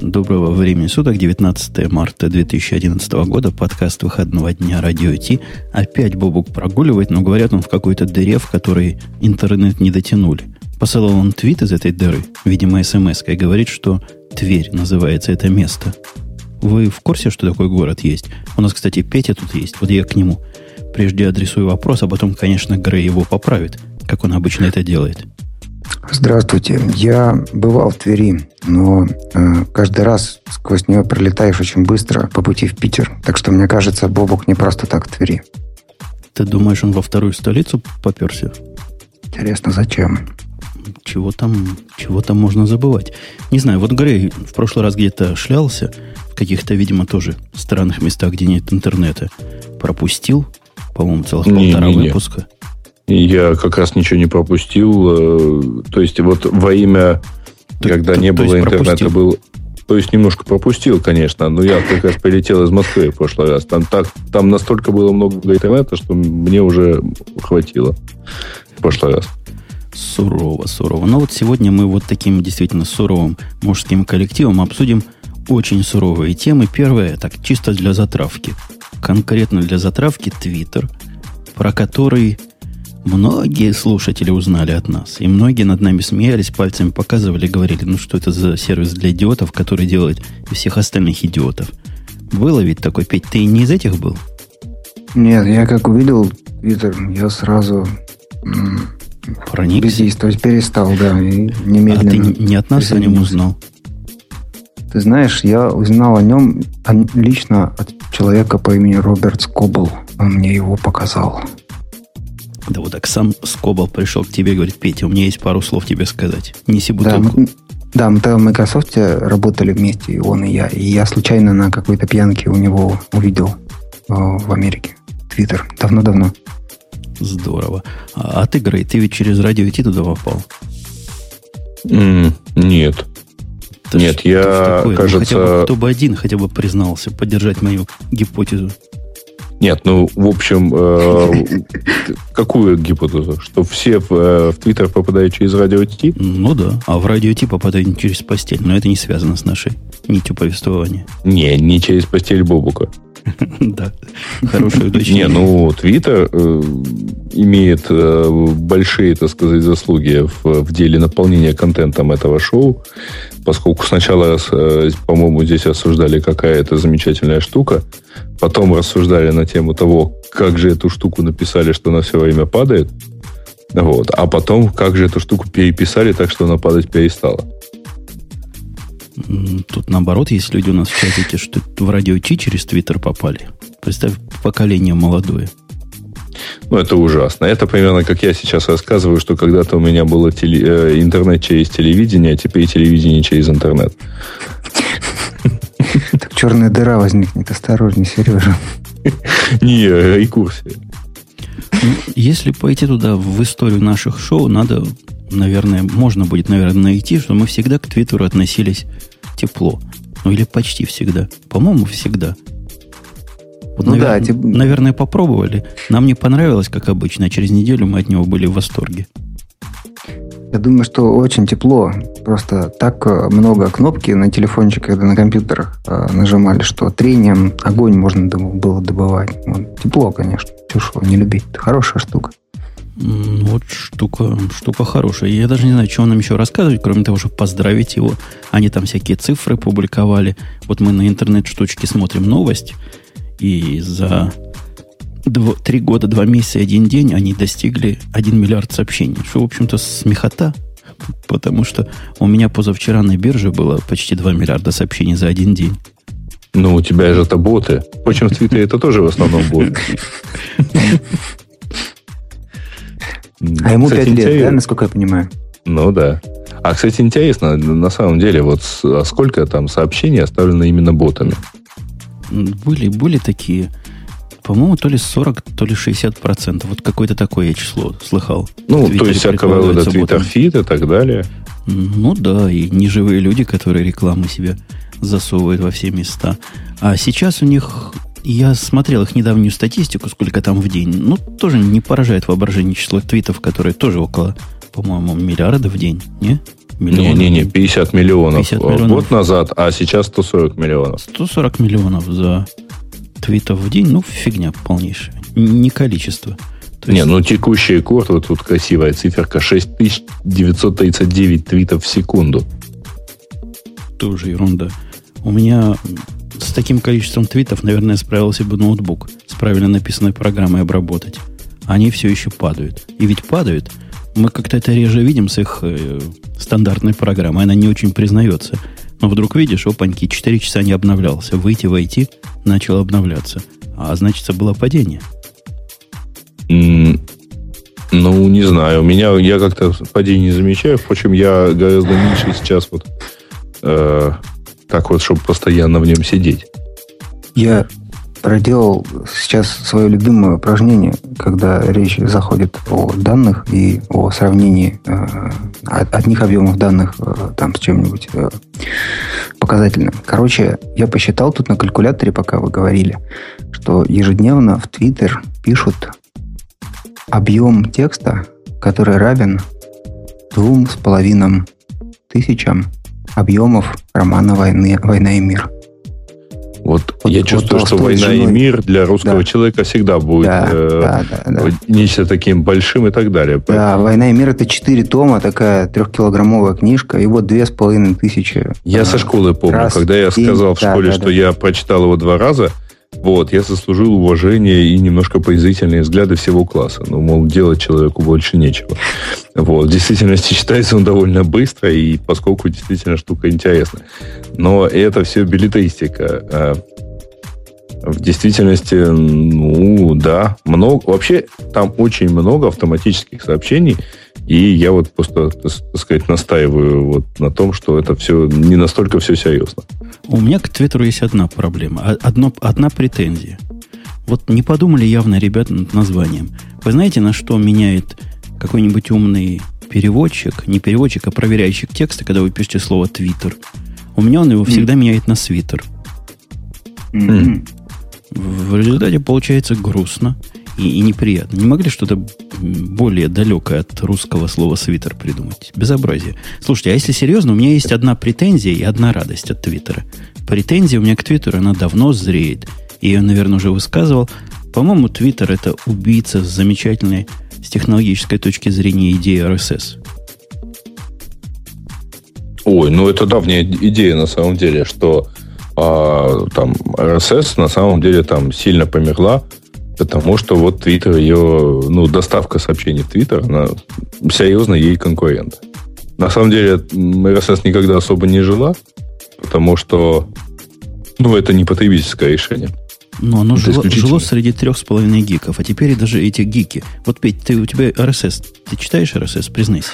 Доброго времени суток, 19 марта 2011 года, подкаст выходного дня Радио Ти. Опять Бобук прогуливает, но говорят он в какой-то дыре, в которой интернет не дотянули. Посылал он твит из этой дыры, видимо, смс и говорит, что Тверь называется это место. Вы в курсе, что такой город есть? У нас, кстати, Петя тут есть, вот я к нему. Прежде адресую вопрос, а потом, конечно, Грей его поправит, как он обычно это делает. Здравствуйте. Я бывал в Твери, но э, каждый раз сквозь нее пролетаешь очень быстро по пути в Питер. Так что, мне кажется, Бобок не просто так в Твери. Ты думаешь, он во вторую столицу поперся? Интересно, зачем? Чего там, чего там можно забывать? Не знаю, вот Грей в прошлый раз где-то шлялся, в каких-то, видимо, тоже странных местах, где нет интернета. Пропустил, по-моему, целых не, полтора не, не. выпуска. Я как раз ничего не пропустил. Э, то есть, вот во имя, то, когда то, не было интернета, пропустил. был... То есть, немножко пропустил, конечно. Но я как раз прилетел из Москвы в прошлый раз. Там, так, там настолько было много интернета, что мне уже хватило в прошлый раз. Сурово, сурово. Но вот сегодня мы вот таким действительно суровым мужским коллективом обсудим очень суровые темы. Первое, так, чисто для затравки. Конкретно для затравки Твиттер, про который Многие слушатели узнали от нас, и многие над нами смеялись, пальцами показывали, говорили, ну что это за сервис для идиотов, который делает всех остальных идиотов. Было ведь такой, Петь, ты не из этих был? Нет, я как увидел Твиттер, я сразу Проникся? бездействовать перестал, да, и немедленно. А ты не от нас о нем узнал? Ты знаешь, я узнал о нем лично от человека по имени Роберт Скобл. Он мне его показал. Да вот так сам Скобал пришел к тебе и говорит, Петя, у меня есть пару слов тебе сказать. Неси бутылку. Да, мы, да, мы в Microsoft работали вместе, и он и я. И я случайно на какой-то пьянке у него увидел э, в Америке. Твиттер. Давно-давно. Здорово. А, а ты, Грей, ты ведь через радио идти туда попал? Mm, нет. Это нет, я, кажется... Ну, хотя бы, кто бы один хотя бы признался поддержать мою гипотезу. Нет, ну, в общем, э, какую гипотезу? Что все в, э, в Твиттер попадают через радио Ти? Ну да, а в радио Ти попадают не через постель, но это не связано с нашей нитью повествования. Не, не через постель Бобука. Да, хорошее уточнение. Не, ну, Твиттер э, имеет э, большие, так сказать, заслуги в деле наполнения контентом этого шоу, поскольку сначала, э, по-моему, здесь осуждали, какая это замечательная штука, потом рассуждали на тему того, как же эту штуку написали, что она все время падает, вот, а потом, как же эту штуку переписали так, что она падать перестала. Тут наоборот, есть люди у нас в чатике, что в радио Ти через Твиттер попали. Представь, поколение молодое. Ну, это ужасно. Это примерно как я сейчас рассказываю, что когда-то у меня был теле, э, интернет через телевидение, а теперь телевидение через интернет. Так черная дыра возникнет. Осторожней, Сережа. Не, рекурсия. Ну, если пойти туда, в историю наших шоу, надо, наверное, можно будет, наверное, найти, что мы всегда к Твиттеру относились тепло. Ну, или почти всегда. По-моему, всегда. Вот, ну навер... да, тип... наверное, попробовали. Нам не понравилось, как обычно, а через неделю мы от него были в восторге. Я думаю, что очень тепло. Просто так э, много кнопки на телефончиках, когда на компьютерах э, нажимали, что трением огонь можно было добывать. Вот. Тепло, конечно. Чушь не любить. Это хорошая штука. Вот штука, штука хорошая. Я даже не знаю, что нам еще рассказывать, кроме того, чтобы поздравить его. Они там всякие цифры публиковали. Вот мы на интернет-штучке смотрим новость, и за дво, три года, два месяца и один день они достигли 1 миллиард сообщений. Что, в общем-то, смехота, потому что у меня позавчера на бирже было почти 2 миллиарда сообщений за один день. Ну, у тебя же это боты. Впрочем, в Твиттере это тоже в основном боты. А ему кстати, 5 лет, да, насколько я понимаю? Ну да. А, кстати, интересно, на самом деле, вот а сколько там сообщений оставлено именно ботами? Были, были такие, по-моему, то ли 40, то ли 60 процентов. Вот какое-то такое число слыхал. Ну, то есть всякого рода твиттер-фид и так далее. Ну да, и неживые люди, которые рекламу себе засовывают во все места. А сейчас у них я смотрел их недавнюю статистику, сколько там в день. Ну, тоже не поражает воображение число твитов, которые тоже около, по-моему, миллиарда в день, не? Миллионов. Не-не-не, 50 миллионов. 50 миллионов. Год назад, а сейчас 140 миллионов. 140 миллионов за твитов в день, ну, фигня полнейшая. Не количество. То есть... Не, ну текущий рекорд, вот тут красивая циферка, 6939 твитов в секунду. Тоже ерунда. У меня с таким количеством твитов, наверное, справился бы ноутбук с правильно написанной программой обработать. Они все еще падают. И ведь падают. Мы как-то это реже видим с их э, стандартной программой. Она не очень признается. Но вдруг видишь, опаньки, 4 часа не обновлялся. Выйти, войти, начал обновляться. А значит, было падение. Mm, ну, не знаю. У меня я как-то падение не замечаю. Впрочем, я гораздо меньше сейчас вот э, так вот, чтобы постоянно в нем сидеть. Я проделал сейчас свое любимое упражнение, когда речь заходит о данных и о сравнении э, одних объемов данных э, там с чем-нибудь э, показательным. Короче, я посчитал тут на калькуляторе, пока вы говорили, что ежедневно в Twitter пишут объем текста, который равен двум с половиной тысячам объемов романа «Войны, «Война и мир». Вот, вот я чувствую, вот что «Война женой. и мир» для русского да. человека всегда будет да, э, да, да, да. нечто таким большим и так далее. Да, «Война и мир» — это четыре тома, такая трехкилограммовая книжка, и вот две с половиной тысячи. Я э, со школы помню, раз когда я сказал в школе, да, что да. я прочитал его два раза, вот, я заслужил уважение и немножко поязвительные взгляды всего класса. Ну, мол, делать человеку больше нечего. Вот, в действительности читается он довольно быстро, и поскольку действительно штука интересная. Но это все билетристика. А в действительности, ну, да, много. Вообще, там очень много автоматических сообщений, и я вот просто, так сказать, настаиваю вот на том, что это все не настолько все серьезно. У меня к Твиттеру есть одна проблема, одно, одна претензия. Вот не подумали явно ребята над названием. Вы знаете, на что меняет какой-нибудь умный переводчик, не переводчик, а проверяющий тексты, когда вы пишете слово «твиттер»? У меня он его всегда mm. меняет на «свитер». Mm. В результате получается грустно и, и неприятно. Не могли что-то более далекое от русского слова свитер придумать? Безобразие. Слушайте, а если серьезно, у меня есть одна претензия и одна радость от Твиттера. Претензия у меня к Твиттеру, она давно зреет. Я, наверное, уже высказывал. По-моему, Твиттер это убийца с замечательной с технологической точки зрения идеи RSS. Ой, ну это давняя идея на самом деле, что а, там RSS на самом деле там сильно померла, потому что вот Twitter ее, ну, доставка сообщений в Twitter, она серьезно ей конкурент. На самом деле RSS никогда особо не жила, потому что, ну, это не потребительское решение. Но оно жило, жило среди трех с половиной гиков, а теперь даже эти гики. Вот, Петь, ты, у тебя RSS, ты читаешь RSS, признайся?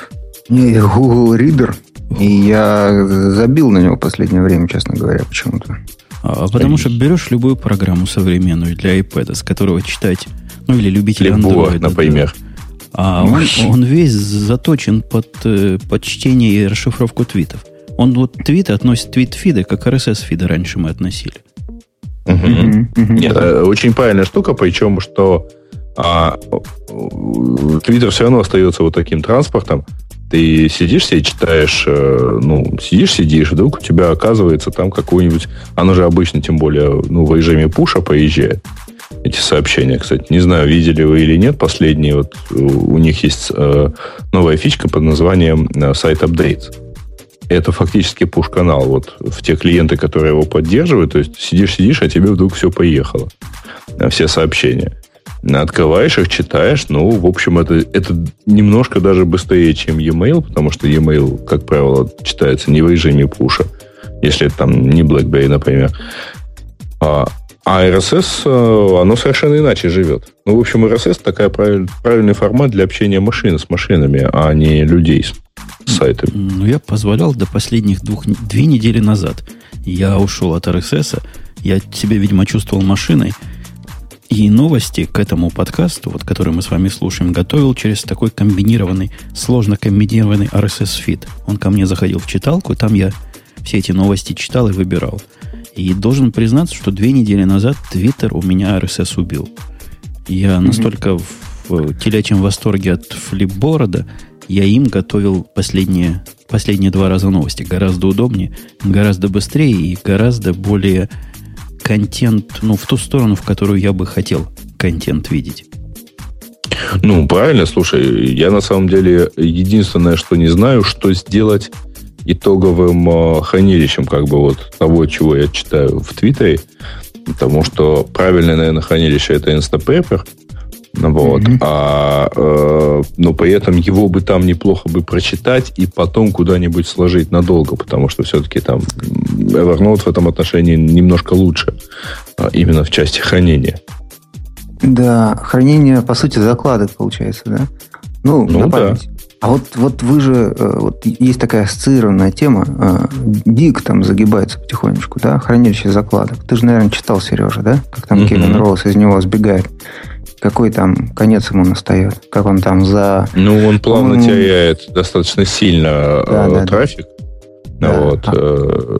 Не, Google Reader, и я забил на него в последнее время, честно говоря, почему-то. А, потому что берешь любую программу современную для iPad, с которого читать, ну или любитель Android. например. Да, а он, он весь заточен под, э, под чтение и расшифровку твитов. Он вот твиты относит твит-фиды, как RSS-фиды раньше мы относили. Угу. Нет, э, очень правильная штука, причем, что а, Твиттер все равно остается вот таким транспортом, ты сидишь себе читаешь, э, ну, сидишь, сидишь, вдруг у тебя оказывается там какой-нибудь... Оно же обычно, тем более, ну, в режиме пуша поезжает. Эти сообщения, кстати. Не знаю, видели вы или нет последние. Вот у них есть э, новая фичка под названием э, Site Updates. Это фактически пуш-канал вот в те клиенты, которые его поддерживают. То есть сидишь-сидишь, а тебе вдруг все поехало. Все сообщения. Открываешь их, читаешь. Ну, в общем, это, это немножко даже быстрее, чем e-mail, потому что e-mail, как правило, читается не в режиме пуша, если это там не BlackBerry, например. А, а RSS, э, оно совершенно иначе живет. Ну, в общем, RSS такая правиль, правильный формат для общения машины с машинами, а не людей с сайтами. Ну, я позволял до последних двух, две недели назад. Я ушел от RSS. Я себя, видимо, чувствовал машиной. И новости к этому подкасту, вот, который мы с вами слушаем, готовил через такой комбинированный, сложно комбинированный RSS-фид. Он ко мне заходил в читалку, там я все эти новости читал и выбирал. И должен признаться, что две недели назад Twitter у меня RSS убил. Я mm-hmm. настолько в телячьем восторге от флипборда, я им готовил последние последние два раза новости гораздо удобнее, гораздо быстрее и гораздо более контент, ну, в ту сторону, в которую я бы хотел контент видеть. Ну, правильно, слушай, я на самом деле единственное, что не знаю, что сделать итоговым э, хранилищем как бы вот того, чего я читаю в Твиттере, потому что правильное, наверное, хранилище это Instapaper, вот. Mm-hmm. А, э, но при этом его бы там неплохо бы прочитать и потом куда-нибудь сложить надолго, потому что все-таки там Evernote в этом отношении немножко лучше, а, именно в части хранения. Да, хранение, по сути, закладок получается, да? Ну, ну на память. Да. А вот, вот вы же, э, вот есть такая ассоциированная тема, Дик э, там загибается потихонечку, да, хранилище закладок. Ты же, наверное, читал, Сережа, да? Как там mm-hmm. Кевин Роуз из него сбегает. Какой там конец ему настает? Как он там за... Ну, он плавно он... теряет достаточно сильно да, да, трафик. Да. Вот. А...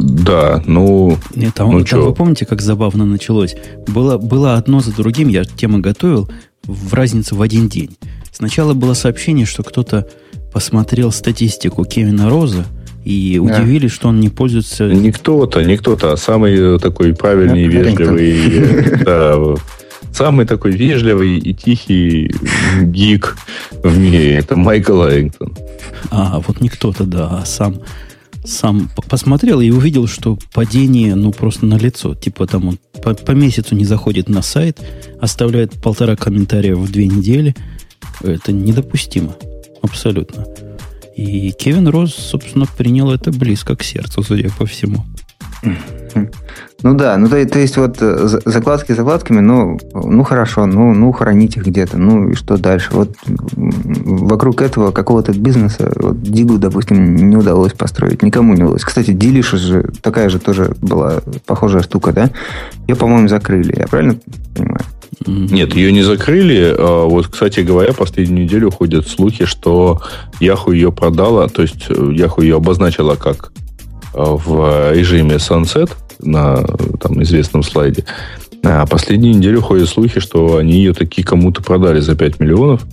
Да, ну... Нет, там, ну, там вы помните, как забавно началось? Было, было одно за другим, я тему готовил, в разницу в один день. Сначала было сообщение, что кто-то посмотрел статистику Кевина Роза, и да. удивились, что он не пользуется... Не кто-то, не кто-то, а самый такой правильный, да, вежливый, да, самый такой вежливый и тихий гик в мире. Это Майкл Эрингтон. А, вот не кто-то, да, а сам сам посмотрел и увидел, что падение, ну, просто на лицо. Типа там он по, по месяцу не заходит на сайт, оставляет полтора комментария в две недели. Это недопустимо. Абсолютно. И Кевин Росс, собственно, принял это близко к сердцу, судя по всему. Ну да, ну то, то есть вот э, закладки закладками, ну, ну хорошо, ну, ну хранить их где-то, ну и что дальше? Вот вокруг этого какого-то бизнеса, вот Дигу, допустим, не удалось построить, никому не удалось. Кстати, Дилиш же такая же тоже была похожая штука, да? Ее, по-моему, закрыли, я правильно понимаю? Нет, ее не закрыли. А вот, кстати говоря, последнюю неделю ходят слухи, что Яху ее продала, то есть э, Яху ее обозначила как э, в режиме Sunset – на там, известном слайде. А последнюю неделю ходят слухи, что они ее таки кому-то продали за 5 миллионов.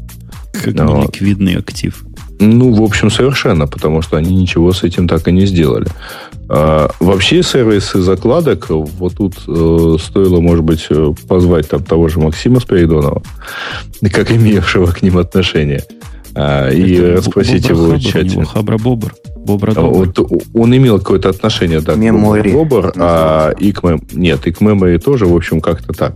Как вот. неликвидный актив. Ну, в общем, совершенно, потому что они ничего с этим так и не сделали. А, вообще сервисы закладок, вот тут э, стоило, может быть, э, позвать там того же Максима Спиридонова, как имевшего к ним отношение, а, и расспросить его тщательно. Хабра Бобр. Бобра а, вот, он имел какое-то отношение, да, Мемори. к Бобр, а и к мем... Нет, и к Мемори тоже, в общем, как-то так.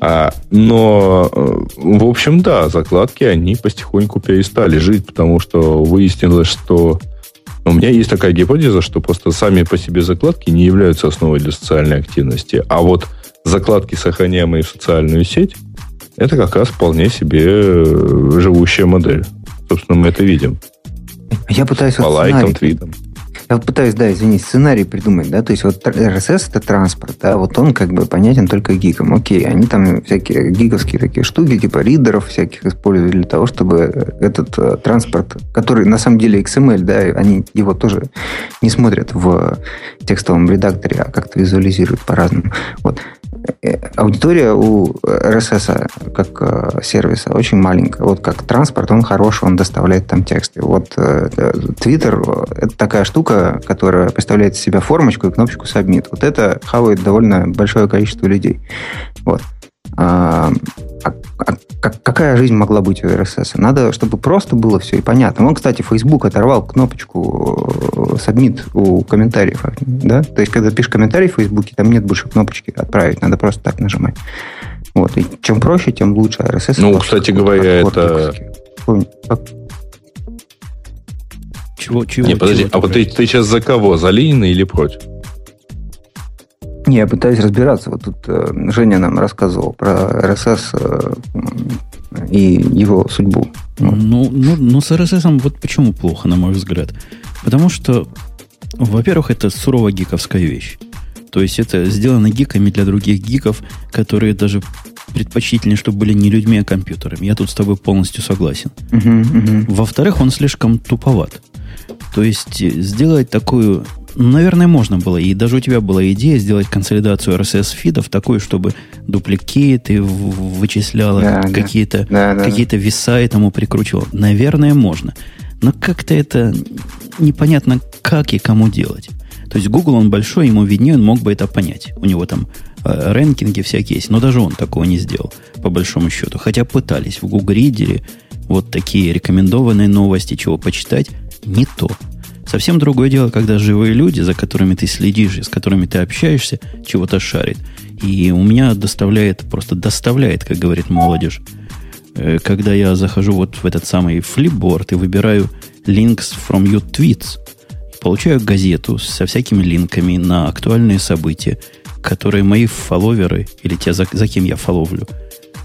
А, но, э, в общем, да, закладки, они потихоньку перестали жить, потому что выяснилось, что у меня есть такая гипотеза, что просто сами по себе закладки не являются основой для социальной активности. А вот закладки, сохраняемые в социальную сеть, это как раз вполне себе э, живущая модель. Собственно, мы это видим. Я пытаюсь... По вот лайкам, твитам. Я пытаюсь, да, извини, сценарий придумать, да, то есть вот RSS это транспорт, да, вот он как бы понятен только гикам. Окей, они там всякие гиковские такие штуки, типа ридеров всяких используют для того, чтобы этот э, транспорт, который на самом деле XML, да, они его тоже не смотрят в текстовом редакторе, а как-то визуализируют по-разному. Вот. Э, аудитория у RSS как э, сервиса очень маленькая. Вот как транспорт, он хороший, он доставляет там тексты. Вот э, Twitter – это такая штука, которая представляет из себя формочку и кнопочку Submit. Вот это хавает довольно большое количество людей. Вот. А, а, а какая жизнь могла быть у RSS? Надо, чтобы просто было все и понятно. Он, кстати, Facebook оторвал кнопочку submit у комментариев. Да? То есть, когда пишешь комментарий в Facebook, там нет больше кнопочки отправить. Надо просто так нажимать. Вот. И чем проще, тем лучше RSS. Ну, кстати говоря, это... Чего, чего? Не, подожди, чего а вот ты, ты сейчас за кого? За Ленина или против? Не, я пытаюсь разбираться. Вот тут э, Женя нам рассказывал про РСС э, и его судьбу. Ну, ну, ну, с RSS вот почему плохо, на мой взгляд. Потому что, во-первых, это сурово гиковская вещь. То есть это сделано гиками для других гиков, которые даже предпочтительнее, чтобы были не людьми, а компьютерами. Я тут с тобой полностью согласен. Uh-huh, uh-huh. Во-вторых, он слишком туповат. То есть сделать такую Наверное, можно было. И даже у тебя была идея сделать консолидацию RSS-фидов такую, чтобы дупликейты вычисляла, да, какие-то, да, да, какие-то веса этому прикручивал. Наверное, можно. Но как-то это непонятно, как и кому делать. То есть Google, он большой, ему виднее, он мог бы это понять. У него там э, рэнкинги всякие есть, но даже он такого не сделал, по большому счету. Хотя пытались в Google Reader вот такие рекомендованные новости, чего почитать, не то. Совсем другое дело, когда живые люди, за которыми ты следишь и с которыми ты общаешься, чего-то шарит. И у меня доставляет, просто доставляет, как говорит молодежь, э, когда я захожу вот в этот самый флипборд и выбираю links from your tweets, получаю газету со всякими линками на актуальные события, которые мои фолловеры, или те, за, за кем я фоловлю,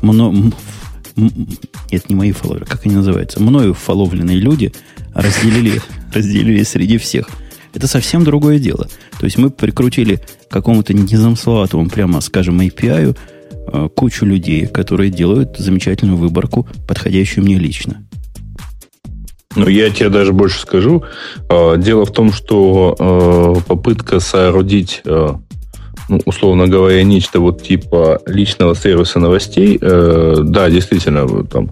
мно, нет, не мои фолловеры, как они называются, мною фоловленные люди разделили, разделили среди всех. Это совсем другое дело. То есть мы прикрутили какому-то незамысловатому, прямо скажем, API э, кучу людей, которые делают замечательную выборку, подходящую мне лично. Ну, я тебе даже больше скажу. Э, дело в том, что э, попытка соорудить, ну, условно говоря, нечто вот типа личного сервиса новостей, да, действительно, там,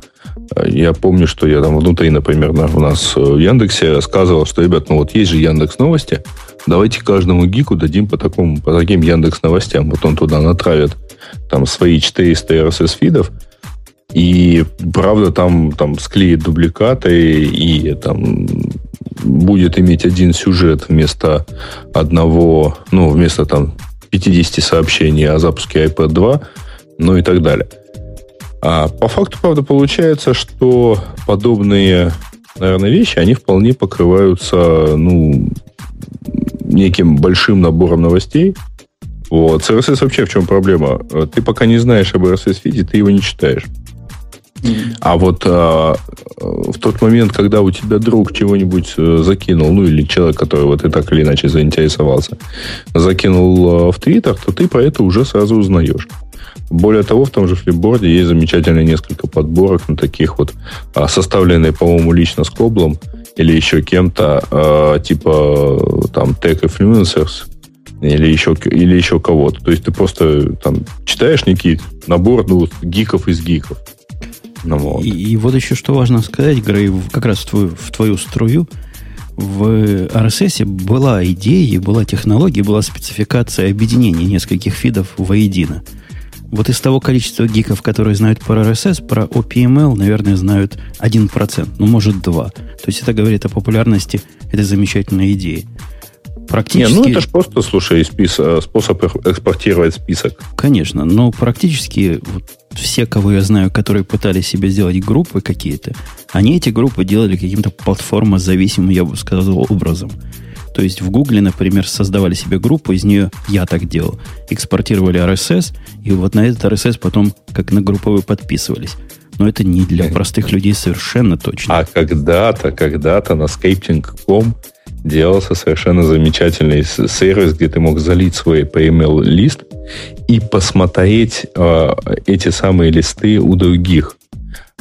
я помню, что я там внутри, например, у нас в Яндексе рассказывал, что, ребят, ну вот есть же Яндекс Новости, давайте каждому гику дадим по, такому, по таким Яндекс новостям. Вот он туда натравит там свои 400 RSS-фидов, и правда там, там склеит дубликаты и там будет иметь один сюжет вместо одного, ну, вместо там 50 сообщений о запуске iPad 2, ну и так далее. А по факту, правда, получается, что подобные, наверное, вещи, они вполне покрываются, ну, неким большим набором новостей. Вот. С RSS вообще в чем проблема? Ты пока не знаешь об RSS-фиде, ты его не читаешь. А вот а, в тот момент, когда у тебя друг чего-нибудь э, закинул, ну или человек, который вот и так или иначе заинтересовался, закинул э, в Твиттер, то ты про это уже сразу узнаешь. Более того, в том же флипборде есть замечательные несколько подборок на таких вот, а, составленные, по-моему, лично с Коблом, или еще кем-то, э, типа там Tech Influencers, или еще, или еще кого-то. То есть ты просто там читаешь некий набор ну, гиков из гиков. Ну, вот. И, и вот еще что важно сказать, Грей, как раз в твою, в твою струю, в RSS была идея, была технология, была спецификация объединения нескольких фидов воедино. Вот из того количества гиков, которые знают про RSS, про OPML, наверное, знают 1%, ну, может, 2%. То есть это говорит о популярности этой замечательной идеи. Практически... Не, ну это же просто, слушай, спис... Э, способ экспортировать список. Конечно, но практически вот все, кого я знаю, которые пытались себе сделать группы какие-то, они эти группы делали каким-то платформозависимым, я бы сказал, образом. То есть в Гугле, например, создавали себе группу, из нее я так делал, экспортировали RSS, и вот на этот RSS потом как на групповые подписывались. Но это не для простых людей совершенно точно. А когда-то, когда-то на scripting.com делался совершенно замечательный сервис, где ты мог залить свой PML лист и посмотреть э, эти самые листы у других.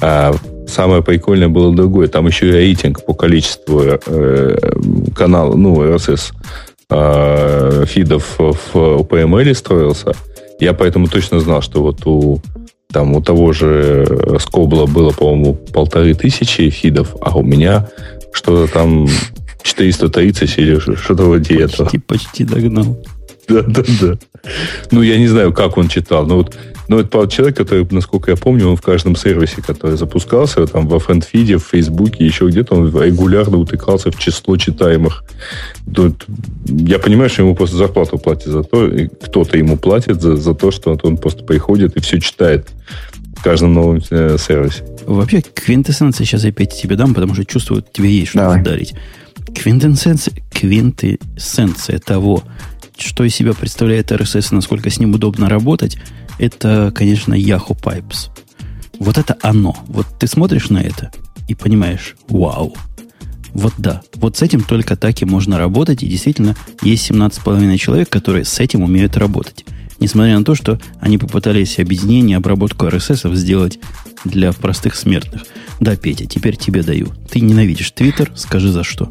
А самое прикольное было другое. Там еще и рейтинг по количеству э, каналов, ну, RSS э, фидов в PML строился. Я поэтому точно знал, что вот у там у того же Скобла было, по-моему, полторы тысячи фидов, а у меня что-то там 430 или что-то вроде почти, этого. Почти догнал. Да, да, да. Ну, я не знаю, как он читал, но вот но это человек, который, насколько я помню, он в каждом сервисе, который запускался, там во френдфиде, в Фейсбуке, еще где-то, он регулярно утыкался в число читаемых. Тут, я понимаю, что ему просто зарплату платят за то, и кто-то ему платит за, за то, что он просто приходит и все читает в каждом новом э, сервисе. Вообще, квинтэссенция сейчас опять тебе дам, потому что чувствую, тебе есть что Давай. дарить. Квинтэссенция, квинтэссенция того, что из себя представляет RSS, насколько с ним удобно работать, это, конечно, Yahoo Pipes. Вот это оно. Вот ты смотришь на это и понимаешь, вау. Вот да, вот с этим только так и можно работать, и действительно есть 17,5 человек, которые с этим умеют работать. Несмотря на то, что они попытались объединение, обработку RSS сделать для простых смертных. Да, Петя, теперь тебе даю. Ты ненавидишь Твиттер, скажи за что.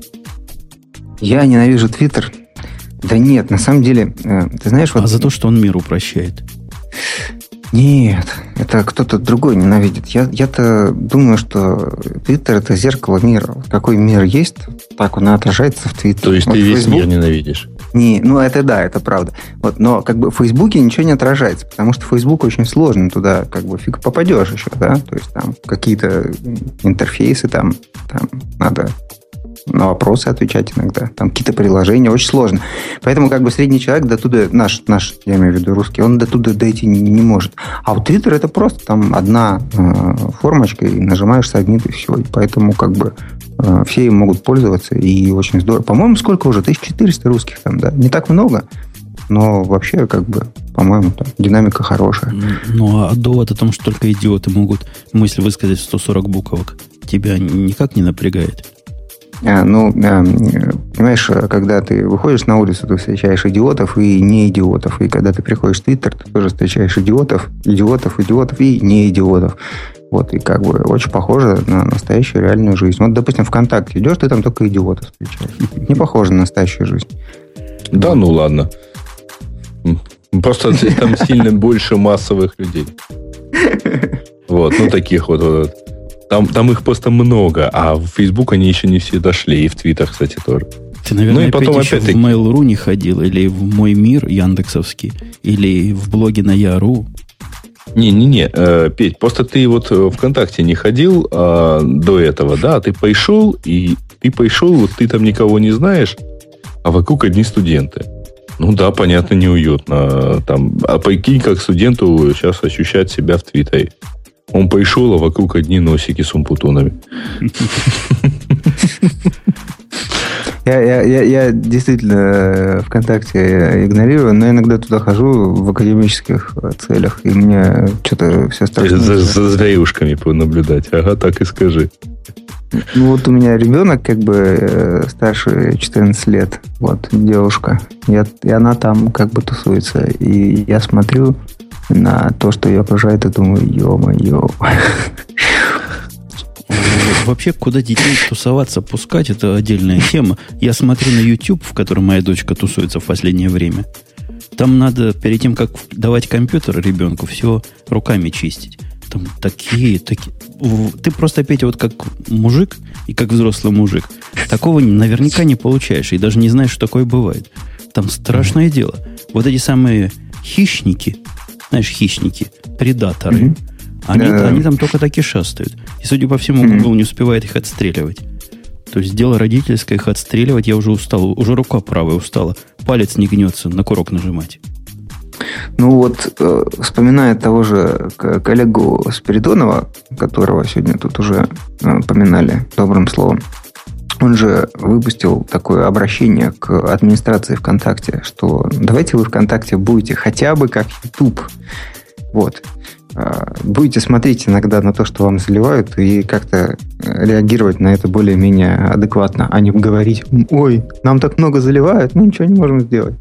Я ненавижу Твиттер. Да нет, на самом деле, э, ты знаешь... Вот... А за то, что он мир упрощает. Нет, Это кто-то другой ненавидит. Я, я-то думаю, что Твиттер это зеркало мира. Какой мир есть, так он и отражается в Твиттере. То есть вот ты весь Facebook... мир ненавидишь? Не, ну это да, это правда. Вот, но как бы в Фейсбуке ничего не отражается, потому что Facebook очень сложно туда, как бы фиг попадешь еще, да, то есть там какие-то интерфейсы там, там надо на вопросы отвечать иногда. Там какие-то приложения, очень сложно. Поэтому как бы средний человек до туда, наш, наш, я имею в виду русский, он до туда дойти не, не может. А вот Twitter это просто там одна э, формочка, и нажимаешь сабмит, и все. И поэтому как бы э, все им могут пользоваться, и очень здорово. По-моему, сколько уже? 1400 русских там, да? Не так много, но вообще как бы по-моему, там, динамика хорошая. Ну, а довод о том, что только идиоты могут мысль высказать в 140 буквок, тебя никак не напрягает? А, ну, понимаешь, когда ты выходишь на улицу, ты встречаешь идиотов и не идиотов. И когда ты приходишь в Твиттер, ты тоже встречаешь идиотов, идиотов, идиотов и не идиотов. Вот, и как бы очень похоже на настоящую реальную жизнь. Вот, допустим, ВКонтакте идешь, ты там только идиотов встречаешь. Не похоже на настоящую жизнь. Да, ну ладно. Просто там сильно больше массовых людей. Вот, ну таких вот, вот там, там их просто много, а в Facebook они еще не все дошли, и в Твиттер, кстати, тоже. Ты, наверное, ну, и потом опять, в Mail.ru не ходил, или в Мой Мир Яндексовский, или в блоге на Яру. Не-не-не, э, Петь, просто ты вот ВКонтакте не ходил э, до этого, да, ты пошел, и ты пошел, вот ты там никого не знаешь, а вокруг одни студенты. Ну да, понятно, неуютно. Там, а прикинь, как студенту сейчас ощущать себя в Твиттере. Он пришел, а вокруг одни носики с умпутонами. Я, я, я, я действительно э, ВКонтакте игнорирую, но иногда туда хожу в академических целях, и мне что-то все страшно. За, за зверюшками понаблюдать. Ага, так и скажи. Ну вот у меня ребенок как бы э, старше 14 лет, вот, девушка, и, и она там как бы тусуется, и я смотрю, на то, что ее окружает, и думаю, ё-моё. Вообще, куда детей тусоваться, пускать, это отдельная тема. Я смотрю на YouTube, в котором моя дочка тусуется в последнее время. Там надо, перед тем, как давать компьютер ребенку, все руками чистить. Там такие, такие... Ты просто, опять вот как мужик и как взрослый мужик, такого наверняка не получаешь, и даже не знаешь, что такое бывает. Там страшное дело. Вот эти самые хищники, знаешь, хищники, предаторы. Mm-hmm. Они, да. они там только так и шастают. И, судя по всему, Google mm-hmm. не успевает их отстреливать. То есть дело родительское их отстреливать, я уже устал, уже рука правая устала. Палец не гнется на курок нажимать. Ну вот, э, вспоминая того же коллегу Спиридонова, которого сегодня тут уже э, поминали добрым словом, он же выпустил такое обращение к администрации ВКонтакте, что давайте вы ВКонтакте будете хотя бы как YouTube. Вот. А, будете смотреть иногда на то, что вам заливают, и как-то реагировать на это более-менее адекватно, а не говорить, ой, нам так много заливают, мы ничего не можем сделать.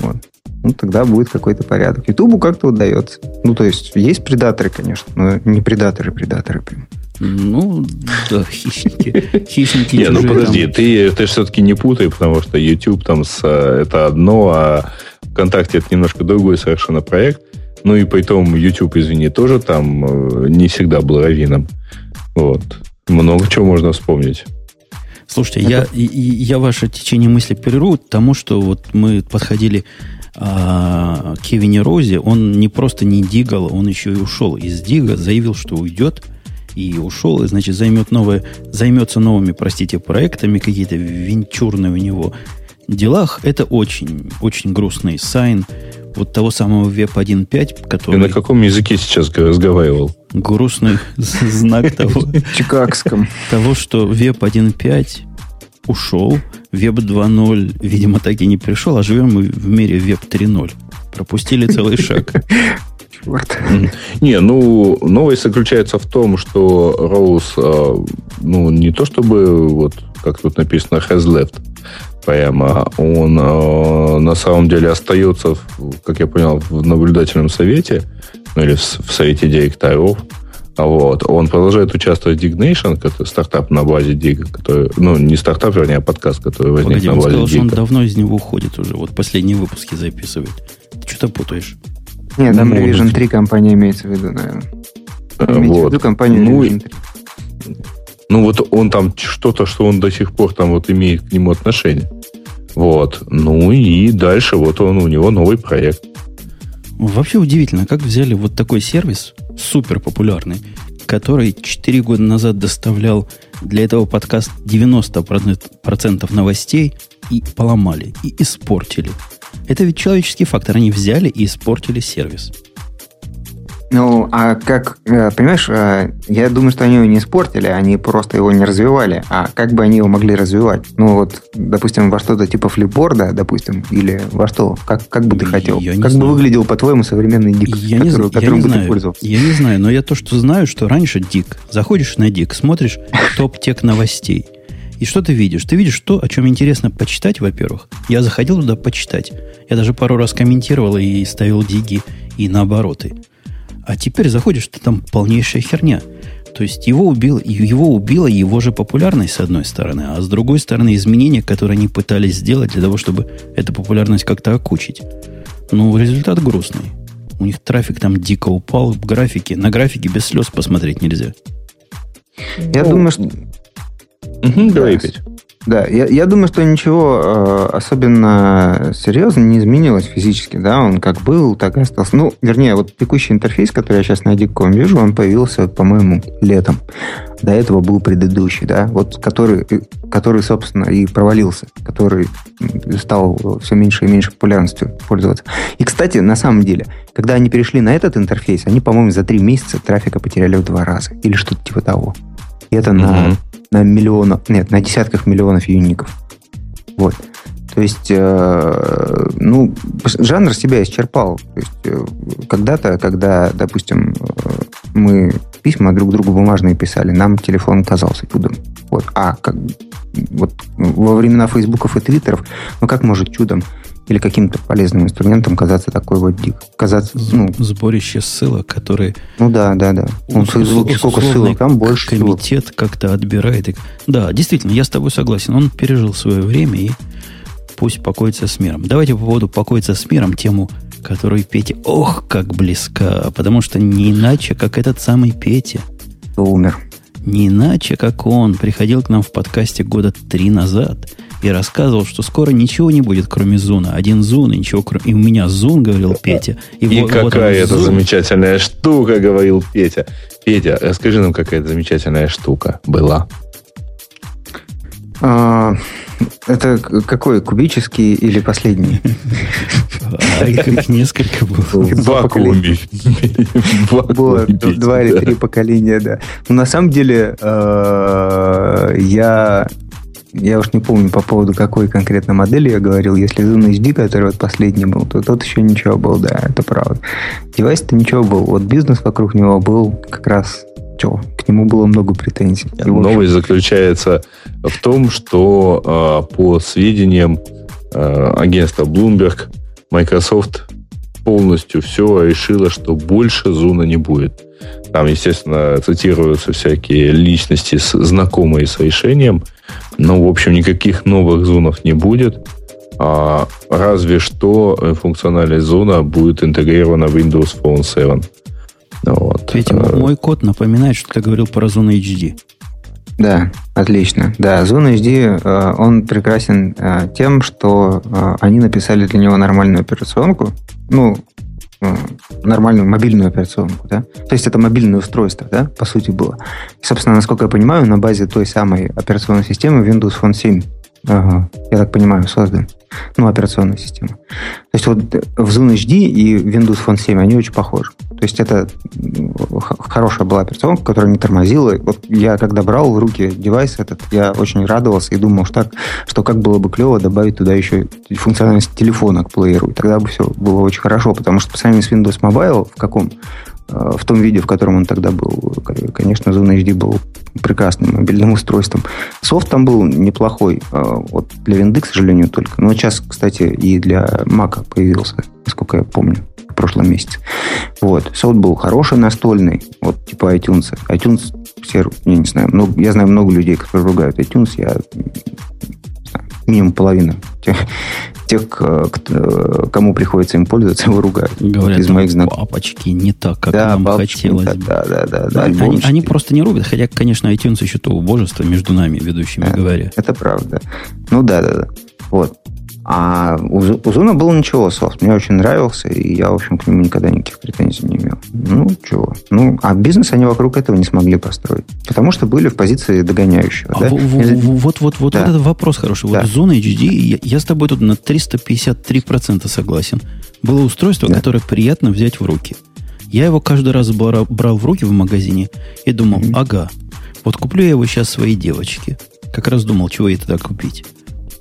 Вот. Ну, тогда будет какой-то порядок. Ютубу как-то удается. Ну, то есть, есть предаторы, конечно, но не предаторы-предаторы прям. Ну, да, хищники. Хищники Не, ну подожди, ты, ты все-таки не путай, потому что YouTube там с, это одно, а ВКонтакте это немножко другой совершенно проект. Ну и по итогу YouTube, извини, тоже там э, не всегда был раввином. Вот. Много чего можно вспомнить. Слушайте, это... я, я ваше течение мысли перерву тому, что вот мы подходили а, Кевине Розе, он не просто не дигал, он еще и ушел из дига, заявил, что уйдет – и ушел, и, значит, займет новое, займется новыми, простите, проектами, какие-то венчурные у него делах. Это очень, очень грустный сайн вот того самого Web 1.5, который... Ты на каком языке сейчас разговаривал? Грустный знак того... Чикагском. Того, что Web 1.5 ушел, Web 2.0, видимо, так и не пришел, а живем мы в мире Web 3.0. Пропустили целый шаг. Черт. Не, ну, новость заключается в том, что Роуз, э, ну, не то чтобы, вот, как тут написано, has left, прямо, он э, на самом деле остается, как я понял, в наблюдательном совете, ну, или в, в совете директоров, а вот. Он продолжает участвовать в Dignation, это стартап на базе Dig, который, ну, не стартап, вернее, а подкаст, который возник Погоди, на базе сказал, Dig. что он давно из него уходит уже, вот последние выпуски записывает. Ты что-то путаешь. Нет, там Revision может... 3 компания имеется в виду, наверное. Имеется вот. в виду компанию ну, Revision 3. Ну, вот он там что-то, что он до сих пор там вот имеет к нему отношение. Вот. Ну и дальше вот он, у него новый проект. Вообще удивительно, как взяли вот такой сервис, супер популярный, который 4 года назад доставлял для этого подкаст 90% новостей и поломали, и испортили. Это ведь человеческий фактор. Они взяли и испортили сервис. Ну, а как, э, понимаешь, э, я думаю, что они его не испортили, они просто его не развивали. А как бы они его могли развивать? Ну, вот, допустим, во что-то типа флипборда, допустим, или во что? Как, как бы ты хотел? Я как бы выглядел, по-твоему, современный дик, я который, не, которым я не бы знаю. ты пользовался? Я не знаю, но я то, что знаю, что раньше дик. Заходишь на дик, смотришь топ-тек новостей. И что ты видишь? Ты видишь то, о чем интересно почитать, во-первых. Я заходил туда почитать. Я даже пару раз комментировал и ставил диги и наобороты. А теперь заходишь, ты там полнейшая херня. То есть его, убил, его убила его же популярность, с одной стороны, а с другой стороны изменения, которые они пытались сделать для того, чтобы эту популярность как-то окучить. Ну, результат грустный. У них трафик там дико упал в графике. На графике без слез посмотреть нельзя. Я ну, думаю, что... Угу, давай опять. Да, я, я думаю, что ничего э, особенно серьезно не изменилось физически, да, он как был, так и остался. Ну, вернее, вот текущий интерфейс, который я сейчас на Dicom вижу, он появился, по-моему, летом. До этого был предыдущий, да, вот который, э, который, собственно, и провалился, который стал все меньше и меньше популярностью пользоваться. И, кстати, на самом деле, когда они перешли на этот интерфейс, они, по-моему, за три месяца трафика потеряли в два раза или что-то типа того. И это mm-hmm. на на миллионов, нет, на десятках миллионов юников. Вот. То есть, э, ну, жанр себя исчерпал. То есть, э, когда-то, когда, допустим, э, мы письма друг другу бумажные писали, нам телефон казался чудом. Вот. А как, вот во времена фейсбуков и твиттеров, ну как может чудом или каким-то полезным инструментом казаться такой вот дик. Казаться, ну, Сборище ссылок, которые... Ну да, да, да. Он в Фейсбуке сколько ссылок, там больше Комитет ссылок. как-то отбирает. Их. Да, действительно, я с тобой согласен. Он пережил свое время и пусть покоится с миром. Давайте по поводу покоиться с миром тему, которую Петя, ох, как близка. Потому что не иначе, как этот самый Петя. Умер. Не иначе, как он приходил к нам в подкасте года три назад – и рассказывал, что скоро ничего не будет, кроме Зуна. Один Зун, и ничего кроме... И у меня Зун, говорил Петя. И, и вот, какая вот это зун. замечательная штука, говорил Петя. Петя, расскажи нам, какая это замечательная штука была. А, это какой, кубический или последний? А их несколько было. Два поколения. Два или три поколения, да. Но на самом деле а, я я уж не помню по поводу какой конкретно модели я говорил. Если Zoom HD, который вот последний был, то тот еще ничего был, да, это правда. Девайс-то ничего был. Вот бизнес вокруг него был как раз что, к нему было много претензий. И, Новость заключается в том, что э, по сведениям э, агентства Bloomberg, Microsoft полностью все решила, что больше зуна не будет. Там, естественно, цитируются всякие личности, знакомые с решением. Но, в общем, никаких новых зонов не будет. А, разве что функциональная зона будет интегрирована в Windows Phone 7. Вот. Видите, э, мой код напоминает, что ты говорил про зону HD. Да, отлично. Да, Zone HD, э, он прекрасен э, тем, что они написали для него нормальную операционку. Ну, нормальную мобильную операционку, да? То есть это мобильное устройство, да, по сути было. И, собственно, насколько я понимаю, на базе той самой операционной системы Windows Phone 7 Ага, я так понимаю, создан. Ну, операционная система. То есть вот в Zoom HD и Windows Phone 7, они очень похожи. То есть это хорошая была операционка, которая не тормозила. Вот я когда брал в руки девайс этот, я очень радовался и думал, что, так, что как было бы клево добавить туда еще функциональность телефона к плееру. И тогда бы все было очень хорошо, потому что по сравнению с Windows Mobile, в каком Э, в том виде, в котором он тогда был. Конечно, Zone HD был прекрасным мобильным устройством. Софт там был неплохой. Э, вот для винды, к сожалению, только. Но сейчас, кстати, и для Mac появился, насколько я помню, в прошлом месяце. Вот. Софт был хороший, настольный. Вот типа iTunes. iTunes все, я не знаю, много, я знаю много людей, которые ругают iTunes. Я минимум половина тех, тех, кто, кому приходится им пользоваться, его ругают. Говорят, из моих знакомых. папочки не так, как да, нам хотелось. Да, да, да, да, они, они просто не рубят, хотя, конечно, iTunes еще то убожество между нами, ведущими, да, говоря. Это правда. Ну да, да, да. Вот. А у, у Зуна был ничего софт. Мне очень нравился, и я, в общем, к нему никогда никаких претензий не имел. Ну, чего. Ну, а бизнес они вокруг этого не смогли построить. Потому что были в позиции догоняющего. А да? Вот, вот, вот, да. вот этот вопрос хороший. Да. Вот Zone HD, я, я с тобой тут на 353% согласен. Было устройство, да. которое приятно взять в руки. Я его каждый раз брал, брал в руки в магазине и думал, mm-hmm. ага, вот куплю я его сейчас своей девочке. Как раз думал, чего ей тогда купить.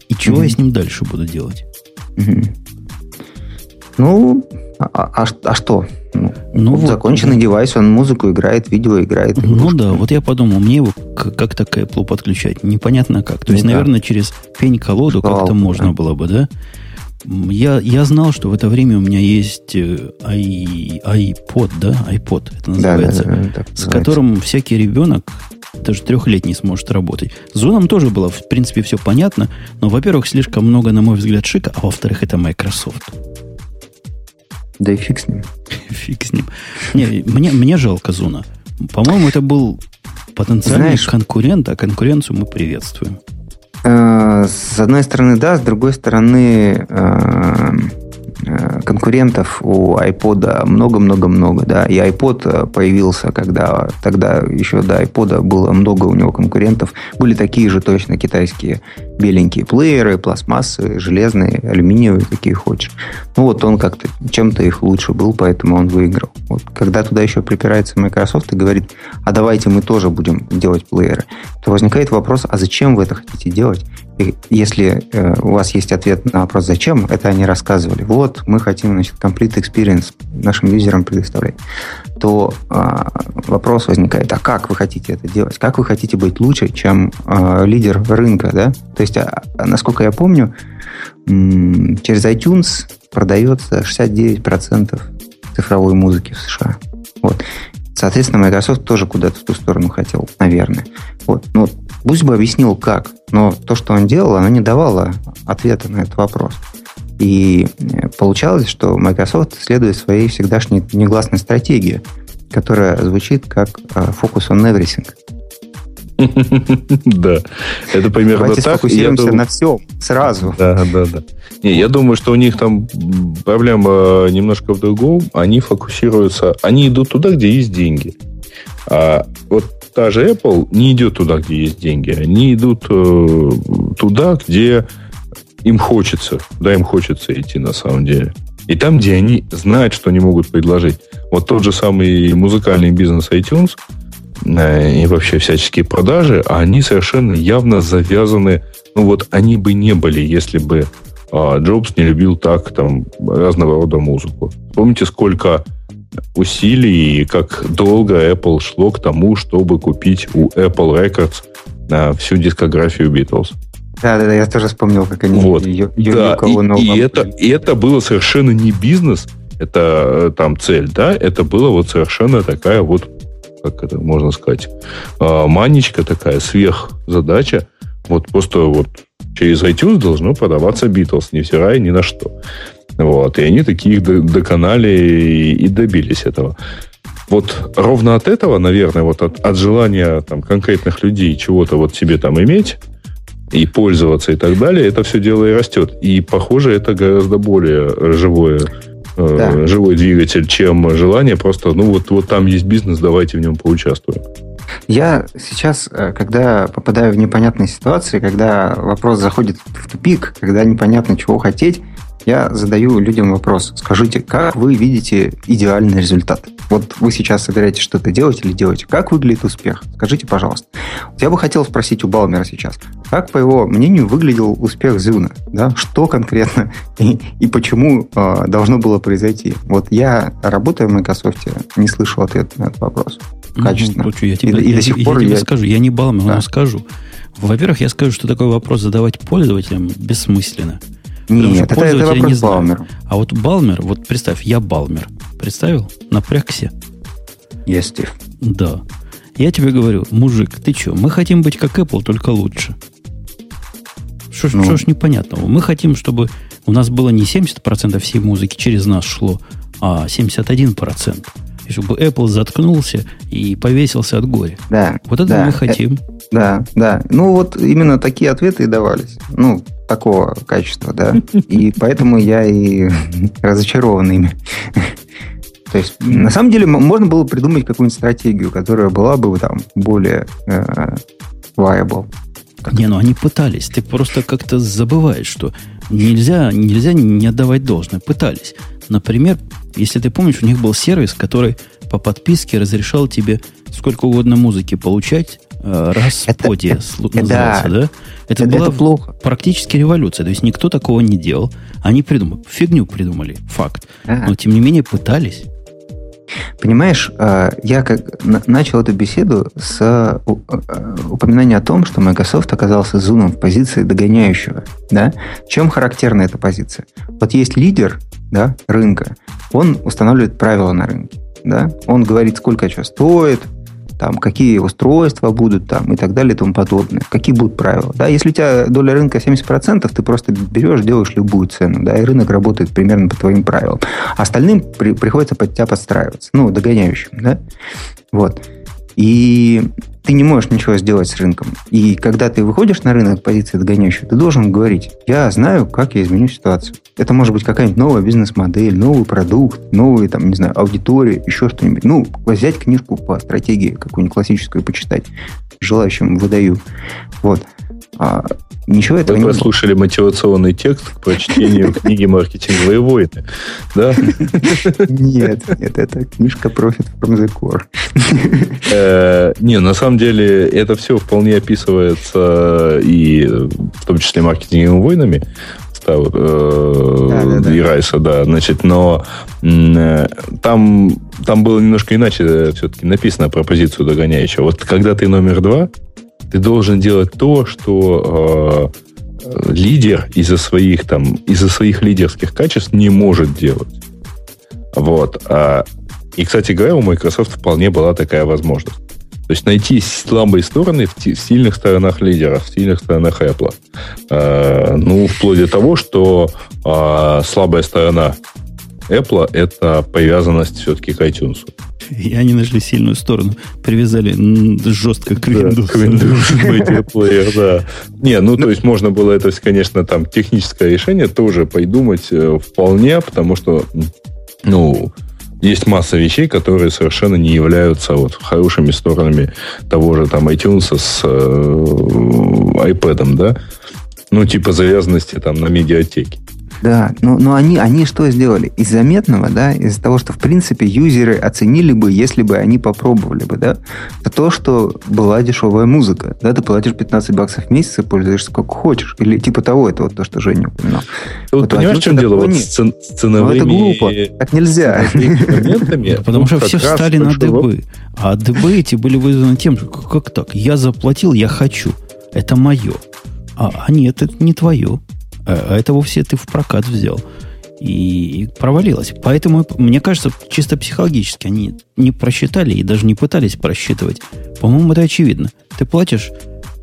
И чего mm-hmm. я с ним дальше буду делать? Mm-hmm. Ну, а, а, а что? Ну, ну вот, законченный да. девайс, он музыку играет, видео играет. Игрушки. Ну да, вот я подумал, мне его как так к Apple подключать? Непонятно как. То есть, ну, наверное, через пень-колоду как-то можно да. было бы, да? Я, я знал, что в это время у меня есть i, э, iPod, да? iPod это называется. Да, да, да, с которым всякий ребенок даже трехлетний сможет работать. С зоном тоже было, в принципе, все понятно, но, во-первых, слишком много, на мой взгляд, шика, а во-вторых, это Microsoft. Да и фиг с ним. фиг с ним. Не, мне, мне жалко Зона. По-моему, это был потенциальный Знаешь, конкурент, а конкуренцию мы приветствуем. Э, с одной стороны, да, с другой стороны, э, конкурентов у iPod много-много-много, да, и iPod э, появился, когда тогда еще до iPod было много у него конкурентов, были такие же точно китайские беленькие плееры, пластмассы, железные, алюминиевые, какие хочешь. Ну вот он как-то чем-то их лучше был, поэтому он выиграл. Вот когда туда еще припирается Microsoft и говорит, а давайте мы тоже будем делать плееры, то возникает вопрос, а зачем вы это хотите делать? Если э, у вас есть ответ на вопрос «Зачем?», это они рассказывали. Вот, мы хотим, значит, complete experience нашим юзерам предоставлять. То э, вопрос возникает, а как вы хотите это делать? Как вы хотите быть лучше, чем э, лидер рынка, да? То есть, а, насколько я помню, м- через iTunes продается 69% цифровой музыки в США. Вот. Соответственно, Microsoft тоже куда-то в ту сторону хотел, наверное. Вот. Ну, Пусть бы объяснил, как. Но то, что он делал, оно не давало ответа на этот вопрос. И э, получалось, что Microsoft следует своей всегдашней негласной стратегии, которая звучит как э, «focus on everything». Да, это примерно Давайте так. сфокусируемся на всем сразу. Да, да, да. Не, я думаю, что у них там проблема немножко в другом. Они фокусируются, они идут туда, где есть деньги. А вот та же Apple не идет туда, где есть деньги. Они идут э, туда, где им хочется. Да, им хочется идти на самом деле. И там, где они знают, что они могут предложить. Вот тот же самый музыкальный бизнес iTunes и вообще всяческие продажи, они совершенно явно завязаны. Ну вот они бы не были, если бы э, Джобс не любил так там разного рода музыку. Помните, сколько усилий и как долго Apple шло к тому, чтобы купить у Apple Records а, всю дискографию Beatles. Да, да, да, я тоже вспомнил, как они вот. ее, ее да, и, и, это, и это было совершенно не бизнес, это э, там цель, да, это было вот совершенно такая вот, как это можно сказать, а, манечка такая, сверхзадача, вот просто вот через iTunes должно продаваться Beatles, невзирая ни на что. Вот, и они такие доконали и, добились этого. Вот ровно от этого, наверное, вот от, от желания там, конкретных людей чего-то вот себе там иметь и пользоваться и так далее, это все дело и растет. И, похоже, это гораздо более живое, да. э, живой двигатель, чем желание просто, ну вот, вот там есть бизнес, давайте в нем поучаствуем. Я сейчас, э, когда попадаю в непонятные ситуации, когда вопрос заходит в тупик, когда непонятно, чего хотеть, я задаю людям вопрос. Скажите, как вы видите идеальный результат? Вот вы сейчас собираетесь что-то делать или делаете? Как выглядит успех? Скажите, пожалуйста. Я бы хотел спросить у Балмера сейчас. Как, по его мнению, выглядел успех Зюна? Да? Что конкретно и, и почему э, должно было произойти? Вот я, работая в Microsoft, не слышал ответа на этот вопрос. Качественно. Ну, я тебе, и, и я, до сих я, пор я, я тебе скажу. Я не Балмер, да. но скажу. Во-первых, я скажу, что такой вопрос задавать пользователям бессмысленно. Нет, это, это вопрос не Балмер. А вот Балмер, вот представь, я Балмер. Представил? Напрягся. Я Стив. Да. Я тебе говорю, мужик, ты что, мы хотим быть как Apple, только лучше. Что ж, ну. ж непонятного? Мы хотим, чтобы у нас было не 70% всей музыки через нас шло, а 71%. Чтобы Apple заткнулся и повесился от горя. Да. Вот это да, мы хотим. Э, да, да. Ну, вот именно такие ответы и давались. Ну, такого качества, да. И поэтому я и разочарован ими. То есть, на самом деле, можно было придумать какую-нибудь стратегию, которая была бы там более э, viable. Не, ну они пытались. Ты просто как-то забываешь, что нельзя, нельзя не отдавать должное. Пытались. Например, если ты помнишь, у них был сервис, который по подписке разрешал тебе сколько угодно музыки получать, э, раз это, поде назывался, да? да? Это, это была это плохо. практически революция. То есть никто такого не делал. Они придумали, фигню придумали, факт. А. Но тем не менее пытались. Понимаешь, э, я как начал эту беседу с э, упоминания о том, что Microsoft оказался зуном в позиции догоняющего. Да? Чем характерна эта позиция? Вот есть лидер да, рынка, он устанавливает правила на рынке. Да? Он говорит, сколько что стоит, там, какие устройства будут там и так далее и тому подобное. Какие будут правила. Да? Если у тебя доля рынка 70%, ты просто берешь, делаешь любую цену, да, и рынок работает примерно по твоим правилам. Остальным при, приходится под тебя подстраиваться, ну, догоняющим, да. Вот. И ты не можешь ничего сделать с рынком. И когда ты выходишь на рынок позиции догоняющей, ты должен говорить, я знаю, как я изменю ситуацию. Это может быть какая-нибудь новая бизнес-модель, новый продукт, новый, там, не знаю, аудитория, еще что-нибудь. Ну, взять книжку по стратегии какую-нибудь классическую почитать. Желающим выдаю. Вот. Ничего этого Вы не прослушали было. мотивационный текст к прочтению книги «Маркетинговые войны», да? Нет, нет, это книжка «Profit from the Core». Не, на самом деле это все вполне описывается и в том числе маркетинговыми войнами, э, и Райса, да, значит, но э, там, там было немножко иначе все-таки написано про позицию догоняющего. Вот когда ты номер два, ты должен делать то, что э, лидер из-за своих там из-за своих лидерских качеств не может делать. Вот. А, и, кстати говоря, у Microsoft вполне была такая возможность. То есть найти слабые стороны в, в сильных сторонах лидера, в сильных сторонах Apple. Э, ну, вплоть до того, что э, слабая сторона Apple это привязанность все-таки к iTunes. И они нашли сильную сторону. Привязали жестко к Windows. Да, к Windows Media да. Не, ну, то есть можно было это, конечно, там техническое решение тоже придумать э, вполне, потому что, ну, есть масса вещей, которые совершенно не являются вот хорошими сторонами того же там iTunes с э, iPad, да? Ну, типа завязанности там на медиатеке. Да, но, но они, они что сделали? Из заметного, да, из-за того, что, в принципе, юзеры оценили бы, если бы они попробовали бы, да, это то, что была дешевая музыка, да, ты платишь 15 баксов в месяц и пользуешься сколько хочешь, или типа того, это вот то, что Женя упоминал. Вот, вот понимаешь, в чем дело? Вот с, цен, с ценовыми... Ну, это глупо, так нельзя. Потому что все встали на дыбы, а дыбы эти были вызваны тем, как так, я заплатил, я хочу, это мое. А, а нет, это не твое. А это вовсе ты в прокат взял. И, и провалилось. Поэтому, мне кажется, чисто психологически они не просчитали и даже не пытались просчитывать. По-моему, это очевидно. Ты платишь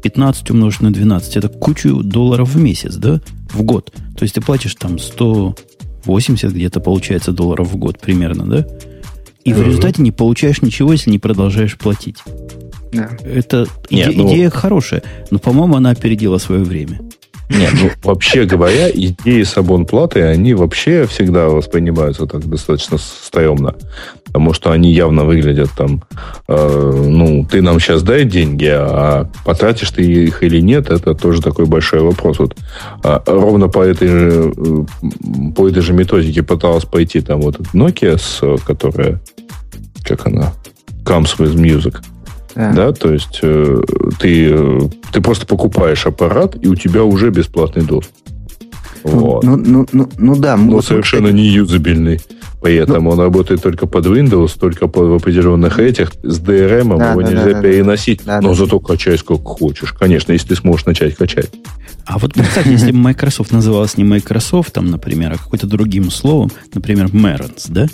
15 умножить на 12, это кучу долларов в месяц, да? В год. То есть ты платишь там 180 где-то получается долларов в год примерно, да? И в результате не получаешь ничего, если не продолжаешь платить. Да. Это Нет, иде, ну... идея хорошая, но, по-моему, она опередила свое время. Нет, ну, вообще говоря, идеи с абонплаты, они вообще всегда воспринимаются так достаточно стрёмно. Потому что они явно выглядят там, э, ну, ты нам сейчас дай деньги, а потратишь ты их или нет, это тоже такой большой вопрос. Вот, а, ровно по этой же, э, по этой же методике пыталась пойти там вот Nokia, с, которая, как она, comes with music. Да. да, то есть э, ты, э, ты просто покупаешь аппарат, и у тебя уже бесплатный доступ. Ну, вот. Ну, ну, ну, ну да. Но вот совершенно не юзабельный. Поэтому ну, он работает только под Windows, только под, в определенных этих. С DRM да, его да, нельзя да, переносить. Да, но да. зато качай сколько хочешь. Конечно, если ты сможешь начать качать. А вот представь, если бы Microsoft называлась не Microsoft, там, например, а какой-то другим словом, например, Merons, да?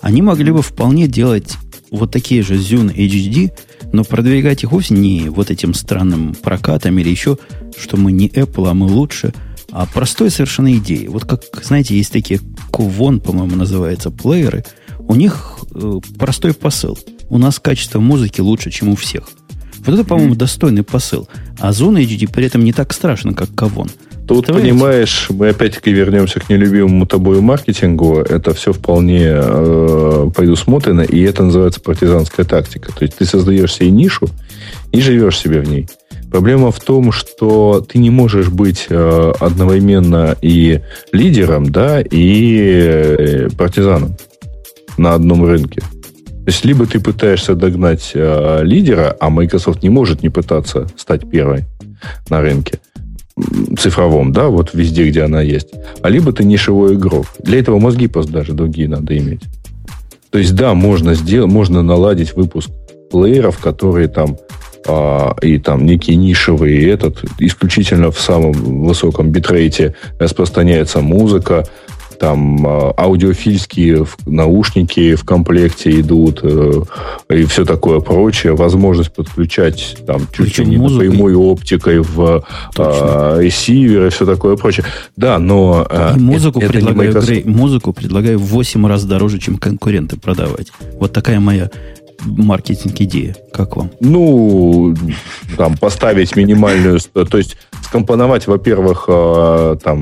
Они могли бы вполне делать вот такие же Zune HD, но продвигать их вовсе не вот этим странным прокатом или еще, что мы не Apple, а мы лучше, а простой совершенно идеи. Вот как, знаете, есть такие Кувон, по-моему, называются плееры. У них э, простой посыл. У нас качество музыки лучше, чем у всех. Вот это, по-моему, достойный посыл. А зона HD при этом не так страшно, как Кавон. Тут, понимаешь, мы опять-таки вернемся к нелюбимому тобой маркетингу. Это все вполне э, предусмотрено, и это называется партизанская тактика. То есть ты создаешь себе нишу и живешь себе в ней. Проблема в том, что ты не можешь быть э, одновременно и лидером, да, и э, партизаном на одном рынке. То есть либо ты пытаешься догнать э, лидера, а Microsoft не может не пытаться стать первой на рынке цифровом, да, вот везде, где она есть. А либо ты нишевой игрок. Для этого мозги просто даже другие надо иметь. То есть, да, можно сделать, можно наладить выпуск плееров, которые там а, и там некие нишевые, и этот исключительно в самом высоком битрейте распространяется музыка, там а, аудиофильские наушники в комплекте идут э, и все такое прочее, возможность подключать там чуть ли не прямой оптикой в а, ресивер и все такое прочее. Да, но... А, и музыку, это, предлагаю, это Грей, музыку предлагаю в 8 раз дороже, чем конкуренты продавать. Вот такая моя маркетинг идея. Как вам? Ну, там, поставить минимальную... То есть, скомпоновать, во-первых, там,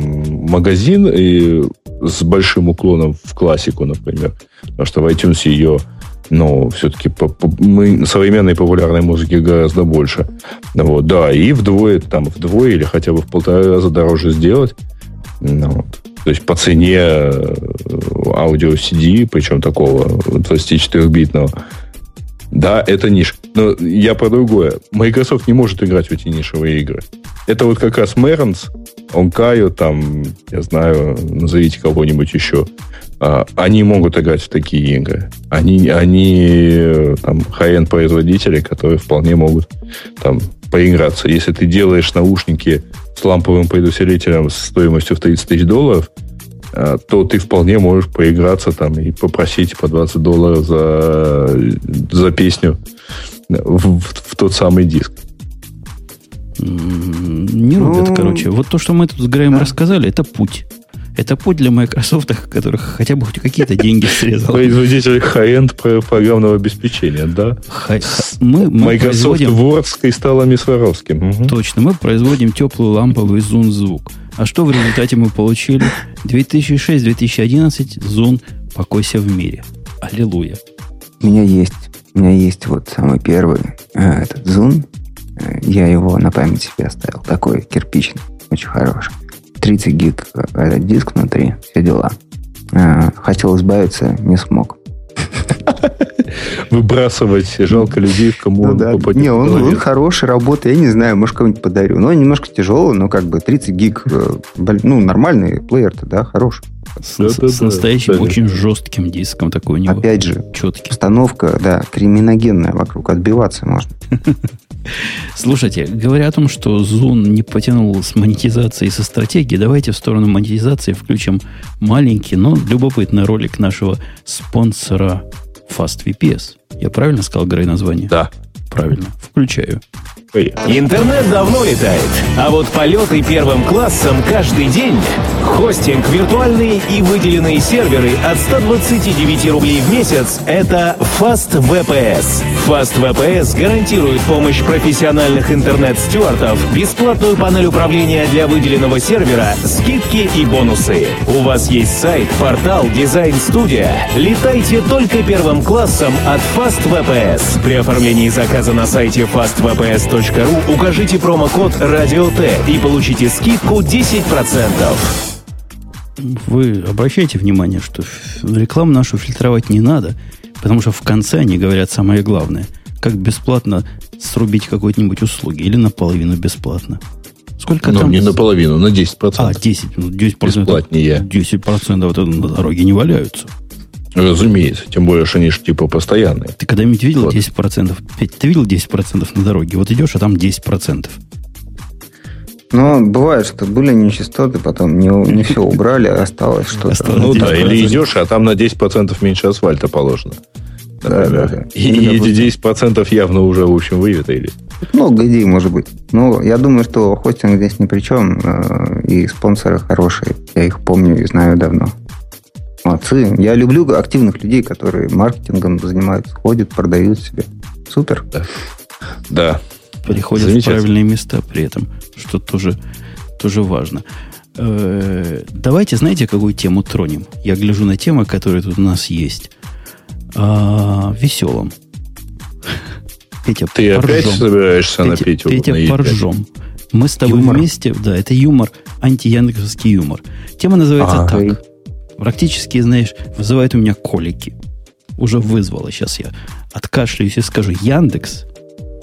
магазин и с большим уклоном в классику, например. Потому что в iTunes ее, ну, все-таки по, по, мы современной популярной музыки гораздо больше. Вот, да, и вдвое, там, вдвое или хотя бы в полтора раза дороже сделать. Ну, вот. То есть по цене э, аудио CD, причем такого 24-битного, да, это ниш. Но я про другое. Microsoft не может играть в эти нишевые игры. Это вот как раз Мэренс, Онкайо, там, я знаю, назовите кого-нибудь еще. А, они могут играть в такие игры. Они, они там, high-end производители, которые вполне могут там поиграться. Если ты делаешь наушники с ламповым предусилителем стоимостью в 30 тысяч долларов, то ты вполне можешь поиграться там и попросить по 20 долларов за, за песню в, в, в тот самый диск. Не рубят, ну, короче. Вот то, что мы тут с Греем да. рассказали, это путь. Это путь для Microsoft, которых хотя бы хоть какие-то деньги срезал. Производитель high-end программного обеспечения, да? Мы, мы Microsoft производим... Word с кристаллами Сваровским. Угу. Точно. Мы производим теплую ламповый зун-звук. А что в результате мы получили? 2006-2011 зун покойся в мире. Аллилуйя. У меня есть, у меня есть вот самый первый э, этот зун. Э, я его на память себе оставил. Такой кирпичный, очень хороший. 30 гиг э, этот диск внутри, все дела. Э, хотел избавиться, не смог. Выбрасывать жалко людей, кому ну, он да. попадет. Не, он, он хороший, работает, я не знаю, может, кого-нибудь подарю. Но он немножко тяжелый, но как бы 30 гиг, э, ну, нормальный плеер-то, да, хороший. С, да, с, да, с настоящим да, очень жестким диском такой у него. Опять же, четкий. Установка, да, криминогенная вокруг, отбиваться можно. Слушайте, говоря о том, что Zoom не потянул с монетизацией со стратегией, давайте в сторону монетизации включим маленький, но любопытный ролик нашего спонсора FastVPS. Я правильно сказал, Грей, название? Да. Правильно. Включаю. Интернет давно летает, а вот полеты первым классом каждый день. Хостинг, виртуальные и выделенные серверы от 129 рублей в месяц – это FastVPS. FastVPS гарантирует помощь профессиональных интернет-стюартов, бесплатную панель управления для выделенного сервера, скидки и бонусы. У вас есть сайт, портал, дизайн-студия. Летайте только первым классом от FastVPS. При оформлении заказа на сайте fastvps.com radio.ru укажите промокод «Радио Т» и получите скидку 10%. Вы обращайте внимание, что рекламу нашу фильтровать не надо, потому что в конце они говорят самое главное. Как бесплатно срубить какой-нибудь услуги или наполовину бесплатно. Сколько ну, там? не наполовину, на 10%. А, 10. Ну, 10%. Бесплатнее. 10% вот на дороге не валяются. Разумеется. Тем более, что они же типа постоянные. Ты когда-нибудь видел вот. 10%? Ты видел 10% на дороге? Вот идешь, а там 10%. Но бывает, что были нечистоты, потом не, не все убрали, а осталось что-то. Ну да, или идешь, а там на 10% меньше асфальта положено. Да, да, да. И эти 10% явно уже, в общем, выветрили. Много идей, может быть. Но я думаю, что хостинг здесь ни при чем. Э, и спонсоры хорошие. Я их помню и знаю давно. Молодцы. Я люблю активных людей, которые маркетингом занимаются, ходят, продают себе. Супер. Да. да. Приходят в правильные места при этом, что тоже, тоже важно. Э, давайте, знаете, какую тему тронем? Я гляжу на темы, которые тут у нас есть. А, веселом. Петя, Ты поржем. опять собираешься Петя, на Петю? Петя, на поржем. Мы с тобой юмор. вместе, да, это юмор, антияндексовский юмор. Тема называется а, так. Практически, знаешь, вызывает у меня колики. Уже вызвало. Сейчас я откашляюсь и скажу. Яндекс,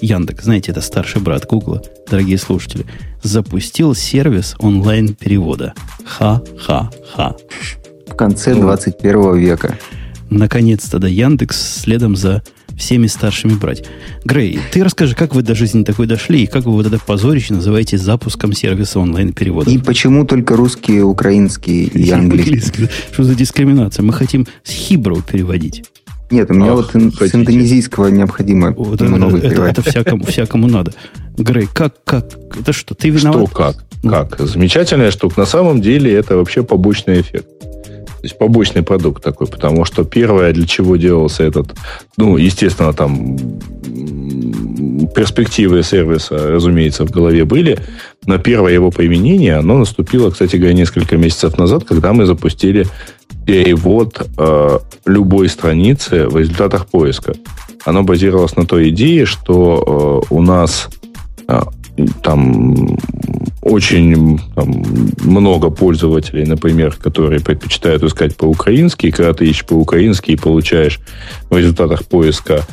Яндекс, знаете, это старший брат Гугла, дорогие слушатели, запустил сервис онлайн-перевода. Ха-ха-ха. В конце 21 ну, века. Наконец-то, да, Яндекс следом за всеми старшими брать. Грей, ты расскажи, как вы до жизни такой дошли, и как вы вот это позорище называете запуском сервиса онлайн-перевода? И почему только русские, украинские и английские? Что за дискриминация? Мы хотим с хибру переводить. Нет, у меня Ах, вот хотите. с индонезийского необходимо вот много это, это, это всякому, всякому надо. Грей, как, как? Это что, ты виноват? Что, как? Ну. Как? Замечательная штука. На самом деле это вообще побочный эффект. То есть побочный продукт такой, потому что первое, для чего делался этот, ну, естественно, там перспективы сервиса, разумеется, в голове были, но первое его применение, оно наступило, кстати говоря, несколько месяцев назад, когда мы запустили перевод э, любой страницы в результатах поиска. Оно базировалось на той идее, что э, у нас э, там очень там, много пользователей, например, которые предпочитают искать по-украински, и когда ты ищешь по-украински и получаешь в результатах поиска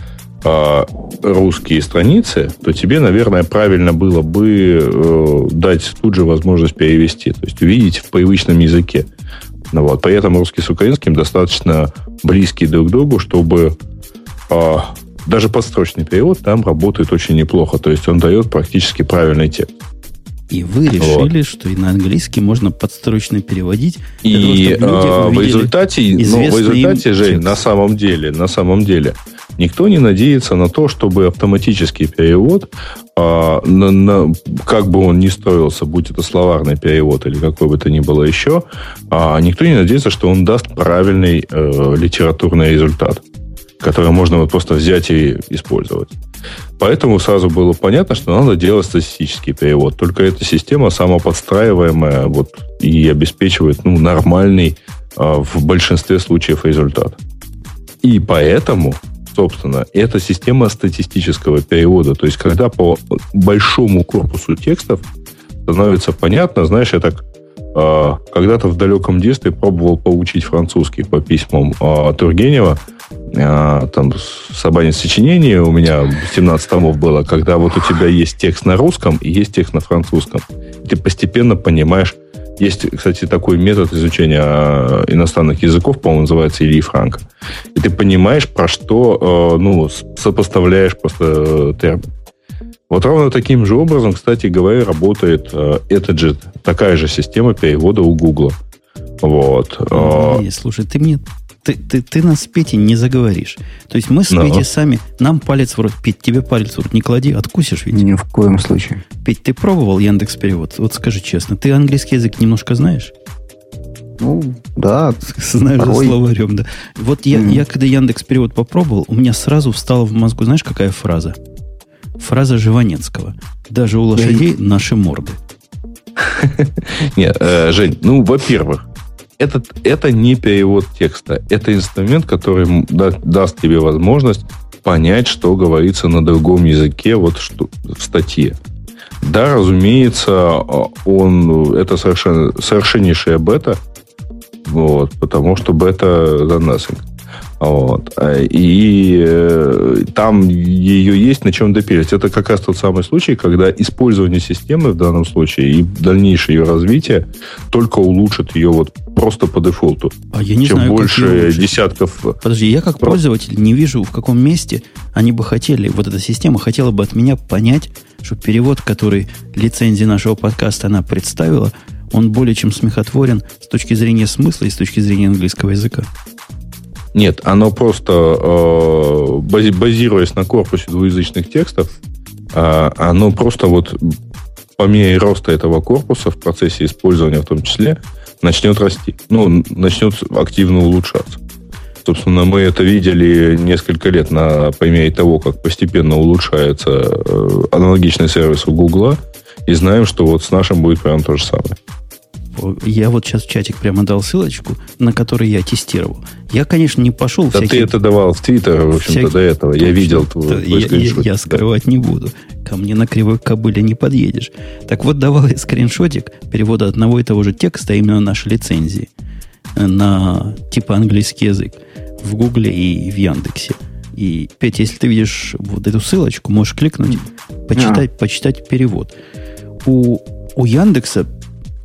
э, русские страницы, то тебе, наверное, правильно было бы э, дать тут же возможность перевести, то есть увидеть в привычном языке. Ну, вот. При этом русский с украинским достаточно близкие друг к другу, чтобы э, даже подстрочный перевод там работает очень неплохо. То есть он дает практически правильный текст. И вы решили, вот. что и на английский можно подстрочно переводить. И того, э, в результате, ну, в результате, Жень, на самом деле, на самом деле, никто не надеется на то, чтобы автоматический перевод, э, на, на, как бы он ни строился, будь это словарный перевод или какой бы то ни было еще, э, никто не надеется, что он даст правильный э, литературный результат которые можно вот просто взять и использовать. Поэтому сразу было понятно, что надо делать статистический перевод. Только эта система самоподстраиваемая вот, и обеспечивает ну, нормальный а, в большинстве случаев результат. И поэтому, собственно, это система статистического перевода. То есть, когда по большому корпусу текстов становится понятно, знаешь, я так а, когда-то в далеком детстве пробовал получить французский по письмам а, Тургенева. А, там собрание сочинений у меня 17 томов было, когда вот у тебя есть текст на русском и есть текст на французском. Ты постепенно понимаешь, есть, кстати, такой метод изучения иностранных языков, по-моему, называется Ильи Франко. И ты понимаешь, про что, ну, сопоставляешь просто э, термин. Вот ровно таким же образом, кстати говоря, работает этот же, такая же система перевода у Гугла. Вот. А, не, слушай, ты мне ты, ты, ты нас с Петей не заговоришь. То есть мы с no. Петей сами, нам палец в рот, Петь, тебе палец в рот не клади, откусишь ведь? Ни в коем случае. Петь, ты пробовал Яндекс Перевод? Вот скажи честно, ты английский язык немножко знаешь? Ну, да. Знаешь, порой. за словарем, да. Вот я, mm. я, когда Яндекс Перевод попробовал, у меня сразу встала в мозгу, знаешь, какая фраза? Фраза Живанецкого. Даже у лошадей наши морды. Нет, э, Жень, ну, во-первых, этот, это не перевод текста. Это инструмент, который да, даст тебе возможность понять, что говорится на другом языке вот что, в статье. Да, разумеется, он это совершенно, совершеннейшая бета, вот, потому что бета за nothing. Вот. И э, там ее есть на чем допилить. Это как раз тот самый случай, когда использование системы в данном случае и дальнейшее ее развитие только улучшит ее вот просто по дефолту. А я не Чем знаю, больше десятков... Подожди, я как пользователь не вижу, в каком месте они бы хотели, вот эта система хотела бы от меня понять, что перевод, который лицензии нашего подкаста она представила, он более чем смехотворен с точки зрения смысла и с точки зрения английского языка. Нет, оно просто, э, базируясь на корпусе двуязычных текстов, э, оно просто вот по мере роста этого корпуса в процессе использования в том числе начнет расти. Ну, начнет активно улучшаться. Собственно, мы это видели несколько лет на, по мере того, как постепенно улучшается э, аналогичный сервис у Гугла, и знаем, что вот с нашим будет прям то же самое. Я вот сейчас в чатик прямо дал ссылочку, на которой я тестировал. Я, конечно, не пошел... Да всякие... ты это давал в Твиттер, в общем-то, всякие... до этого. Точно. Я видел твой, твой я, я, я скрывать не буду. Ко мне на кривой кобыле не подъедешь. Так вот, давал я скриншотик перевода одного и того же текста, именно нашей лицензии, на типа английский язык в Гугле и в Яндексе. И, Петя, если ты видишь вот эту ссылочку, можешь кликнуть, почитать, а. почитать перевод. У, у Яндекса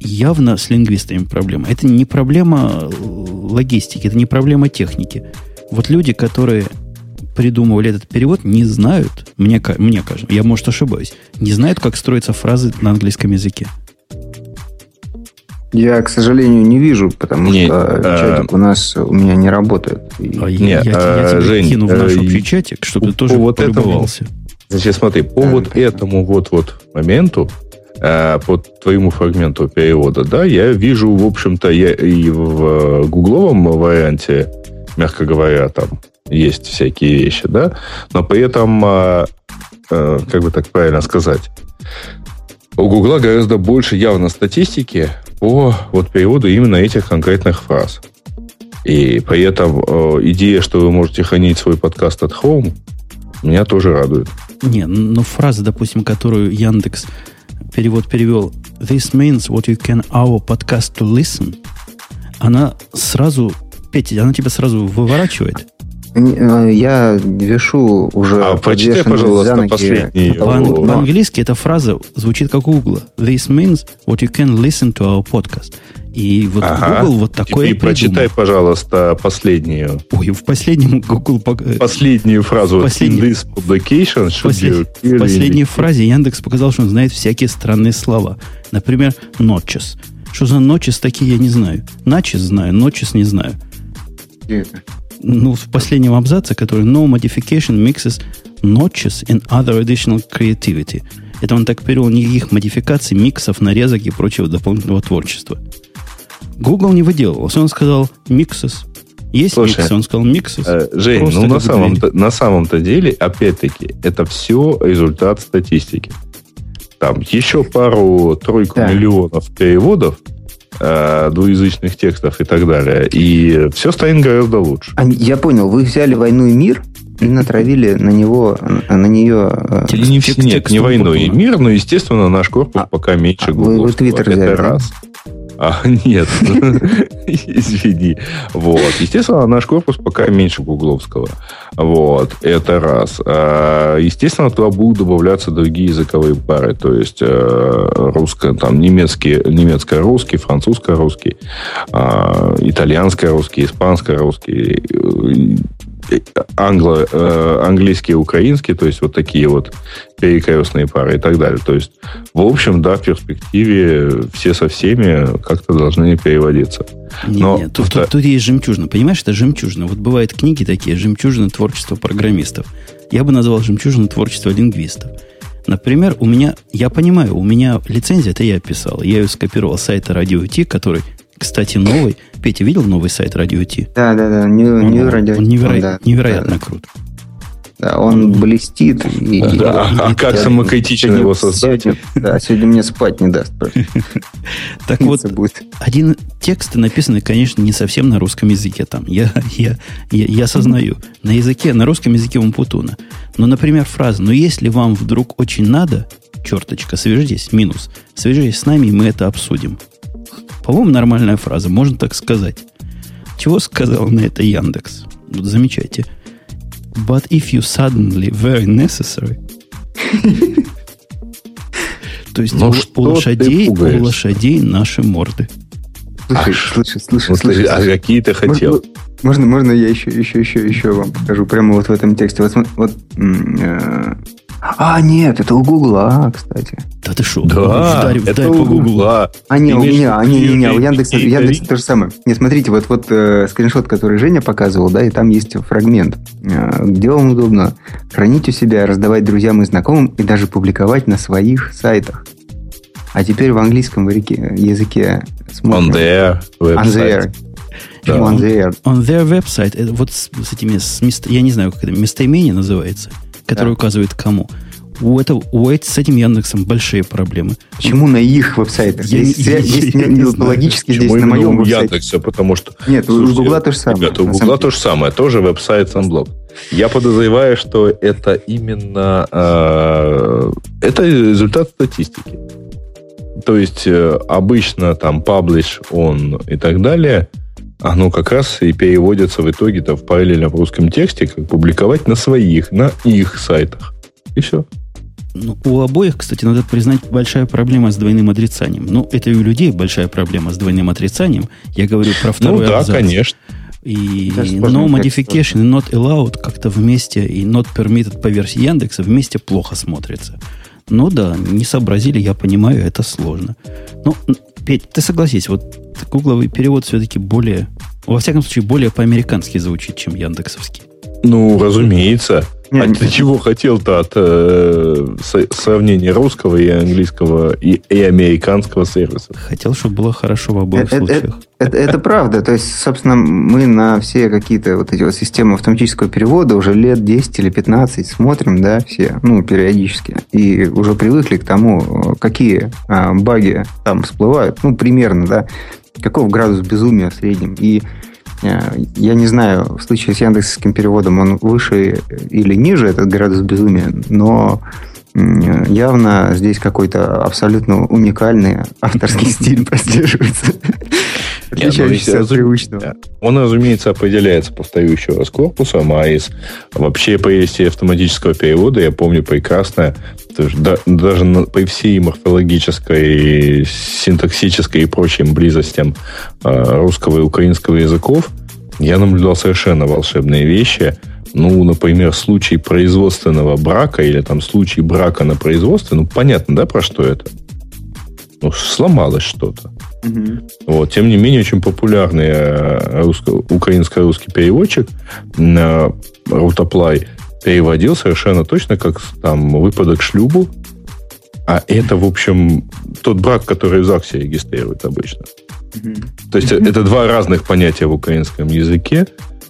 явно с лингвистами проблема. Это не проблема логистики, это не проблема техники. Вот люди, которые придумывали этот перевод, не знают, мне, мне кажется, я, может, ошибаюсь, не знают, как строятся фразы на английском языке. Я, к сожалению, не вижу, потому нет, что а... чатик у нас у меня не работает. А я, нет, я, я, я тебе Жень, кину в наш э, общий чатик, чтобы ты тоже вот полюбовался. Этому, значит, смотри, по да. вот этому вот-вот моменту Э, по твоему фрагменту перевода, да, я вижу, в общем-то, я и в гугловом варианте, мягко говоря, там есть всякие вещи, да, но при этом, э, э, как бы так правильно сказать, у Гугла гораздо больше явно статистики по вот переводу именно этих конкретных фраз. И при этом идея, что вы можете хранить свой подкаст от Home, меня тоже радует. Не, но фраза, допустим, которую Яндекс перевод перевел This means what you can our podcast to listen. Она сразу, Петя, она тебя сразу выворачивает. Э, я вешу уже... А прочитай, пожалуйста, последний. По-английски эта фраза звучит как у Гугла. This means what you can listen to our podcast. И вот ага. Google вот такое И прочитай, пожалуйста, последнюю. Ой, в последнем Google... Последнюю фразу. Последний... In this publication Послед... В последней фразе Яндекс показал, что он знает всякие странные слова. Например, notches. Что за notches такие, я не знаю. Начес знаю, notches не знаю. Где это? Ну, в последнем абзаце, который No modification mixes notches and other additional creativity. Это он так перевел никаких модификаций, миксов, нарезок и прочего дополнительного творчества. Google не выделывался. Он сказал миксес. Есть Слушай, микс, он сказал миксес. Э, Жень, ну на самом-то, на самом-то деле, опять-таки, это все результат статистики. Там еще пару-тройку да. миллионов переводов э, двуязычных текстов и так далее. И все станет гораздо лучше. А, я понял, вы взяли «Войну и мир», и натравили на него, на нее... Э, не, нет, не войну и мир, но, естественно, наш корпус а, пока меньше а, Вы, вы Твиттер взяли, Это раз. А, нет, извини. Вот. Естественно, наш корпус пока меньше гугловского. Вот. Это раз. А, естественно, туда будут добавляться другие языковые пары. То есть э, русско, там, немецкий, немецко-русский, французско-русский, а, итальянско-русский, испанско-русский, англо, э, английский и украинский, то есть вот такие вот перекрестные пары и так далее. То есть, в общем, да, в перспективе все со всеми как-то должны переводиться. Нет, Но нет, тут, тут, тут есть жемчужина. Понимаешь, это жемчужина. Вот бывают книги такие, жемчужина творчества программистов. Я бы назвал жемчужина творчества лингвистов. Например, у меня, я понимаю, у меня лицензия, это я писал. Я ее скопировал с сайта Radio T, который кстати, новый. Петя, видел новый сайт Radio T? Да, да, да. New, он, new Radio он неверо... да, невероятно да, крут. Да, он блестит. И, да, и, а и, как и, самокритично его создать? Сегодня, да, сегодня мне спать не даст. Так вот, один текст написанный, конечно, не совсем на русском языке. Там я, я, я, я осознаю. На языке, на русском языке он путуна. Но, например, фраза «Но если вам вдруг очень надо, черточка, свяжитесь, минус, свяжитесь с нами, и мы это обсудим». По-моему, нормальная фраза, можно так сказать. Чего сказал на это Яндекс? Вот замечайте. But if you suddenly very necessary. То есть у, у лошадей, у лошадей наши морды. Слушай, слушай, слушай, слушай. А какие ты хотел? Можно, можно я еще, еще, еще, еще вам покажу прямо вот в этом тексте. Вот, вот э, А, нет, это у Гугла, кстати. Да ты шо? Да, Вдарь- это вдарь у. Гугла. А, не, у меня, а, не, не, не, у и- Яндекса, и- у Яндекса то же самое. Не, смотрите, вот, вот э, скриншот, который Женя показывал, да, и там есть фрагмент, э, где вам удобно хранить у себя, раздавать друзьям и знакомым и даже публиковать на своих сайтах. А теперь в английском языке, языке On смотрим. their On website. their. Да. On their. On their website, это вот с, с этими, с мест- я не знаю, как это, местоимение называется, которое Да. указывает кому. У, этого, у с этим Яндексом большие проблемы. Почему на их веб-сайтах? Я не- я- здесь я не- не не знаю. логически здесь на моем у веб-сайте. Яндекса? Потому что... Нет, у Слушайте, Гугла то же самое. Ребята, у Гугла то же самое, тоже веб-сайт Sunblock. Я подозреваю, что это именно э, это результат статистики. То есть э, обычно там publish он и так далее, оно как раз и переводится в итоге-то в параллельном русском тексте, как публиковать на своих, на их сайтах. И все. Ну, у обоих, кстати, надо признать, большая проблема с двойным отрицанием. Ну, это и у людей большая проблема с двойным отрицанием. Я говорю про Ну второй да, абзац. конечно. И Это no modification и not allowed как-то вместе, и not permitted по версии Яндекса вместе плохо смотрится. Ну да, не сообразили, я понимаю, это сложно. Ну, Петь, ты согласись, вот гугловый перевод все-таки более, во всяком случае, более по-американски звучит, чем яндексовский. Ну, разумеется. А ты чего хотел-то от э, сравнения русского и английского и, и американского сервиса? Хотел, чтобы было хорошо в обоих Э, э, случаях. Это, это правда. То есть, собственно, мы на все какие-то вот эти вот системы автоматического перевода уже лет 10 или 15 смотрим, да, все, ну, периодически. И уже привыкли к тому, какие а, баги там всплывают. Ну, примерно, да, каков градус безумия в среднем. И а, я не знаю, в случае с яндексовским переводом он выше или ниже, этот градус безумия, но явно здесь какой-то абсолютно уникальный авторский стиль прослеживается. Отличающийся от разум- привычного. Он, разумеется, определяется, повторю еще раз, корпусом, а из вообще по версии автоматического перевода я помню прекрасно, да- даже на- по всей морфологической, синтаксической и прочим близостям э, русского и украинского языков я наблюдал совершенно волшебные вещи. Ну, например, случай производственного брака или там случай брака на производстве, ну, понятно, да, про что это? Ну, сломалось что-то. Мгм. Вот. Тем не менее, очень популярный э, русско- украинско-русский переводчик на Routapply переводил совершенно точно, как там выпадок шлюбу. А это, в общем, тот брак, который в ЗАГСе регистрируют обычно. Мгм. То есть это два разных понятия в украинском языке.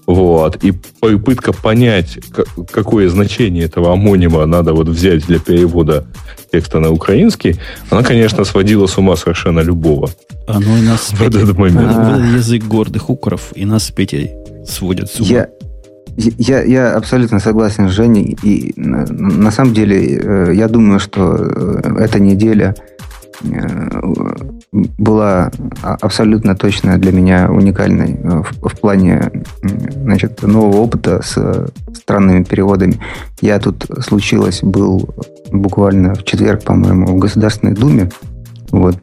Вот. И попытка понять, ка- какое значение этого амонима надо вот взять для перевода текста на украинский, она, конечно, сводила с ума совершенно любого Оно и нас в этот момент. этот язык гордых укров и нас с Петей сводят с ума. Я, я, я абсолютно согласен с Женей. И на, на самом деле, э, я думаю, что э, эта неделя э, была а- абсолютно точно для меня уникальной э, в, в плане значит, нового опыта с странными переводами. Я тут случилось, был буквально в четверг, по-моему, в Государственной Думе. Вот.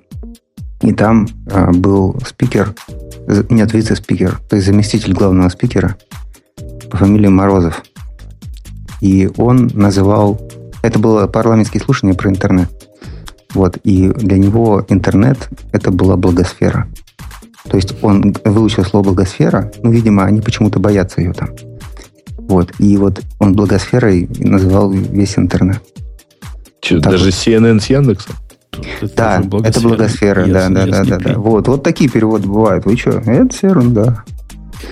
И там э, был спикер, нет, вице-спикер, то есть заместитель главного спикера по фамилии Морозов. И он называл... Это было парламентские слушания про интернет. Вот. И для него интернет – это была благосфера. То есть он выучил слово благосфера, ну, видимо, они почему-то боятся ее там. Вот. И вот он благосферой называл весь интернет. Так даже CNN с Яндексом? Это Да, тоже это благосфера, да, да, да, да, да. Вот, вот такие переводы бывают. Вы что? Это все ерунда.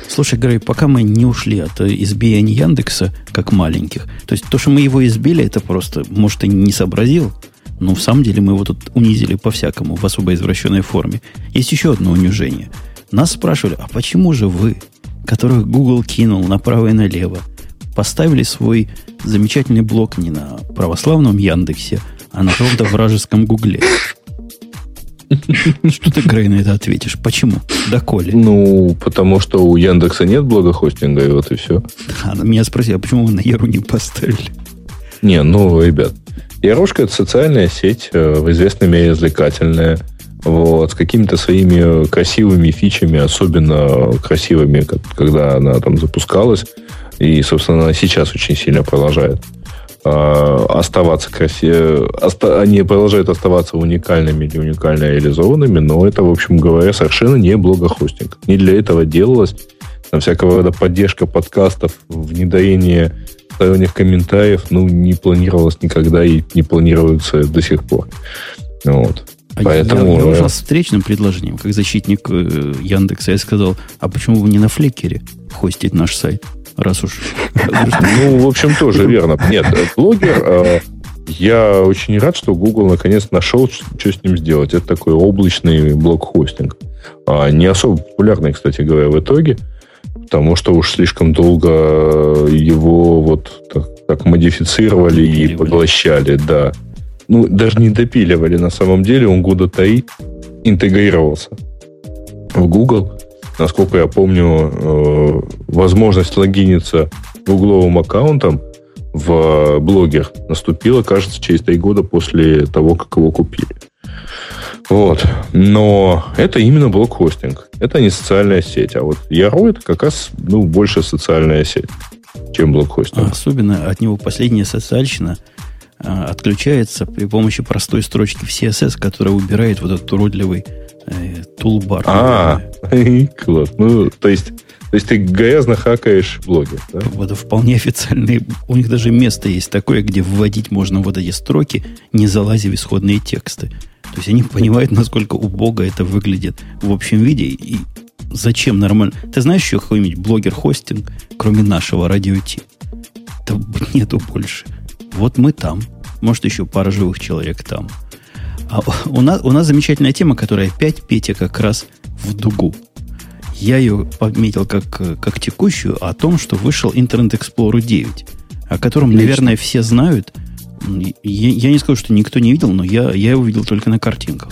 Слушай, Грей, пока мы не ушли от избиения Яндекса, как маленьких, то есть то, что мы его избили, это просто, может, и не сообразил, но в самом деле мы его тут унизили по-всякому, в особо извращенной форме. Есть еще одно унижение. Нас спрашивали, а почему же вы, которых Google кинул направо и налево, поставили свой замечательный блог не на православном Яндексе, а на каком-то вражеском Гугле? Что ты, Грей, на это ответишь? Почему? Доколе? Ну, потому что у Яндекса нет блогохостинга, и вот и все. А, меня спросили, а почему вы на Яру не поставили? Не, ну, ребят, Ярошка это социальная сеть, э, в известной мере развлекательная, вот, с какими-то своими красивыми фичами, особенно красивыми, когда она там запускалась, и, собственно, она сейчас очень сильно продолжает э, оставаться красивее, оста, они продолжают оставаться уникальными или уникально реализованными, но это, в общем говоря, совершенно не блогохостинг. Не для этого делалось. Там всякого рода поддержка подкастов, внедрение сторонних комментариев, ну, не планировалось никогда и не планируется до сих пор. Вот. А Поэтому... Я, я ушел с встречным предложением, как защитник э, Яндекса. Я сказал, а почему вы не на Флекере хостить наш сайт? Раз уж... Ну, в общем, тоже верно. Нет, блогер... Э, я очень рад, что Google наконец нашел, что с ним сделать. Это такой облачный блок-хостинг. А, не особо популярный, кстати говоря, в итоге, потому что уж слишком долго его вот так, так модифицировали и поглощали, да ну, даже не допиливали на самом деле, он года три интегрировался в Google. Насколько я помню, э, возможность логиниться гугловым аккаунтом в блогер наступила, кажется, через три года после того, как его купили. Вот. Но это именно блокхостинг. Это не социальная сеть. А вот Яро это как раз ну, больше социальная сеть, чем блокхостинг. А особенно от него последняя социальщина – а, отключается при помощи простой строчки в CSS, которая убирает вот этот уродливый э, тулбар. А, класс. Ну, то есть, то есть ты грязно хакаешь блоги, да? Вот вполне официальный. У них даже место есть такое, где вводить можно вот эти строки, не залазя в исходные тексты. То есть они понимают, насколько убого это выглядит в общем виде и зачем нормально. Ты знаешь еще какой-нибудь блогер-хостинг, кроме нашего радио Ти? Да нету больше. Вот мы там. Может, еще пара живых человек там. А у нас, у нас замечательная тема, которая опять Петя как раз в дугу. Я ее пометил как, как текущую, о том, что вышел Internet Explorer 9, о котором, Лично. наверное, все знают. Я, я не скажу, что никто не видел, но я, я его видел только на картинках.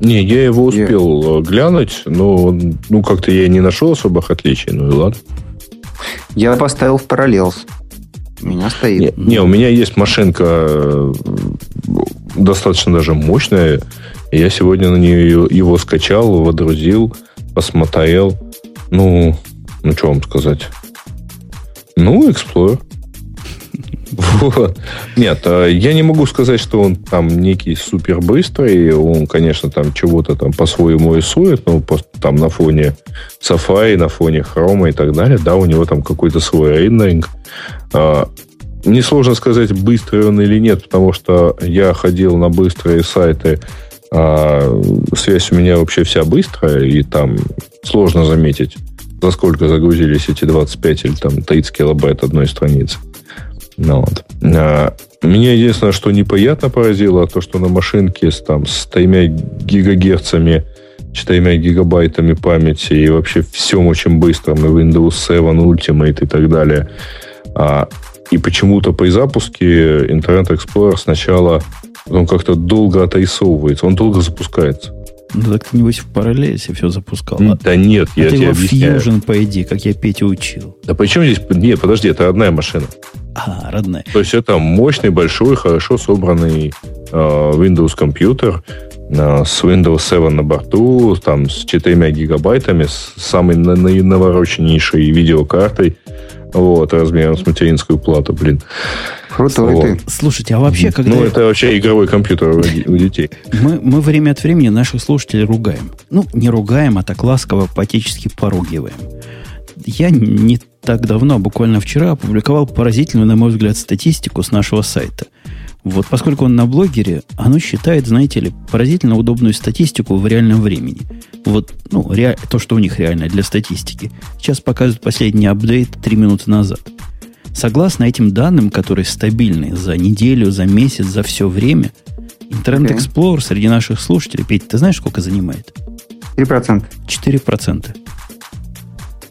Не, я его успел я... глянуть, но ну, как-то я не нашел особых отличий, ну и ладно. Я поставил в параллелс. У меня стоит. Не, не, у меня есть машинка э, достаточно даже мощная. Я сегодня на нее его скачал, водрузил, посмотрел. Ну, ну что вам сказать? Ну, Explorer. Вот. Нет, а я не могу сказать, что он там некий супер быстрый. Он, конечно, там чего-то там по-своему рисует, но там на фоне Safari, на фоне Chrome и так далее. Да, у него там какой-то свой рендеринг. А, несложно сказать, быстрый он или нет, потому что я ходил на быстрые сайты, а связь у меня вообще вся быстрая, и там сложно заметить, за сколько загрузились эти 25 или там 30 килобайт одной страницы. Ну, вот. а, меня единственное, что неприятно поразило, то, что на машинке с, там, с 3 гигагерцами 4 гигабайтами памяти и вообще всем очень быстрым, и Windows 7 Ultimate и так далее. А, и почему-то при запуске Internet Explorer сначала он как-то долго отрисовывается, он долго запускается. Ну так ты, небось, в параллели все запускал. Да нет, а я ты тебе его объясняю. Fusion, по идее, как я Петя учил. Да почему здесь... Нет, подожди, это родная машина. А, родная. То есть это мощный, большой, хорошо собранный э, Windows компьютер э, с Windows 7 на борту, там с 4 гигабайтами, с самой навороченнейшей видеокартой, вот, размером с материнскую плату, блин. Крутой вот. ты. Слушайте, а вообще, когда... Ну, это вообще игровой компьютер у детей. Мы, мы время от времени наших слушателей ругаем. Ну, не ругаем, а так ласково, патически поругиваем. Я не так давно, буквально вчера, опубликовал поразительную, на мой взгляд, статистику с нашего сайта – вот поскольку он на блогере, оно считает, знаете ли, поразительно удобную статистику в реальном времени. Вот, ну, ре... то, что у них реально для статистики. Сейчас показывают последний апдейт 3 минуты назад. Согласно этим данным, которые стабильны за неделю, за месяц, за все время, Internet Explorer okay. среди наших слушателей, Петь, ты знаешь, сколько занимает? 3%. 4%.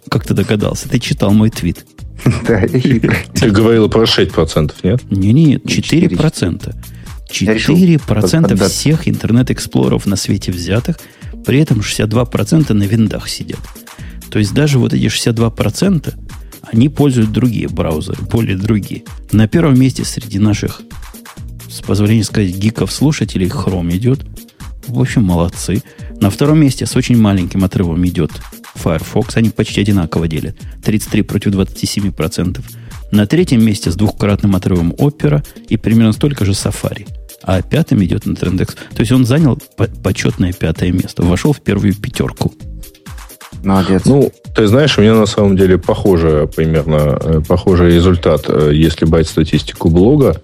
Как ты догадался? Ты читал мой твит. Да, Ты говорила про 6%, нет? Не, не, 4%. 4% всех интернет-эксплоров на свете взятых, при этом 62% на виндах сидят. То есть даже вот эти 62%, они пользуют другие браузеры, более другие. На первом месте среди наших, с позволения сказать, гиков-слушателей Chrome идет. В общем, молодцы. На втором месте с очень маленьким отрывом идет Firefox. Они почти одинаково делят. 33 против 27 процентов. На третьем месте с двухкратным отрывом Opera и примерно столько же Safari. А пятым идет Internet Explorer. То есть он занял почетное пятое место. Вошел в первую пятерку. Молодец. Ну, ты знаешь, у меня на самом деле похожий примерно э, похожий результат. Э, если брать статистику блога,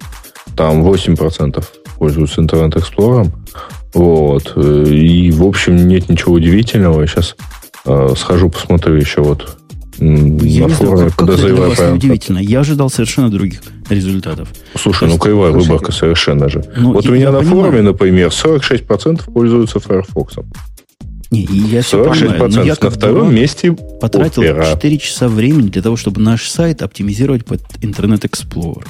там 8% пользуются Internet Explorer. Вот. Э, и, в общем, нет ничего удивительного. Сейчас схожу, посмотрю еще вот я на форуме, куда заявляю удивительно. Я ожидал совершенно других результатов. Слушай, ну кривая выборка совершенно же. Ну, вот у меня на понимаю. форуме, например, 46% пользуются Firefox. Не, и я все понимаю, но я на втором месте потратил Opera. 4 часа времени для того, чтобы наш сайт оптимизировать под Internet Explorer.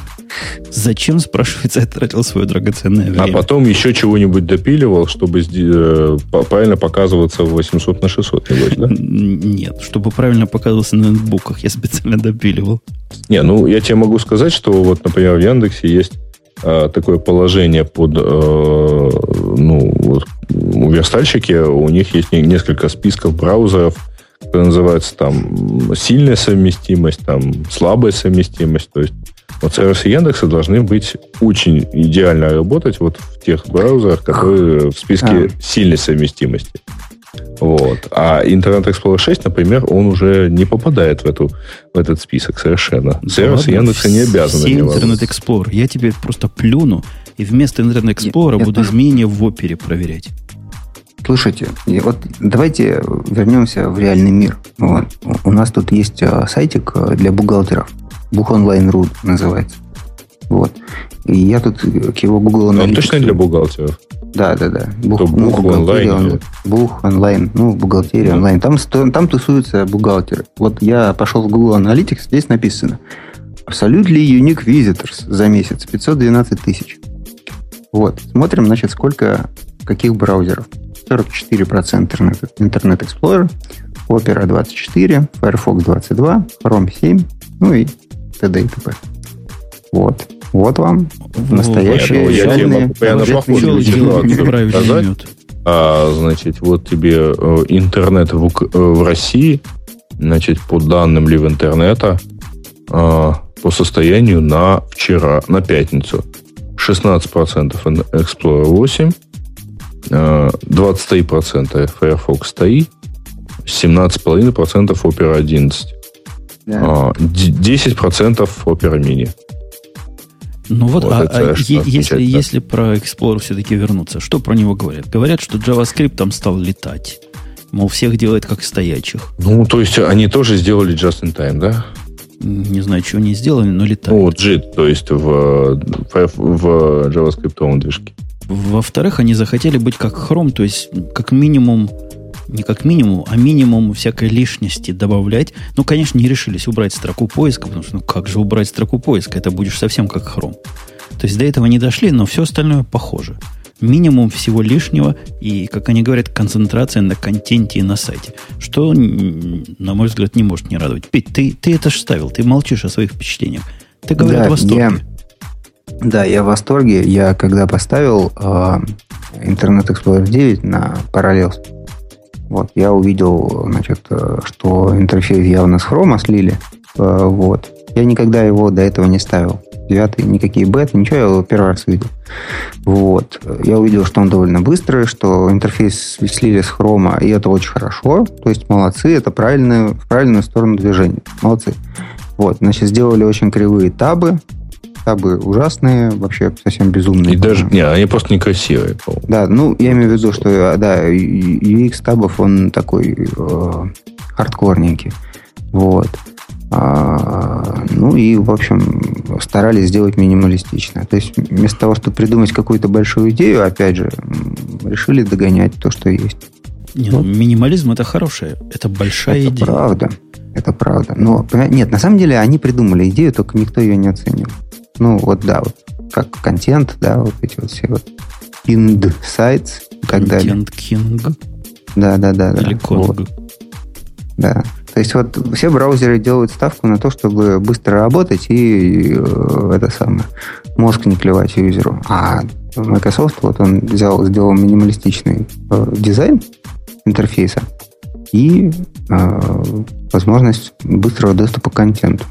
Зачем, спрашивается, я тратил свое драгоценное а время? А потом еще чего-нибудь допиливал, чтобы э, правильно показываться в 800 на 600, небось, да? Нет, чтобы правильно показывался на ноутбуках, я специально допиливал. Не, ну, я тебе могу сказать, что вот, например, в Яндексе есть такое положение под, э, ну, вот, у верстальщики, у них есть несколько списков браузеров, которые называются там сильная совместимость, там слабая совместимость. То есть вот сервисы Яндекса должны быть очень идеально работать вот в тех браузерах, которые в списке а. сильной совместимости. Вот. А Internet Explorer 6, например, он уже не попадает в, эту, в этот список совершенно. Да Сервисы Яндекса не обязаны. Все Internet Explorer. Я теперь просто плюну и вместо Internet Explorer буду изменения в опере проверять. Слушайте, вот давайте вернемся в реальный мир. Вот. У нас тут есть а, сайтик а, для бухгалтеров. Бухонлайн.ру называется. Вот. И я тут к его Google Analytics... Он точно для бухгалтеров? Да, да, да. Бух, ну, бух онлайн. Он, бух онлайн. Ну, бухгалтерия да. онлайн. Там, там тусуются бухгалтеры. Вот я пошел в Google Analytics, здесь написано Absolutely Unique Visitors за месяц. 512 тысяч. Вот. Смотрим, значит, сколько, каких браузеров. 44% Internet, Internet Explorer, Opera 24, Firefox 22, Chrome 7, ну и т.д. и т.п. Вот. Вот вам настоящие я реальные... Я тебе а, значит, вот тебе э, интернет в, э, в России, значит, по данным Лив интернета, э, по состоянию на вчера, на пятницу, 16% Explorer 8, 23% Firefox TI, 17,5% Opera 11, да. 10% Opera Mini. Ну вот, вот а, а если, если про Explorer все-таки вернуться, что про него говорят? Говорят, что JavaScript там стал летать. Мол, всех делает как стоячих. Ну, то есть они тоже сделали just in time, да? Не знаю, чего они сделали, но летают. Ну, JIT, то есть в, в, в JavaScript движке. Во-вторых, они захотели быть как Chrome, то есть как минимум, не как минимум, а минимум всякой лишности добавлять. Ну, конечно, не решились убрать строку поиска, потому что ну как же убрать строку поиска? Это будешь совсем как Chrome. То есть до этого не дошли, но все остальное похоже. Минимум всего лишнего и, как они говорят, концентрация на контенте и на сайте. Что, на мой взгляд, не может не радовать. Петь, ты, ты это же ставил, ты молчишь о своих впечатлениях. Ты говоришь да, в восторге. Я да, я в восторге. Я когда поставил э, Internet Explorer 9 на Parallels, вот, я увидел, значит, э, что интерфейс явно с Chrome слили. Э, вот. Я никогда его до этого не ставил. Девятый, никакие беты, ничего, я его первый раз видел. Вот. Я увидел, что он довольно быстрый, что интерфейс слили с хрома, и это очень хорошо. То есть молодцы, это правильную, в правильную сторону движения. Молодцы. Вот, значит, сделали очень кривые табы, табы ужасные, вообще совсем безумные. И даже, не, они просто некрасивые. Да, ну, я имею в виду, что, да, UX табов, он такой э, хардкорненький. Вот. А, ну и, в общем, старались сделать минималистично. То есть вместо того, чтобы придумать какую-то большую идею, опять же, решили догонять то, что есть. Не, ну, вот. ну, минимализм это хорошее, это большая это идея. Правда, это правда. Но нет, на самом деле они придумали идею, только никто ее не оценил. Ну, вот да, вот как контент, да, вот эти вот все вот pinned sites и так далее. Content King. Да, да, да. Или да. Вот. Да. То есть вот все браузеры делают ставку на то, чтобы быстро работать и э, это самое, мозг не клевать юзеру. А Microsoft, вот он взял, сделал минималистичный э, дизайн интерфейса и э, возможность быстрого доступа к контенту.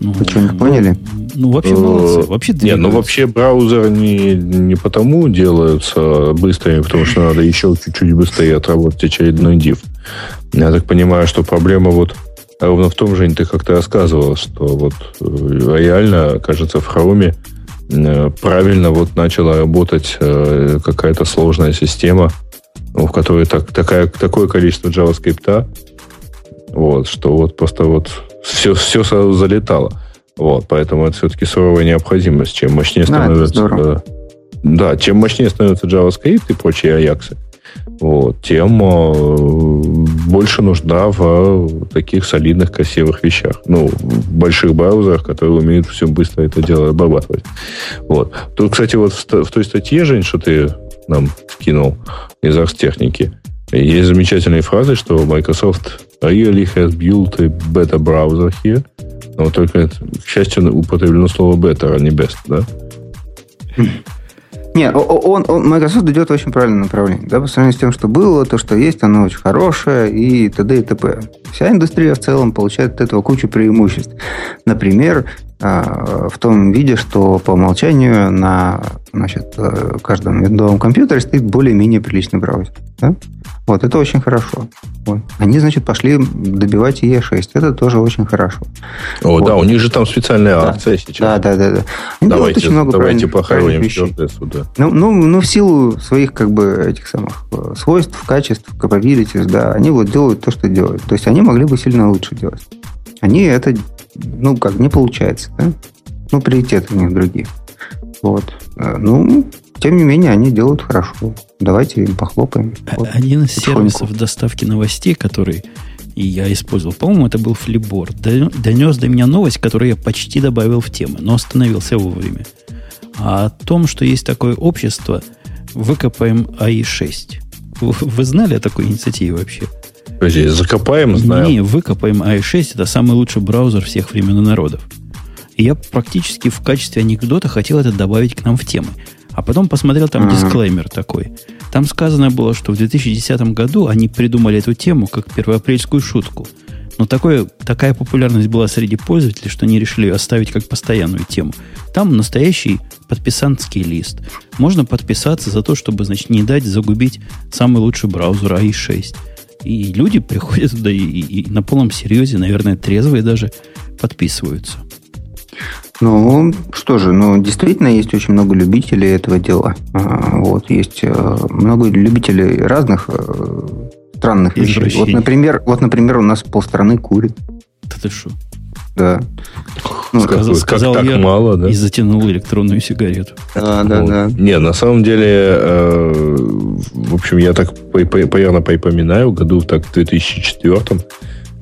Ну, Вы что, не ну, поняли? Ну, вообще э, молодцы. Вообще Нет, ну вообще браузеры не, не потому делаются быстрыми, потому что надо еще чуть-чуть быстрее отработать очередной div. Я так понимаю, что проблема вот ровно в том, Жень, ты как-то рассказывал, что вот э, реально, кажется, в Chrome э, правильно вот начала работать какая-то сложная система, в которой так, такая, такое количество JavaScript, вот, что вот просто вот все, все сразу залетало. Вот, поэтому это все-таки суровая необходимость. Чем мощнее становится... Да, да, чем мощнее становится JavaScript и прочие Ajax, вот, тем э, больше нужда в таких солидных, красивых вещах. Ну, в больших браузерах, которые умеют все быстро это дело обрабатывать. Вот. Тут, кстати, вот в, в той статье, Жень, что ты нам скинул из архтехники, есть замечательные фразы, что Microsoft really has built a better browser here. Но только, к счастью, употреблено слово better, а не best, да? Не, он, он, Microsoft идет в очень правильном направлении. Да, по сравнению с тем, что было, то, что есть, оно очень хорошее и т.д. и т.п. Вся индустрия в целом получает от этого кучу преимуществ. Например, а, в том виде, что по умолчанию на значит, э, каждом виндовом компьютере стоит более-менее приличный браузер. Да? Вот, это очень хорошо. Вот. Они, значит, пошли добивать E6. Это тоже очень хорошо. О, вот. да, у них же там специальная да. акция сейчас. Да, да, да. да. Они давайте очень много давайте похороним сюда. Ну, ну, ну, в силу своих, как бы, этих самых э, свойств, качеств, capabilities, да, они вот делают то, что делают. То есть они могли бы сильно лучше делать. Они это ну, как, не получается, да? Ну, приоритеты у них другие. Вот. Э, ну, тем не менее, они делают хорошо. Давайте им похлопаем. Вот, Один из сервисов доставки новостей, который и я использовал, по-моему, это был Flipboard, донес до меня новость, которую я почти добавил в темы, но остановился вовремя. А о том, что есть такое общество, выкопаем АИ-6. Вы, вы знали о такой инициативе вообще? Подожди, закопаем, знаем. Не, выкопаем i6 это самый лучший браузер всех времен и народов. И я практически в качестве анекдота хотел это добавить к нам в темы. А потом посмотрел там дисклеймер такой. Там сказано было, что в 2010 году они придумали эту тему как первоапрельскую шутку. Но такое, такая популярность была среди пользователей, что они решили оставить как постоянную тему. Там настоящий подписантский лист. Можно подписаться за то, чтобы, значит, не дать загубить самый лучший браузер AI6. И люди приходят туда и, и, и на полном серьезе, наверное, трезвые даже подписываются. Ну, что же, ну, действительно, есть очень много любителей этого дела. А, вот, есть э, много любителей разных э, странных вещей. Вот, например, вот, например, у нас полстраны курит. Да ты что? Да. Ну, сказал, как, сказал так я мало, да? И затянул электронную сигарету. Да, да, вот. да. Не, на самом деле, э, в общем, я так примерно припоминаю, году так в 2004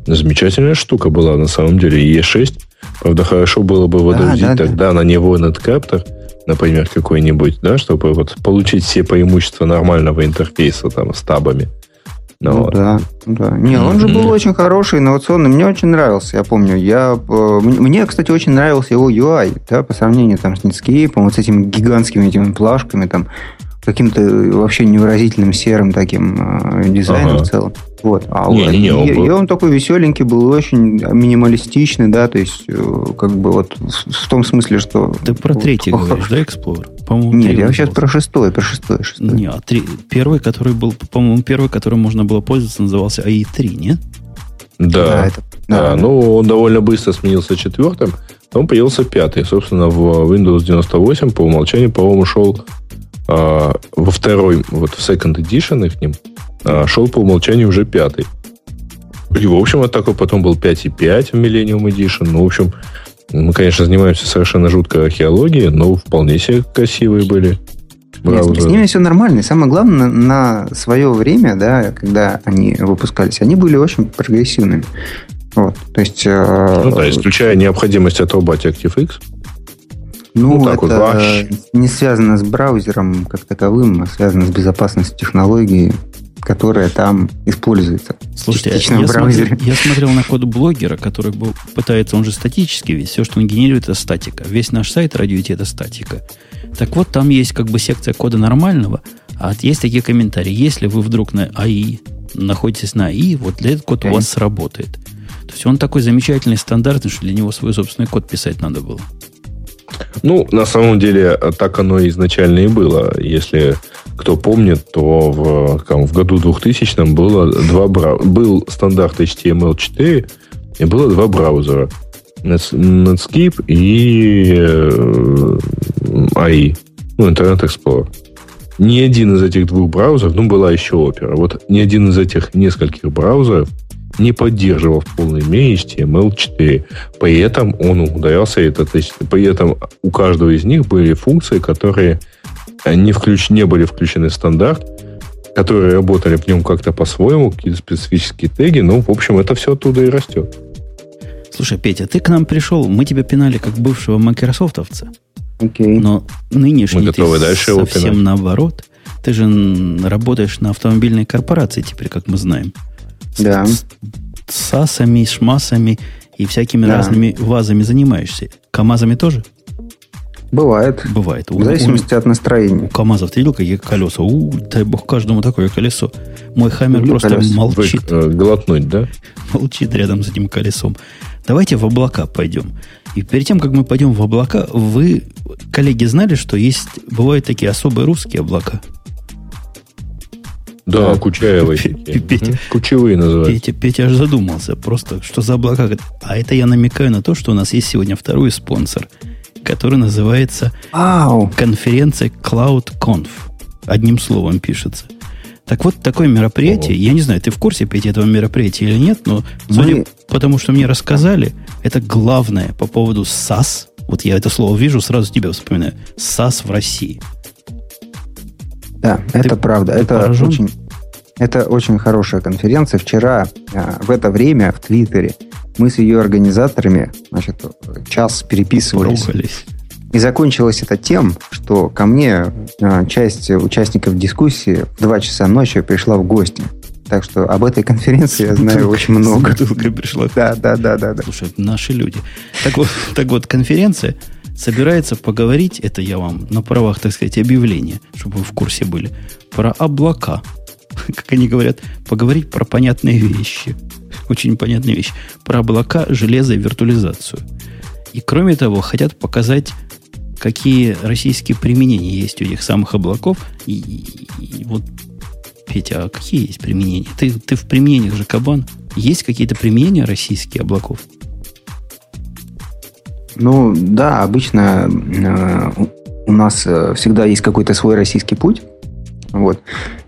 замечательная штука была на самом деле. Е6. Правда, хорошо было бы водрузить да, да, тогда да. на него надкаптор, например, какой-нибудь, да, чтобы вот получить все преимущества нормального интерфейса там с табами. Ну, ну да, да. Не, он же был очень хороший, инновационный. Мне очень нравился, я помню. Я, э, мне, кстати, очень нравился его UI, да, по сравнению там, с Netscape, вот с этими гигантскими этими плашками, там, каким-то вообще невыразительным серым таким э, дизайном ага. в целом. Вот. А не, не, не, он, и, был... и он такой веселенький был, очень минималистичный, да, то есть э, как бы вот в, в том смысле, что... Ты про третий вот, говоришь, да, Explorer? По-моему, Нет, я сейчас про шестой, про шестой, шестой. Не, а три, первый, который был, по-моему, первый, которым можно было пользоваться, назывался AI3, нет? Да, да, это, да, да. Ну, он довольно быстро сменился четвертым, потом появился пятый. Собственно, в Windows 98 по умолчанию, по-моему, шел а, во второй, вот в Second Edition их ним, а, шел по умолчанию уже пятый. И, в общем, такой потом был 5.5 в Millennium Edition. Ну, в общем, мы, конечно, занимаемся совершенно жуткой археологией, но вполне себе красивые были. Нет, с ними все нормально. И самое главное, на свое время, да, когда они выпускались, они были очень прогрессивными. Вот, то есть... Э, ну да, исключая необходимость отрубать ActiveX. Ну, ну это вот, не связано с браузером как таковым, а связано с безопасностью технологии, которая там используется. Слушайте, я, я, смотрел, я смотрел на код блогера, который был, пытается, он же статический весь, все, что он генерирует, это статика. Весь наш сайт радио это статика. Так вот, там есть как бы секция кода нормального, а есть такие комментарии. Если вы вдруг на АИ находитесь на АИ, вот для этого код okay. у вас сработает. То есть он такой замечательный, стандартный, что для него свой собственный код писать надо было. Ну, на самом деле, так оно изначально и было. Если кто помнит, то в, там, в году 2000 было два брау... был стандарт HTML4, и было два браузера. Netscape и э, AI, ну, Internet Explorer. Ни один из этих двух браузеров, ну, была еще Opera, вот ни один из этих нескольких браузеров не поддерживал в полной мере HTML4. При этом он ударялся, этот, при этом у каждого из них были функции, которые не, включ, не были включены в стандарт, которые работали в нем как-то по-своему, какие-то специфические теги. Ну, в общем, это все оттуда и растет. Слушай, Петя, ты к нам пришел, мы тебя пинали как бывшего майкрософтовца. Окей. Но нынешний мы готовы ты дальше его совсем пинать. наоборот. Ты же работаешь на автомобильной корпорации теперь, как мы знаем. Да. С, с САСами, шмасами и всякими Да. разными вазами занимаешься. КАМАЗами тоже? Бывает. Бывает. У- В зависимости от У, настроения. КАМАЗов ты видел, какие колеса? У, дай бог каждому такое колесо. Мой Хаммер Люблю просто колеса. Вы молчит. э, глотнуть, да? молчит рядом с этим колесом. Давайте в облака пойдем. И перед тем, как мы пойдем в облака, вы, коллеги, знали, что есть, бывают такие особые русские облака? Да, такие. Петя. Кучевые называются. Петя, Петя аж задумался. Просто, что за облака? А это я намекаю на то, что у нас есть сегодня второй спонсор, который называется Ау! конференция CloudConf. Одним словом пишется. Так вот, такое мероприятие, я не знаю, ты в курсе, Петя, этого мероприятия или нет, но судя Мы- потому, что мне рассказали, это главное по поводу SAS. Вот я это слово вижу, сразу тебя вспоминаю. SAS в России. Да, это правда. Это поражен? очень, это очень хорошая конференция. Вчера а, в это время в Твиттере мы с ее организаторами значит, час переписывались. Поругались. И закончилось это тем, что ко мне а, часть участников дискуссии в 2 часа ночи пришла в гости. Так что об этой конференции я знаю очень много. С бутылкой пришла. Да, да, да, да, да. Слушай, наши люди. Так вот, так вот, конференция собирается поговорить, это я вам на правах, так сказать, объявления, чтобы вы в курсе были, про облака. Как они говорят, поговорить про понятные вещи. Очень понятные вещи. Про облака, железо и виртуализацию. И кроме того, хотят показать, какие российские применения есть у этих самых облаков. И, и- и вот, Петя, а какие есть применения? Ты, ты в применениях же кабан. Есть какие-то применения российских облаков? Ну, да, обычно э, у- нас э, всегда есть какой-то свой российский путь. Вот.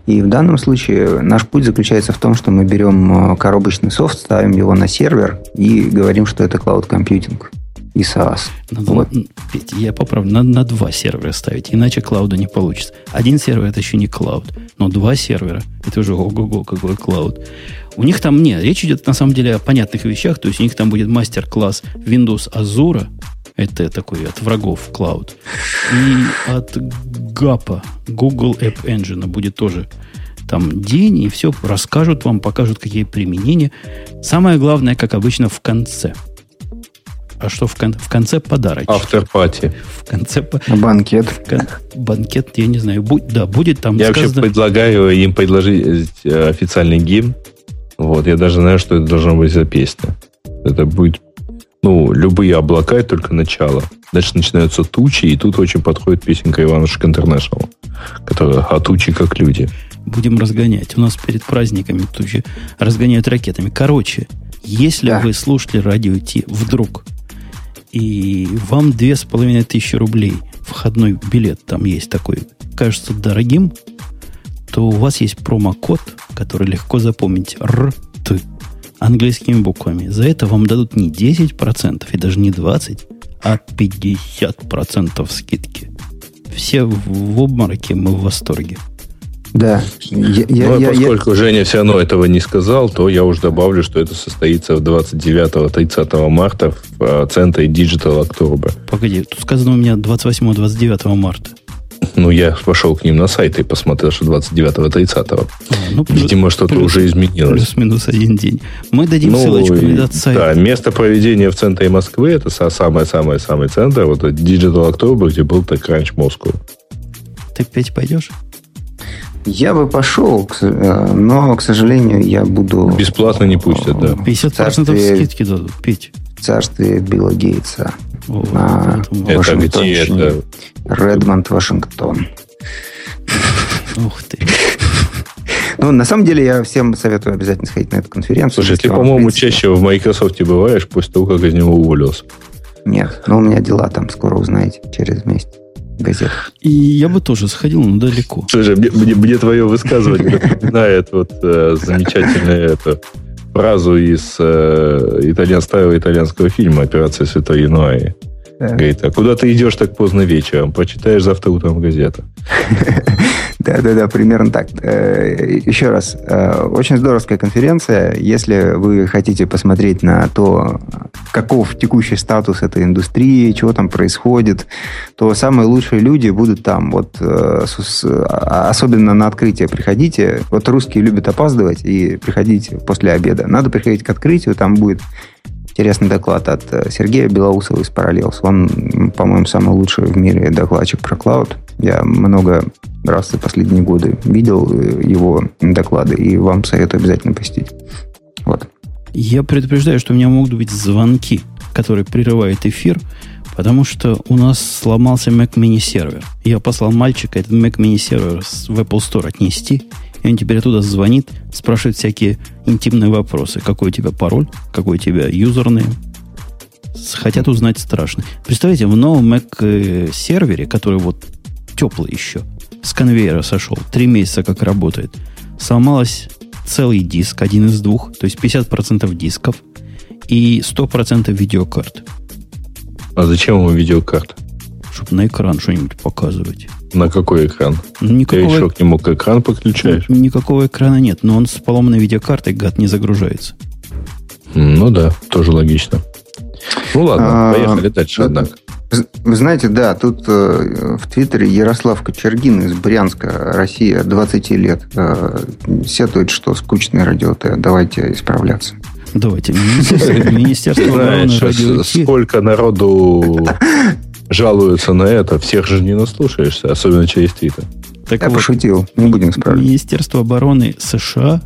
И в данном случае наш путь заключается в том, что мы берем э, коробочный софт, ставим его на сервер и говорим, что это cloud computing и SaaS. Надо, Вот. м, Петя, я поправлю, надо на два сервера ставить, иначе клауда не получится. Один сервер это еще не клауд, но два сервера это уже ого-го, какой клауд. У них там нет, речь идет на самом деле о понятных вещах, то есть у них там будет мастер-класс Windows Azure, это такой от врагов клауд, и от GAPA, Google App Engine будет тоже там день, и все расскажут вам, покажут, какие применения. Самое главное, как обычно, в конце. А что в, кон- в конце подарочек? Автор-пати. В конце по- Банкет. кон- банкет, я не знаю, будь, да, будет там Я вообще сказано... предлагаю им предложить э, официальный гимн. Вот, я даже знаю, что это должна быть за песня. Это будет, ну, любые облака, это только начало. Дальше начинаются тучи, и тут очень подходит песенка Иванушек Интернешнл, которая «А тучи как люди». Будем разгонять. У нас перед праздниками тучи разгоняют ракетами. Короче, если Да. вы слушали радио Ти вдруг, и вам две с половиной тысячи рублей входной билет там есть такой, кажется дорогим, то у вас есть промокод, который легко запомнить. РТ. Английскими буквами. За это вам дадут не 10% и даже не 20%, а 50% скидки. Все в обмороке, мы в восторге. Да. Я, я- Ну, а я- я- поскольку Женя все равно этого не сказал, то я уж добавлю, что это состоится в 29-30 марта в э, центре Digital October. Погоди, тут сказано у меня 28-29 марта. Ну, я пошел к ним на сайт и посмотрел, что 29-30. А, ну, Видимо, что-то плюс- уже изменилось. Плюс-минус один день. Мы дадим Ну, ссылочку и- на этот сайт. Да, место проведения в центре Москвы это са- самое-самое-самый центр, вот это Digital October, где был TechCrunch Moscow. Ты, Петь, пойдешь? Я бы пошел, э, но, к сожалению, я буду... Бесплатно не пустят, да. 50% царстве- скидки дадут. Петь. в царстве Билла Гейтса. О, А, поэтому- Это Вашингтон, где это? Редмонд, Вашингтон. Ух ты. Ну, на самом деле, я всем советую обязательно сходить на эту конференцию. Слушай, ты, по-моему, принципе, чаще в Microsoft бываешь после того, как из него уволился. Нет, но у меня дела там скоро узнаете, через месяц. Газет. И я бы тоже сходил, но далеко. Слушай, мне, мне- мне твое высказывание напоминает вот э, замечательную эту фразу из э, итальян, старого итальянского фильма «Операция Святой Януари». Говорит, а куда ты идешь так поздно вечером? Почитаешь завтра утром газету. Да-да-да, примерно так. Э, Еще раз, э, очень здоровская конференция. Если вы хотите посмотреть на то, каков текущий статус этой индустрии, чего там происходит, то самые лучшие люди будут там. Вот э, а- особенно на открытие приходите. Вот русские любят опаздывать и приходите после обеда. Надо приходить к открытию, там будет интересный доклад от э, Сергея Белоусова из Parallels. Он, по-моему, самый лучший в мире докладчик про клауд. Я много раз за последние годы видел э, его доклады, и вам советую обязательно посетить. Вот. Я предупреждаю, что у меня могут быть звонки, которые прерывают эфир, потому что у нас сломался Mac Mini сервер. Я послал мальчика этот Mac Mini сервер в Apple Store отнести, и он теперь оттуда звонит, спрашивает всякие интимные вопросы. Какой у тебя пароль, какой у тебя юзернейм. С- Хотят узнать страшно. Представляете, в новом Mac э, сервере, который вот теплый еще, с конвейера сошел, три месяца как работает, сломалась целый диск, один из двух, то есть 50% дисков и 100% видеокарт, А зачем ему видеокарта? чтобы на экран что-нибудь показывать. На какой экран? Ну, Ты Никакого, еще к нему к экран подключаешь? никакого экрана нет, но он с поломанной видеокартой, гад, не загружается. Ну да, тоже логично. Ну ладно, А, поехали дальше, да. однако. Вы знаете, да, тут э, в Твиттере Ярослав Кочергин из Брянска, Россия, 20 лет, э, сетует, что скучное радио Т. Давайте исправляться. Давайте. Министерство, Знаешь, Ти. сколько народу жалуются на это, всех же не наслушаешься, особенно через Твиттер. Так Я вот, пошутил, не будем исправлять. Министерство обороны США,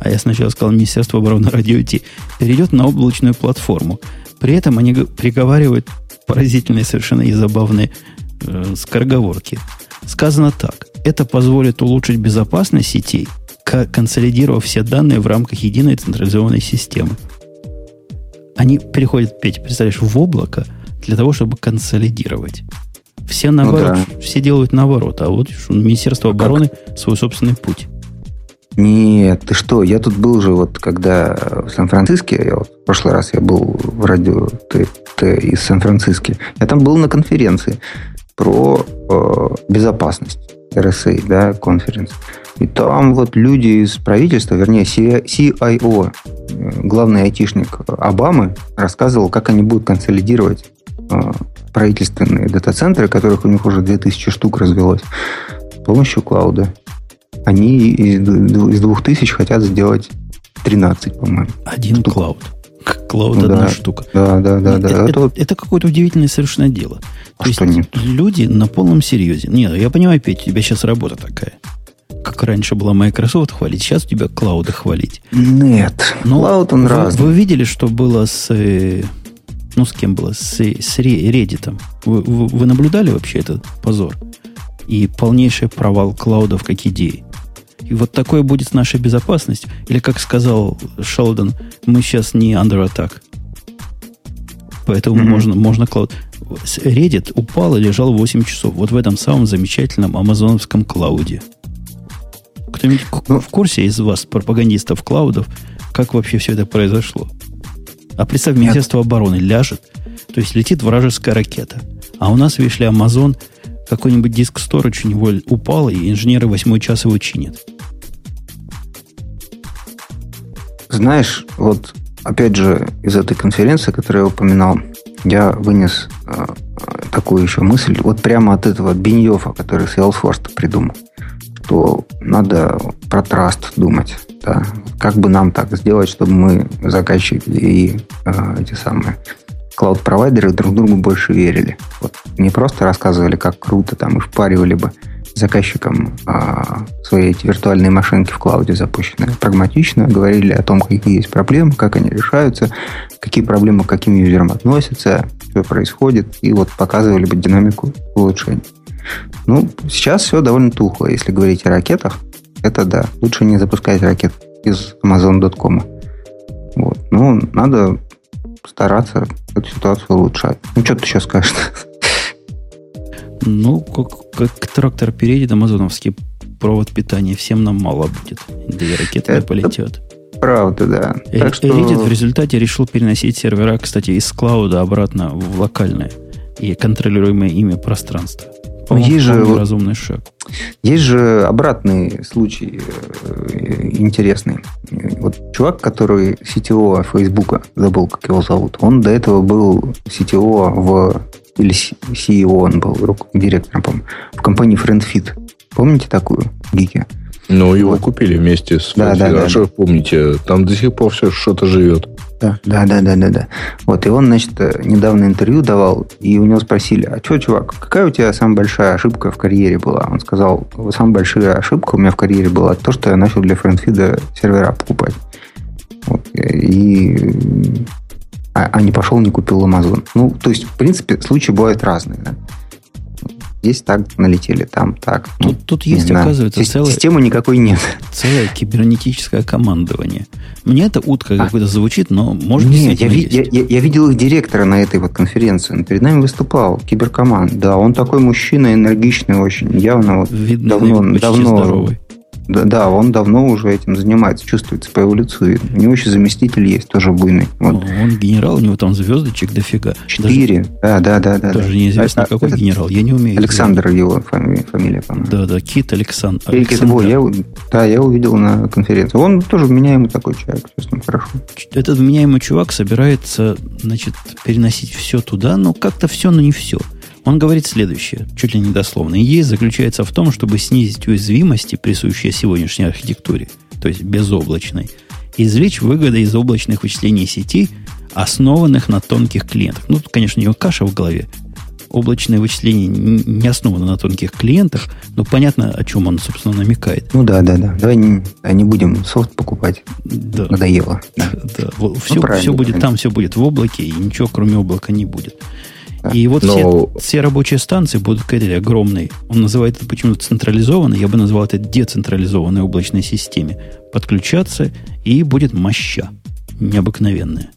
а я сначала сказал Министерство обороны радио Ти, перейдет на облачную платформу. При этом они приговаривают поразительные совершенно и забавные э, скороговорки. Сказано так. Это позволит улучшить безопасность сетей, консолидировав все данные в рамках единой централизованной системы. Они переходят, Петя, представляешь, в облако для того, чтобы консолидировать. Все наоборот, все делают наоборот, а вот Министерства А как? обороны свой собственный путь. Нет, ты что, я тут был же вот когда в Сан-Франциске, я вот в прошлый раз я был в радио Т, Т из Сан-Франциско, я там был на конференции про э, безопасность, RSA, да, конференц. И там вот люди из правительства, вернее, CIO, э, главный айтишник Обамы, рассказывал, как они будут консолидировать э, правительственные дата-центры, которых у них уже 2000 штук развелось, с помощью клауда. Они из, д- из 2000 хотят сделать 13, по-моему. Один Штука. клауд. Клауд Ну одна да. штука. Да, да, да, да. Это, Это вот- это какое-то удивительное совершенно дело. А То есть что нет? люди на полном серьезе. Нет, я понимаю, Петя, у тебя сейчас работа такая. Как раньше была Microsoft хвалить, сейчас у тебя клауды хвалить. Нет. Но Клауд он вы, разный. вы видели, что было с... э, Ну, с кем было? С, с Reddit. Вы, вы- вы наблюдали вообще этот позор? И полнейший провал клаудов как идеи. И вот такое будет с нашей безопасностью. Или, как сказал Шелдон, мы сейчас не under attack. Поэтому Мгм. можно, можно клауд... Reddit упал и лежал 8 часов. Вот в этом самом замечательном амазоновском клауде. Кто-нибудь Ну. в курсе из вас, пропагандистов клаудов, как вообще все это произошло? А представь, Министерство обороны ляжет, то есть летит вражеская ракета. А у нас, видишь ли, Amazon, какой-нибудь диск сторож у него упал, и инженеры восьмой час его чинят. Знаешь, вот опять же из этой конференции, которую я упоминал, я вынес э, э, такую еще мысль, вот прямо от этого Беньёфа, который Salesforce придумал, что надо про траст думать. Да? Как бы нам так сделать, чтобы мы, заказчики и э, эти самые клауд-провайдеры друг другу больше верили. Вот не просто рассказывали, как круто там и впаривали бы заказчикам а, свои эти виртуальные машинки в клауде запущенные. Прагматично говорили о том, какие есть проблемы, как они решаются, какие проблемы к каким юзерам относятся, что происходит, и вот показывали бы динамику улучшений. Ну, сейчас все довольно тухло, если говорить о ракетах. Это да, лучше не запускать ракет из Amazon.com. Вот. Ну, надо стараться эту ситуацию улучшать. Ну, что ты сейчас скажешь? Ну, как, как трактор переедет, амазоновский провод питания всем нам мало будет. Две ракеты Это полетят. Правда, да. Э, так что... Reddit в результате решил переносить сервера, кстати, из клауда обратно в локальное и контролируемое ими пространство. По есть же разумный шаг. Есть же обратный случай э, интересный. Вот чувак, который CTO Фейсбука, забыл, как его зовут, он до этого был CTO в или CEO он был, директором, по в компании FriendFit. Помните такую, гики? Ну, его вот. купили вместе с да, да, да, помните, там до сих пор все что-то живет. Да, да, да, да, да, да. Вот, и он, значит, недавно интервью давал, и у него спросили, а что, чувак, какая у тебя самая большая ошибка в карьере была? Он сказал, самая большая ошибка у меня в карьере была то, что я начал для FriendFeed сервера покупать. Вот, и а, а не пошел, не купил Amazon. Ну, то есть, в принципе, случаи бывают разные. Да? Здесь так налетели, там так. Тут, ну, тут есть, знаю. оказывается, целая... Системы никакой нет. Целое кибернетическое командование. Мне эта утка а? какой-то звучит, но может Нет, я, ви- я, я, я видел их директора на этой вот конференции. Он перед нами выступал, киберкоманд. Да, он такой мужчина, энергичный очень. Явно вот Видно, давно, давно, здоровый. Да, да, он давно уже этим занимается, чувствуется по эволюции. У него еще заместитель есть, тоже буйный. Вот. Он генерал, у него там звездочек дофига. Четыре, да, да, да. да Тоже да. неизвестно, а, какой этот, генерал, я не умею. Александр его фамилия, фамилия по-моему. Да, да, Кит Александр. Александр. Я, да, я увидел на конференции. Он тоже вменяемый такой человек, честно, хорошо. Этот вменяемый чувак собирается, значит, переносить все туда, но как-то все, но не все. Он говорит следующее, чуть ли не дословно. Идея заключается в том, чтобы снизить уязвимости, присущие сегодняшней архитектуре, то есть безоблачной, и извлечь выгоды из облачных вычислений сетей, основанных на тонких клиентах. Ну, тут, конечно, у него каша в голове. Облачное вычисление не основано на тонких клиентах, но понятно, о чем он, собственно, намекает. Ну да, да, да. Давай не, не будем софт покупать. Да. Надоело. Да. да. Все, ну, все будет там, все будет в облаке, и ничего кроме облака не будет. И вот Но... все, все рабочие станции будут к этой огромной, он называет это почему-то централизованной, я бы назвал это децентрализованной облачной системе, подключаться, и будет моща необыкновенная.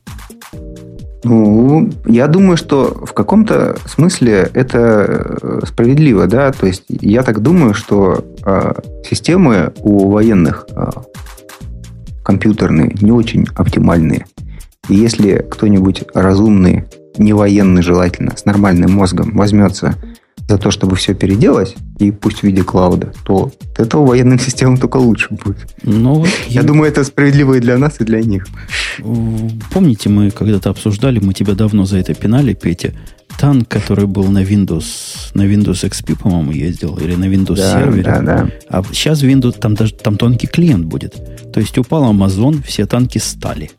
Ну, я думаю, что в каком-то смысле это э, справедливо, да. То есть я так думаю, что э, системы у военных э, компьютерные не очень оптимальные. И если кто-нибудь разумный не военный желательно, с нормальным мозгом возьмется за то, чтобы все переделать, и пусть в виде клауда, то от этого военным системам только лучше будет. Ну, я, я думаю, это справедливо и для нас, и для них. Помните, мы когда-то обсуждали, мы тебя давно за это пинали, Петя, танк, который был на Windows, на Windows XP, по-моему, ездил, или на Windows да, сервере. Да, да. А сейчас Windows, там даже там тонкий клиент будет. То есть упал Amazon, все танки стали.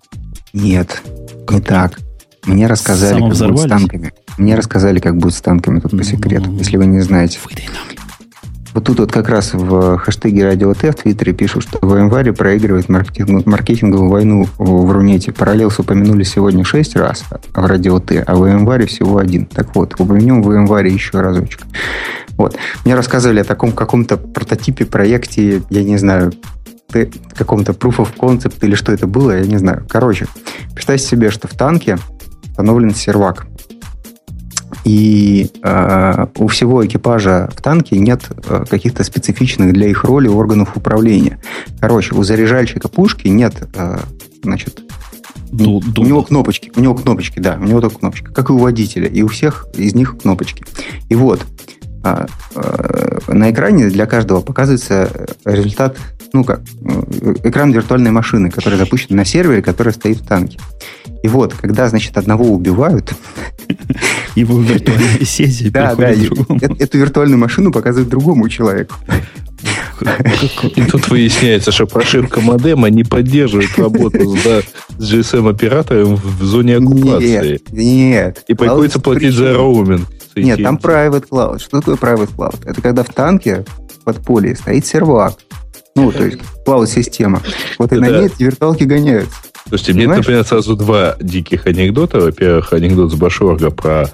Нет, как? не так. Мне рассказали, как будет с танками. Мне рассказали, как будет с танками тут по секрету, если вы не знаете. Вот тут вот как раз в хэштеге Радио Т в Твиттере пишут, что VMware проигрывает маркетинг, маркетинговую войну в Рунете. Параллелс упомянули сегодня шесть раз в Радио Т, а VMware всего один. Так вот, упомянем VMware еще разочек. Вот. Мне рассказывали о таком каком-то прототипе, проекте, я не знаю, каком-то proof of concept или что это было, я не знаю. Короче, представьте себе, что в танке установлен сервак. И э, у всего экипажа в танке нет э, каких-то специфичных для их роли органов управления. Короче, у заряжальщика пушки нет, э, значит, Ду, у него кнопочки, у него кнопочки, да, у него только кнопочки, как и у водителя, и у всех из них кнопочки. И вот э, э, на экране для каждого показывается результат, ну как, э, экран виртуальной машины, который запущен на сервере, который стоит в танке. И вот, когда, значит, одного убивают... Его виртуальная сессия Да, да, эту виртуальную машину показывают другому человеку. И тут выясняется, что прошивка модема не поддерживает работу с, GSM-оператором в зоне оккупации. Нет, нет. И приходится платить за роуминг. Нет, там private cloud. Что такое private cloud? Это когда в танке подполье стоит сервак. Ну, то есть клауд-система. Вот и на ней эти виртуалки гоняются. Слушайте, мне, например, сразу два диких анекдота. Во-первых, анекдот с Башорга про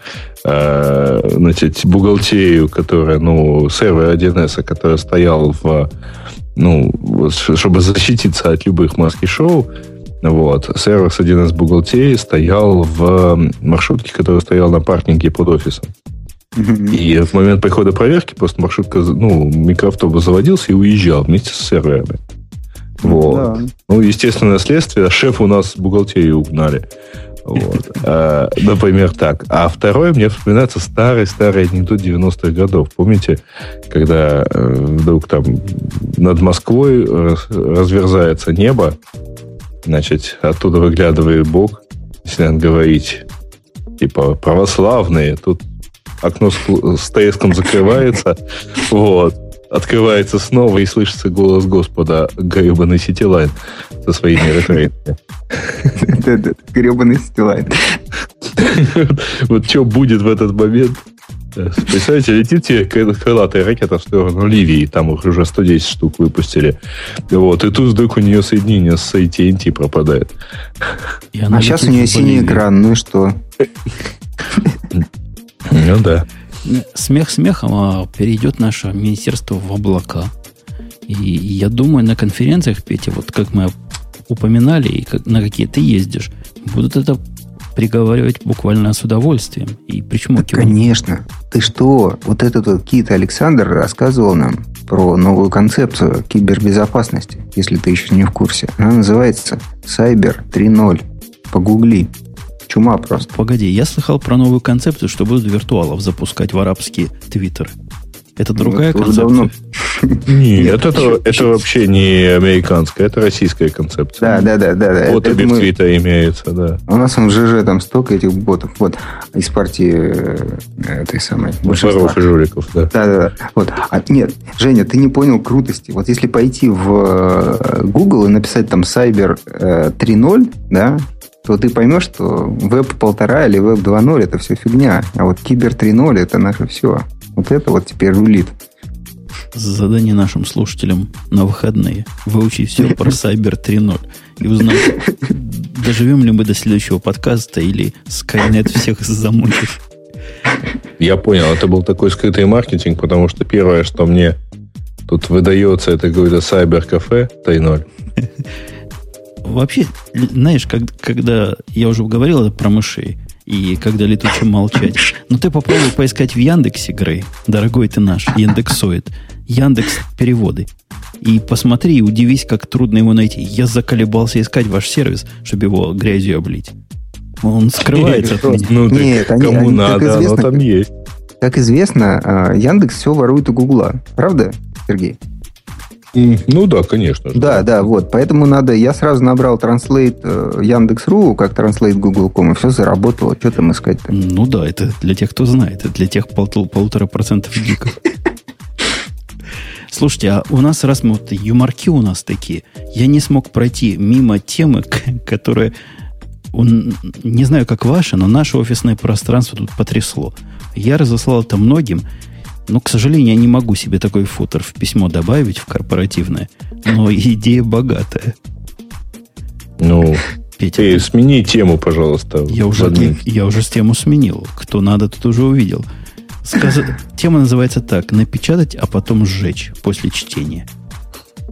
э, значит, бухгалтерию, которая, ну, сервер 1С, который стоял в, ну, чтобы защититься от любых маски-шоу, вот, сервер с 1С бухгалтерии стоял в маршрутке, которая стояла на паркинге под офисом. И в момент прихода проверки просто маршрутка, ну, микроавтобус заводился и уезжал вместе с серверами. Вот. Да. Ну, естественно, следствие. Шеф у нас бухгалтерию угнали. Вот. А, например, так. А второе, мне вспоминается старый-старый анекдот 90-х годов. Помните, когда э, вдруг там над Москвой разверзается небо, значит, оттуда выглядывает Бог, начинает говорить, типа, православные, тут окно с, с треском закрывается, вот, открывается снова и слышится голос Господа гребаный сетилайн со своими. Да-да, гребаный сетилайн. Вот что будет в этот момент? Представляете, летит тебе крылатая ракета в сторону Ливии, там их уже 110 штук выпустили. Вот, и тут вдруг у нее соединение с AT&T пропадает. А сейчас у нее синий экран, ну и что? Ну да. Смех смехом, а перейдет наше министерство в облака. И я думаю, на конференциях, Петя, вот как мы упоминали, и как, на какие ты ездишь, будут это приговаривать буквально с удовольствием. И почему? Да, конечно. Ты что? Вот этот вот Кит Александр рассказывал нам про новую концепцию кибербезопасности, если ты еще не в курсе. Она называется Cyber 3.0. Погугли. Чума просто. Погоди, я слыхал про новую концепцию, что будут виртуалов запускать в арабские твиттеры. Это другая ну, концепция? Давно... Нет, это, это вообще не американская, это российская концепция. Да, да, да. да, Вот и мы... имеется, да. У нас в ЖЖ там столько этих ботов. Вот, из партии э, этой самой. И жуликов, да. Да, да, да. Вот. А, нет, Женя, ты не понял крутости. Вот если пойти в э, Google и написать там Cyber 3.0, э, да, то ты поймешь, что веб полтора или веб 2.0 это все фигня. А вот кибер 3.0 это наше все. Вот это вот теперь рулит. Задание нашим слушателям на выходные. Выучить все про Cyber 3.0 и узнать, доживем ли мы до следующего подкаста или Skynet всех замутит. Я понял, это был такой скрытый маркетинг, потому что первое, что мне тут выдается, это какое-то Cyber кафе 3.0. Вообще, знаешь, как, когда я уже говорил про мышей, и когда летучим молчать. Но ты попробуй поискать в Яндексе, Грей, дорогой ты наш, Яндексоид, Яндекс переводы. И посмотри и удивись, как трудно его найти. Я заколебался искать ваш сервис, чтобы его грязью облить. Он скрывается от меня. Ну, Нет, они, кому они, надо, известно, оно там есть. Как известно, а, Яндекс все ворует у Гугла. Правда, Сергей? Ну да, конечно. Да, да, вот. Поэтому надо... Я сразу набрал Translate э, Яндекс.ру, как Translate Google.com, и все заработало. Что там искать-то? Ну да, это для тех, кто знает. Это для тех пол полутора процентов гиков. Слушайте, а у нас, раз мы вот юморки у нас такие, я не смог пройти мимо темы, которая, он, не знаю, как ваша, но наше офисное пространство тут потрясло. Я разослал это многим, но, к сожалению, я не могу себе такой футер в письмо добавить, в корпоративное. Но идея богатая. Ну, Петя, ты смени тему, пожалуйста. Я уже, я уже с тему сменил. Кто надо, тот уже увидел. Сказ... Тема называется так. Напечатать, а потом сжечь после чтения.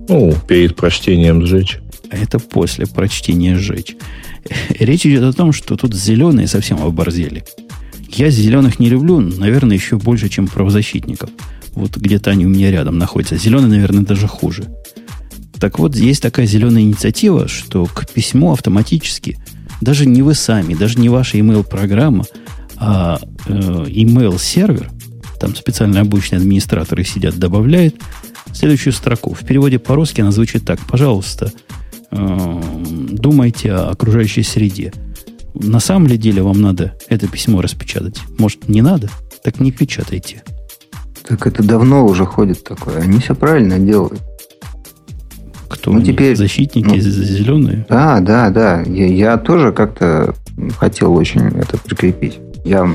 Ну, перед прочтением сжечь. А это после прочтения сжечь. Речь идет о том, что тут зеленые совсем оборзели. Я зеленых не люблю, наверное, еще больше, чем правозащитников. Вот где-то они у меня рядом находятся. Зеленые, наверное, даже хуже. Так вот, есть такая зеленая инициатива, что к письму автоматически, даже не вы сами, даже не ваша email-программа, а э, email-сервер, там специально обычные администраторы сидят, добавляет следующую строку. В переводе по-русски она звучит так. Пожалуйста, э, думайте о окружающей среде на самом ли деле вам надо это письмо распечатать? Может, не надо? Так не печатайте. Так это давно уже ходит такое. Они все правильно делают. Кто ну, теперь защитники ну, зеленые? Да, да, да. Я, я тоже как-то хотел очень это прикрепить. Я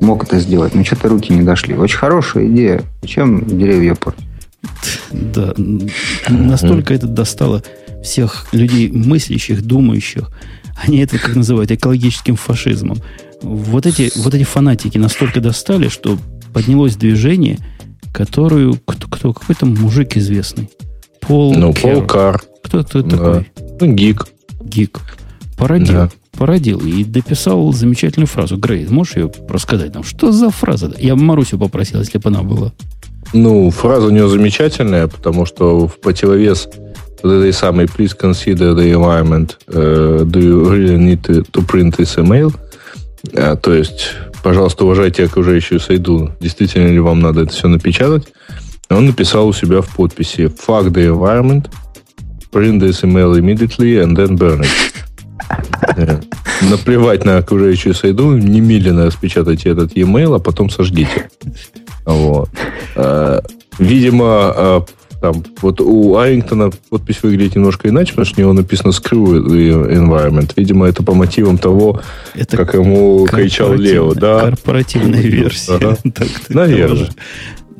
мог это сделать, но что-то руки не дошли. Очень хорошая идея. Зачем деревья портить? Да, настолько это достало всех людей мыслящих, думающих. Они это, как называют, экологическим фашизмом. Вот эти, вот эти фанатики настолько достали, что поднялось движение, которую кто, кто какой-то мужик известный. Пол ну, Пол Кар. Кто, кто да. такой? Ну, гик. Гик. Породил. Да. Породил и дописал замечательную фразу. Грей, можешь ее рассказать нам? Что за фраза? Я Марусю попросил, если бы она была. Ну, фраза у нее замечательная, потому что в противовес вот этой самой please consider the environment, uh, do you really need to, to print this email? Uh, то есть, пожалуйста, уважайте окружающую среду. Действительно ли вам надо это все напечатать? Он написал у себя в подписи fuck the environment, print this email immediately and then burn it. Наплевать на окружающую среду, немедленно распечатайте этот e-mail, а потом сожгите. Вот. Э, видимо, э, там, вот у Арингтона подпись выглядит немножко иначе, потому что у него написано screw the environment. Видимо, это по мотивам того, это как ему кричал Лео. Да? Корпоративная версия. Ага. Наверное.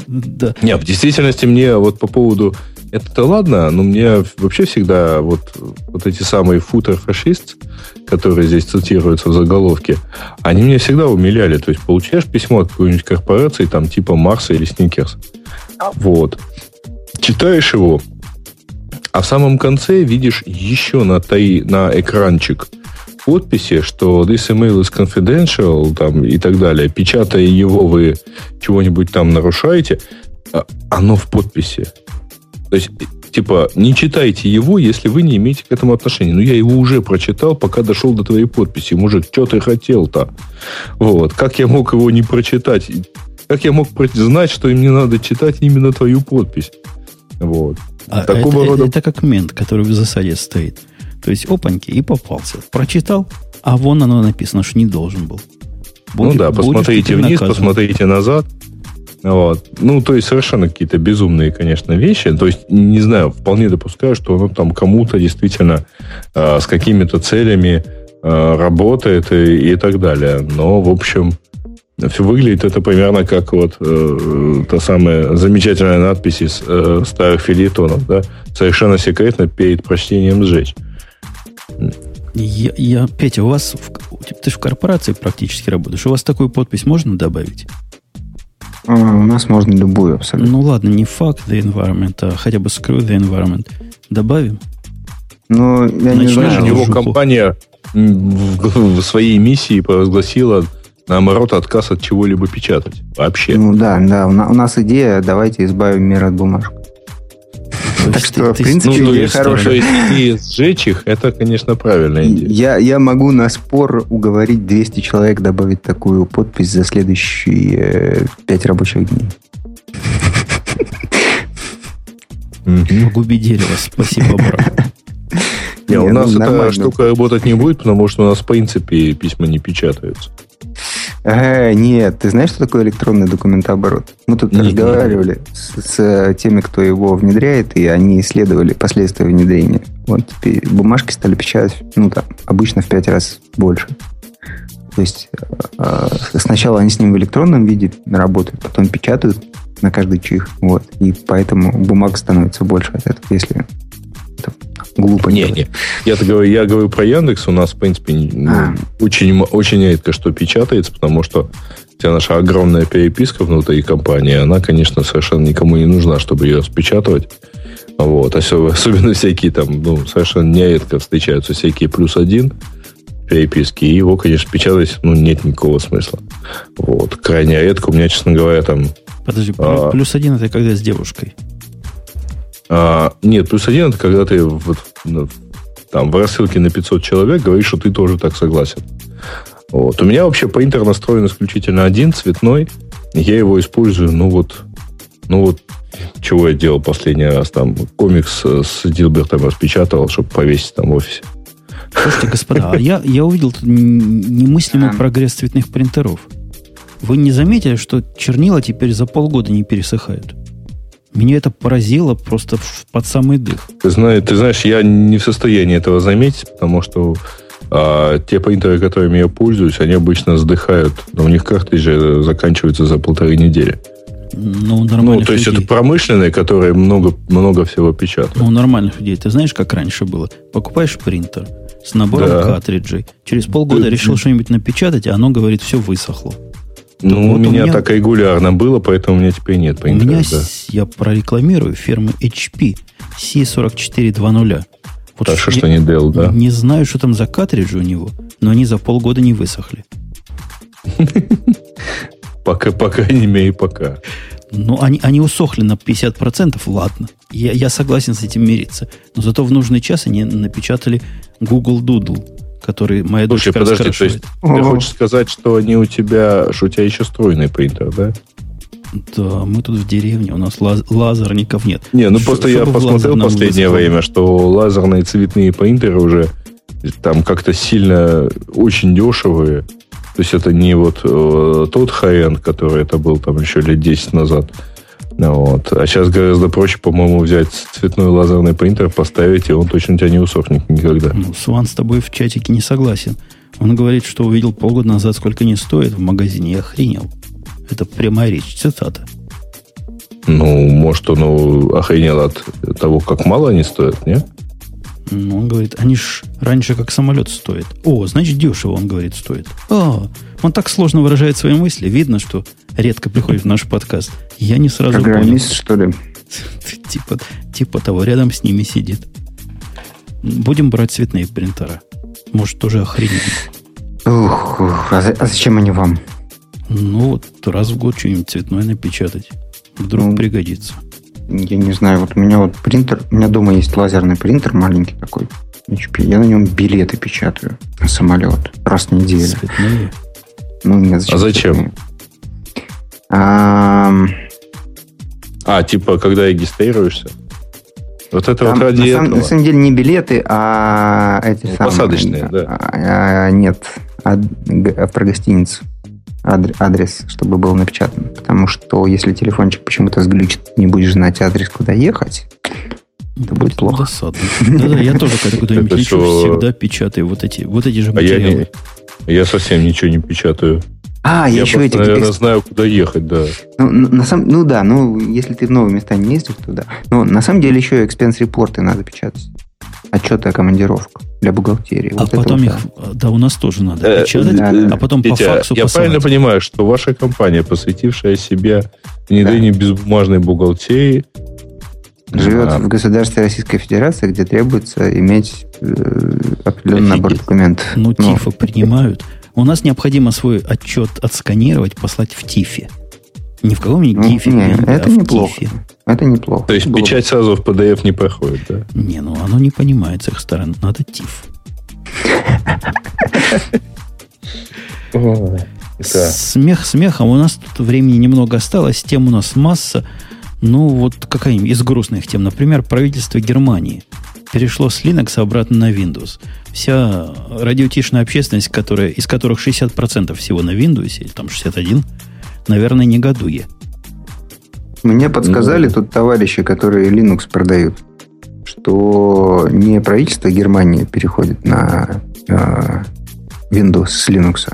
Да. Нет, в действительности мне вот по поводу это-то ладно, но мне вообще всегда вот, вот эти самые футер-фашист, которые здесь цитируются в заголовке, они меня всегда умиляли. То есть получаешь письмо от какой-нибудь корпорации, там типа Марса или Сникерс. Вот. Читаешь его, а в самом конце видишь еще на, таи, на экранчик подписи, что this email is confidential там, и так далее. Печатая его, вы чего-нибудь там нарушаете. А оно в подписи. То есть, типа, не читайте его, если вы не имеете к этому отношения. Ну, я его уже прочитал, пока дошел до твоей подписи. Мужик, что ты хотел-то? Вот. Как я мог его не прочитать? Как я мог знать, что им не надо читать именно твою подпись? Вот. А Такого это, рода... это как мент, который в засаде стоит. То есть, опаньки, и попался. Прочитал, а вон оно написано, что не должен был. Будет, ну да, посмотрите вниз, наказан. посмотрите назад. Вот. Ну, то есть совершенно какие-то безумные, конечно, вещи. То есть, не знаю, вполне допускаю, что оно там кому-то действительно э, с какими-то целями э, работает и, и так далее. Но, в общем, все выглядит это примерно как вот э, та самая замечательная надпись из э, старых филитонов, да? Совершенно секретно перед прочтением сжечь. Я, я, Петя, у вас, в, ты же в корпорации практически работаешь, у вас такую подпись можно добавить? А, у нас можно любую абсолютно. Ну ладно, не fuck the environment, а хотя бы screw the environment. Добавим? Ну, я не знаю. Его компания в, в своей миссии провозгласила наоборот отказ от чего-либо печатать. Вообще. Ну да, да. У нас идея, давайте избавим мир от бумажек. Так что, в принципе, ну, идея хорошая. И сжечь их, это, конечно, правильная идея. Я, я могу на спор уговорить 200 человек добавить такую подпись за следующие 5 рабочих дней. Губи дерево, спасибо, брат. Не, у нас ну, эта штука работать не будет, потому что у нас, в принципе, письма не печатаются. Э, нет, ты знаешь, что такое электронный документооборот? Мы тут нет, разговаривали С, с теми, кто его внедряет, и они исследовали последствия внедрения. Вот бумажки стали печатать, ну там, обычно в пять раз больше. То есть э, сначала они с ним в электронном виде работают, потом печатают на каждый чих. Вот. И поэтому бумага становится больше от этого, если глупо не. Не, я говорю, я говорю про Яндекс. У нас, в принципе, ну, а. очень, очень редко что печатается, потому что вся наша огромная переписка внутри компании, она, конечно, совершенно никому не нужна, чтобы ее распечатывать. Вот. Особенно всякие там, ну, совершенно нередко встречаются всякие плюс один переписки, и его, конечно, печатать, ну, нет никакого смысла. Вот. Крайне редко. У меня, честно говоря, там... Подожди, а, плюс один это когда с девушкой? А, нет, плюс один это когда ты вот, ну, там, в рассылке на 500 человек говоришь, что ты тоже так согласен. Вот. У меня вообще принтер настроен исключительно один, цветной. Я его использую, ну вот, ну вот, чего я делал последний раз, там, комикс с Дилбертом распечатал, чтобы повесить там в офисе. Слушайте, господа, а я, я увидел тут немыслимый прогресс цветных принтеров. Вы не заметили, что чернила теперь за полгода не пересыхают? Меня это поразило просто под самый дых. Ты знаешь, ты знаешь, я не в состоянии этого заметить, потому что А те принтеры, которыми я пользуюсь, они обычно сдыхают, но у них картриджи заканчиваются за полторы недели. Ну. Ну, то есть людей. это промышленные, которые много, много всего печатают. Ну, нормальных людей. Ты знаешь, как раньше было? Покупаешь принтер с набором да. картриджей. Через полгода да. решил что-нибудь напечатать, а оно говорит, все высохло. Ну, вот у меня, меня так регулярно было, поэтому у меня теперь нет принтера. У меня, да. я прорекламирую фирмы HP C4420. Вот так что, что не Dell, да? Не знаю, что там за картриджи у него, но они за полгода не высохли. Пока, по крайней мере, пока. Ну, они, они усохли на 50%, ладно. Я, я согласен с этим мириться. Но зато в нужный час они напечатали Google Doodle, который моя Слушай, дочка подожди, то есть ты хочешь сказать, что они у тебя, что у тебя еще стройный принтер, да? Да, мы тут в деревне, у нас лаз, лазерников нет. Не, ну Ш- просто я посмотрел последнее время, что лазерные цветные принтеры уже там как-то сильно очень дешевые. То есть это не вот э, тот high который это был там еще лет 10 назад. Вот. А сейчас гораздо проще, по-моему, взять цветной лазерный принтер, поставить, и он точно у тебя не усохнет никогда. Ну, Сван с тобой в чатике не согласен. Он говорит, что увидел полгода назад, сколько они стоят в магазине, и охренел. Это прямая речь, цитата. Ну, может, он охренел от того, как мало они стоят, нет? Ну, он говорит, они ж раньше как самолет стоят. О, значит, дешево, он говорит, стоит. А, он так сложно выражает свои мысли. Видно, что редко приходит в наш подкаст. Я не сразу Программист, понял. что ли? типа, типа того, рядом с ними сидит. Будем брать цветные принтера. Может, тоже охренеть. Ух, ух а, а зачем они вам? Ну, вот раз в год что-нибудь цветное напечатать. Вдруг ну, пригодится. Я не знаю, вот у меня вот принтер, у меня дома есть лазерный принтер маленький такой, HP. Я на нем билеты печатаю на самолет раз в неделю. Цветные? Ну, нет, зачем? А зачем? А, а, типа, когда регистрируешься? Вот это Там, вот ради на, этого. Самом, на самом деле не билеты, а эти ну, самые... Посадочные, да. А, а, нет, а, про гостиницу адрес, чтобы был напечатан. Потому что если телефончик почему-то сглючит, не будешь знать адрес, куда ехать, это будет плохо. Досадно. Да-да, я тоже, когда куда-нибудь лечу, всегда печатаю вот эти, вот эти же материалы. А я, я совсем ничего не печатаю. А, я, я еще просто, эти... наверное, знаю, куда ехать, да. Ну, на самом, ну да, ну, если ты в новые места не ездишь туда. Но на самом деле еще экспенс-репорты надо печатать. Отчеты о командировках для бухгалтерии. А вот потом вот, их, да. да, у нас тоже надо э, печатать, да, а потом Петя, по факсу Я посылать. правильно понимаю, что ваша компания, посвятившая себя внедрению да. безбумажной бухгалтерии, живет а, в государстве Российской Федерации, где требуется иметь э, определенный офигеть. набор документов. Ну, Но. ТИФы принимают. У нас необходимо свой отчет отсканировать, послать в ТИФе. Не в каком-нибудь ну, ТИФе, не, а это в неплохо. ТИФе. Это неплохо. То есть Было печать сразу в PDF не проходит, да? Не, ну оно не понимает с их стороны. Надо ТИФ. Смех смехом. У нас тут времени немного осталось. Тем у нас масса. Ну, вот какая-нибудь из грустных тем. Например, правительство Германии перешло с Linux обратно на Windows. Вся радиотишная общественность, которая, из которых 60% всего на Windows, или там 61%, наверное, негодует. Мне подсказали ну, тут товарищи, которые Linux продают, что не правительство Германии переходит на э, Windows с Linux,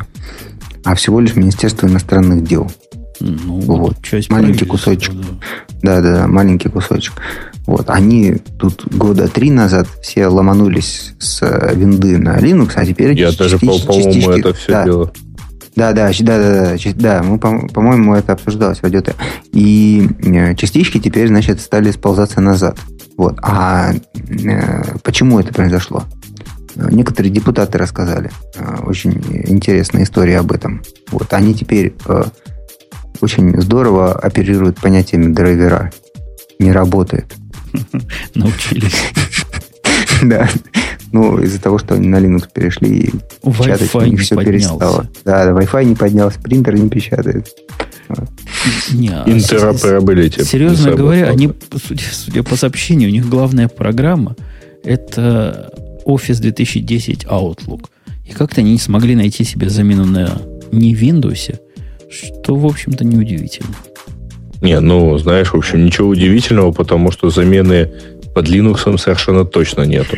а всего лишь Министерство иностранных дел. Ну, вот. Часть маленький кусочек. Да. да, да, маленький кусочек. Вот, они тут года три назад все ломанулись с винды на Linux, а теперь Я даже, по-моему, это все да, дело да, да, да, да, да, да, мы, по-моему, это обсуждалось в радио И э, частички теперь, значит, стали сползаться назад. Вот. А э, почему это произошло? Некоторые депутаты рассказали. Э, очень интересная история об этом. Вот. Они теперь очень здорово оперируют понятиями драйвера. Не работает. Научились. Да. Ну, из-за того, что они на Linux перешли, и печатать у них все поднялся. перестало. Да, да, Wi-Fi не поднялся, принтер не печатает. Интероперабилити. Серьезно говоря, они, судя, судя по сообщению, у них главная программа это Office 2010 Outlook. И как-то они не смогли найти себе замену на не Windows, что, в общем-то, неудивительно. Не, ну, знаешь, в общем, ничего удивительного, потому что замены под Linux совершенно точно нету.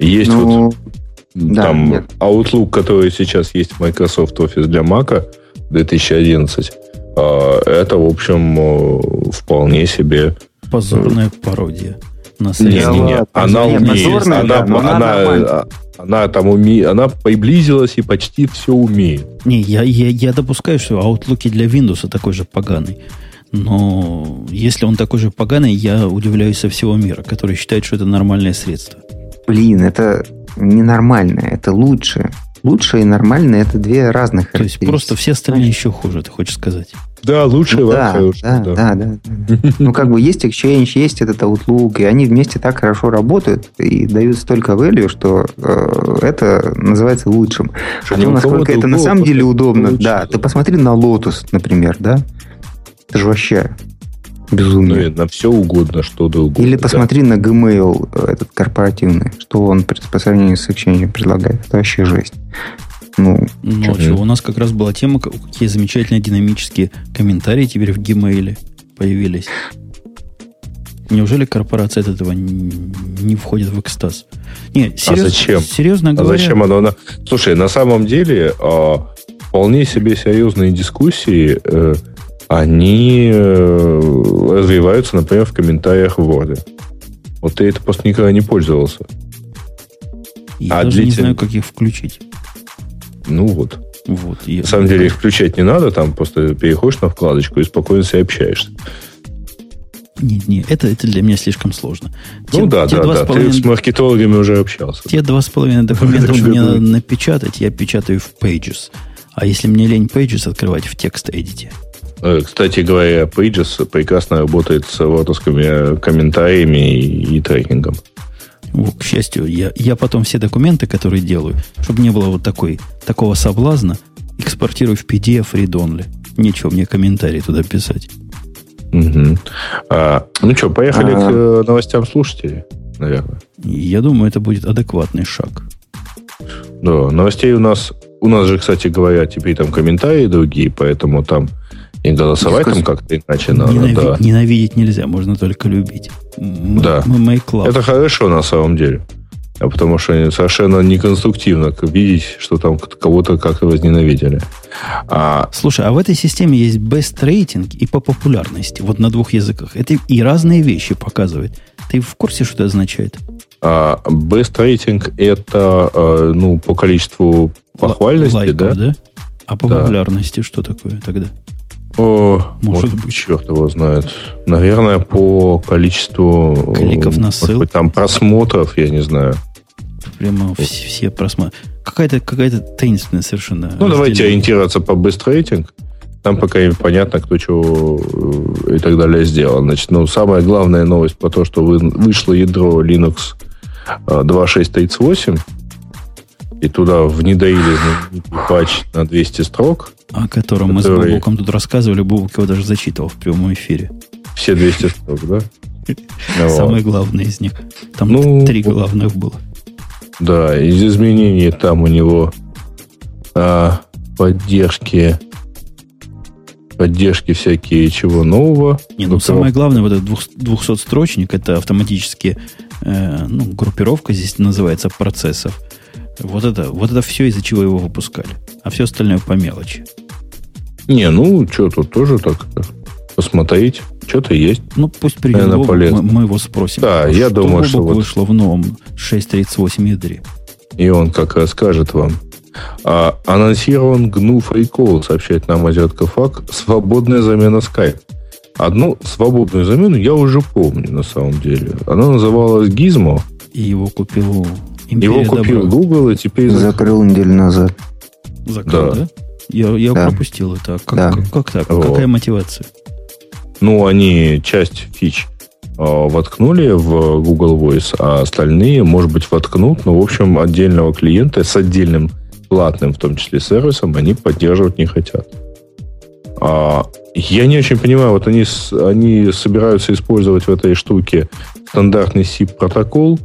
Есть ну, вот Да, там нет. Outlook, который сейчас есть в Microsoft Office для Mac 2011, а, это, в общем, э, вполне себе... Позорная пародия. На не, не, не. Она умеет. Она, да, она, она, она там умеет, она приблизилась и почти все умеет. Не, я, я, я допускаю, что Outlook для Windows такой же поганый. Но если он такой же поганый, я удивляюсь со всего мира, который считает, что это нормальное средство. Блин, это ненормальное, это лучше. Лучше и нормальное это две разных То есть просто все остальные еще хуже, ты хочешь сказать? Да, лучше ну, да, да, да, да, да. Ну, как бы есть Exchange, есть этот Outlook, и они вместе так хорошо работают и дают столько value, что э, это называется лучшим. Что а то, насколько это на самом деле удобно. Лучше, да, да, ты посмотри на Lotus, например, да? Это же вообще безумно. Ну, на все угодно, что да угодно. Или посмотри да. на Gmail, э, этот корпоративный, что он по сравнению с Exchange предлагает. Это вообще жесть. Ну, ну что, у нас как раз была тема, какие замечательные динамические комментарии теперь в Gmail появились. Неужели корпорация от этого не входит в экстаз? Не, серьез, а зачем? Серьезно говоря... А зачем оно? Слушай, на самом деле а, вполне себе серьезные дискуссии э, они э, развиваются, например, в комментариях в Word. Вот ты это просто никогда не пользовался. Я а даже длитель... не знаю, как их включить. Ну вот. Вот, На самом деле их включать не надо, там просто переходишь на вкладочку и спокойно себе общаешься. Нет, нет, это, это для меня слишком сложно. Ну те, да, те да, да. Половиной... Ты с маркетологами уже общался. Те два с половиной документа, мне надо напечатать, я печатаю в Pages. А если мне лень Pages открывать в текст-эдите? Э, кстати говоря, Pages прекрасно работает с вотовскими комментариями и, и трекингом. К счастью, я, я потом все документы, которые делаю, чтобы не было вот такой, такого соблазна, экспортирую в PDF read only. Нечего мне комментарии туда писать. Угу. А, ну что, поехали а... к э, новостям слушателей, наверное. Я думаю, это будет адекватный шаг. Да, новостей у нас... У нас же, кстати говоря, теперь там комментарии другие, поэтому там и голосовать там как-то иначе надо. Ненави- да. Ненавидеть нельзя, можно только любить. Мы, да. Мы love. Это хорошо на самом деле. А потому что совершенно неконструктивно видеть, что там кого-то как-то возненавидели. А... Слушай, а в этой системе есть best рейтинг и по популярности. Вот на двух языках. Это и разные вещи показывает. Ты в курсе, что это означает? А, best рейтинг это а, ну, по количеству похвальности, Лайков, да? да? А по да. популярности что такое тогда? О, может быть, черт его знает. Наверное, по количеству... Кликов на ссылку. Быть, там просмотров, я не знаю. Прямо все, все просмотры. Какая-то какая таинственная совершенно. Ну, давайте ориентироваться по rating. Там пока понятно, кто чего э, и так далее сделал. Значит, ну, самая главная новость по то, что вышло ядро Linux 2638, э, и туда внедрили патч на 200 строк. О котором который... мы с Бубуком тут рассказывали, Бубук его даже зачитывал в прямом эфире. Все 200 строк, да? Самые главные из них. Там ну, три главных было. Да, из изменений там у него а, поддержки поддержки всякие чего нового. Не, ну самое главное, вот этот 200-строчник, это автоматически э, ну, группировка здесь называется процессов. Вот это, вот это все, из-за чего его выпускали. А все остальное по мелочи. Не, ну, что тут тоже так посмотреть. Что-то есть. Ну, пусть придет Бобок, мы, мы его спросим. Да, я что думаю, что вот... вышло в новом 6.38 ядре. И он как расскажет вам. А, анонсирован GNU FreeCall, сообщает нам Азиатка Фак, свободная замена Skype. Одну свободную замену я уже помню, на самом деле. Она называлась Gizmo. И его купил Империя Его купил добра. Google, и теперь... Закрыл неделю назад. Закрыл, да? да? Я, я да. пропустил это. Как, да. как, как так? Вот. Какая мотивация? Ну, они часть фич э, воткнули в Google Voice, а остальные, может быть, воткнут, но, в общем, отдельного клиента с отдельным платным, в том числе, сервисом, они поддерживать не хотят. А, я не очень понимаю, вот они, они собираются использовать в этой штуке стандартный SIP протокол,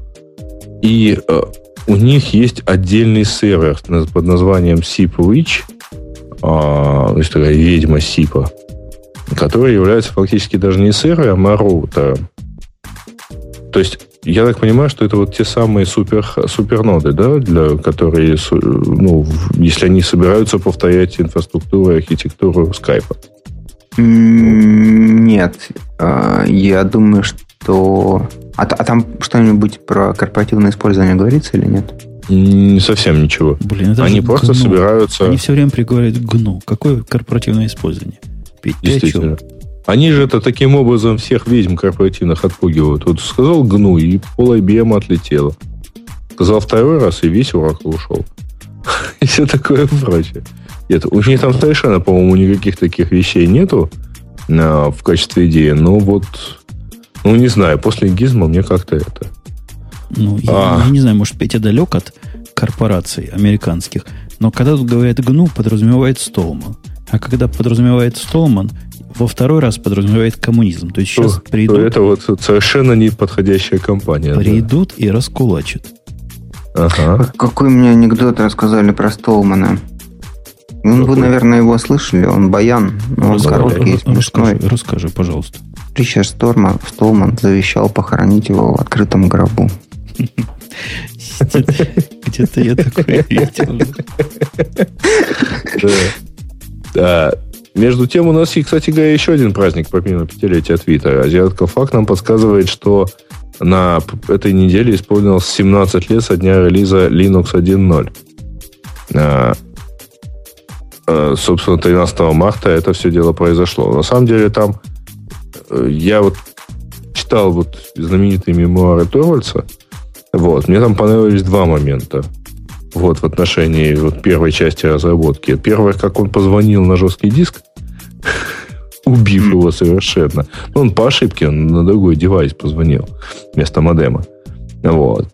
и э, у них есть отдельный сервер под названием SIP Witch, э, то есть такая ведьма SIP, который является фактически даже не сервером, а роутером. То есть я так понимаю, что это вот те самые супер, суперноды, да, для которые, ну, если они собираются повторять инфраструктуру и архитектуру скайпа. Нет, а, я думаю, что... А, а там что-нибудь про корпоративное использование говорится или нет? Не совсем ничего. Блин, это Они просто гну. собираются... Они все время приговорят гну. Какое корпоративное использование? Петь, Действительно. Они же это таким образом всех ведьм корпоративных отпугивают. Вот сказал гну, и пол IBM отлетело. Сказал второй раз, и весь урок ушел. И все такое прочее. Нет, у них там совершенно, по-моему, никаких таких вещей нету а, в качестве идеи. Но вот, ну, не знаю, после гизма мне как-то это... Ну, а. я, я не знаю, может, Петя далек от корпораций американских, но когда тут говорят гну, подразумевает Столман. А когда подразумевает Столман, во второй раз подразумевает коммунизм. То есть сейчас то, придут... это вот совершенно неподходящая компания. Придут да. и раскулачат. Ага. Какой мне анекдот рассказали про Столмана? Ну, вы, наверное, его слышали. Он баян. Но он короткий и смешной. Расскажи, расскажи, пожалуйста. Ричард Сторма, Столман завещал похоронить его в открытом гробу. Где-то я такое видел. Да. Между тем, у нас, и, кстати говоря, еще один праздник помимо пятилетия Твиттера. Азиатка Факт нам подсказывает, что на этой неделе исполнилось 17 лет со дня релиза Linux 1.0 Э, собственно, 13 марта это все дело произошло. На самом деле там э, я вот читал вот знаменитые мемуары Торвальца, вот, мне там понравились два момента вот, в отношении вот, первой части разработки. Первое, как он позвонил на жесткий диск, убив его совершенно. Ну, он по ошибке он на другой девайс позвонил вместо модема. Вот.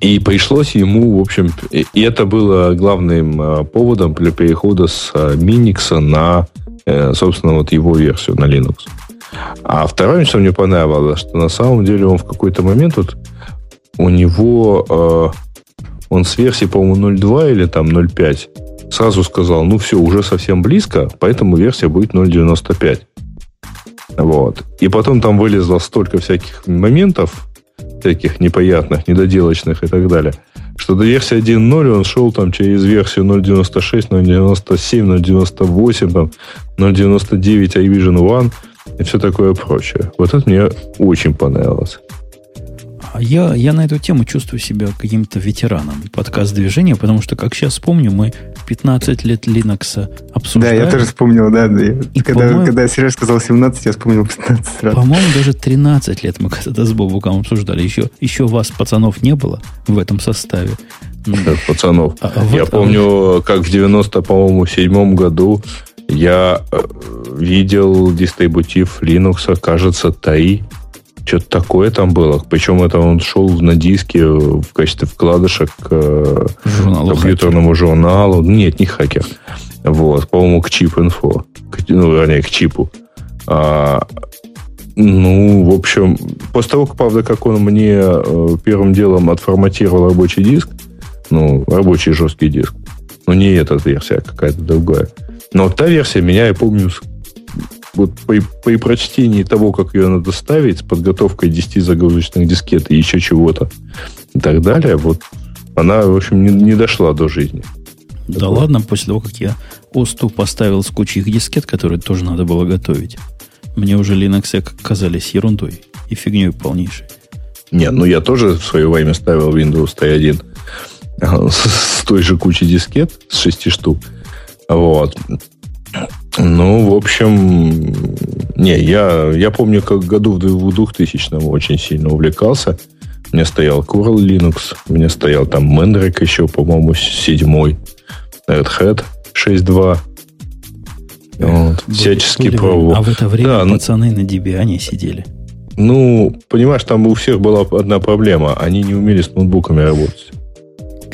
И пришлось ему, в общем, и это было главным а, поводом для перехода с а, Minix на, э, собственно, вот его версию на Linux. А второе, что мне понравилось, что на самом деле он в какой-то момент вот у него э, он с версии, по-моему, 0.2 или там 0.5 сразу сказал, ну все, уже совсем близко, поэтому версия будет 0.95. Вот. И потом там вылезло столько всяких моментов, всяких непонятных, недоделочных и так далее. Что до версии 1.0 он шел там через версию 0.96, 0.97, 0.98, там, 0.99 iVision One и все такое прочее. Вот это мне очень понравилось. А я, я на эту тему чувствую себя каким-то ветераном подкаст движения, потому что, как сейчас помню, мы 15 лет Linux обсуждали. Да, я тоже вспомнил, да. И когда, когда Сереж сказал 17, я вспомнил 15 сразу. По-моему, даже 13 лет мы когда-то с Бобуком обсуждали. Еще, еще вас, пацанов, не было в этом составе. Пацанов. А, а я вот, помню, а... как в 90, по-моему, седьмом году я э, видел дистрибутив Linux, кажется, TAI что-то такое там было. Причем это он шел на диске в качестве вкладыша к э, Журналу компьютерному хакер. журналу. Нет, не хакер. Вот, по-моему, к чип-инфо. Ну, вернее, к чипу. А, ну, в общем, после того, правда, как он мне э, первым делом отформатировал рабочий диск, ну, рабочий жесткий диск, ну, не эта версия, а какая-то другая. Но та версия меня, я помню, вот при, при прочтении того, как ее надо ставить, с подготовкой 10 загрузочных дискет и еще чего-то и так далее, вот она, в общем, не, не дошла до жизни. Да Такое. ладно, после того, как я ОСТУ поставил с кучей их дискет, которые тоже надо было готовить, мне уже Linux казались ерундой и фигней полнейшей. Нет, ну я тоже в свое время ставил Windows 3.1 с, с той же кучей дискет, с 6 штук. Вот. Ну, в общем, не, я, я помню, как году в 2000 очень сильно увлекался. У меня стоял Coral Linux, у меня стоял там Mandrake еще, по-моему, седьмой, Red Hat 6.2. Вот. Были, Всячески пробовал. А в это время да, пацаны на Debian сидели. Ну, понимаешь, там у всех была одна проблема. Они не умели с ноутбуками работать.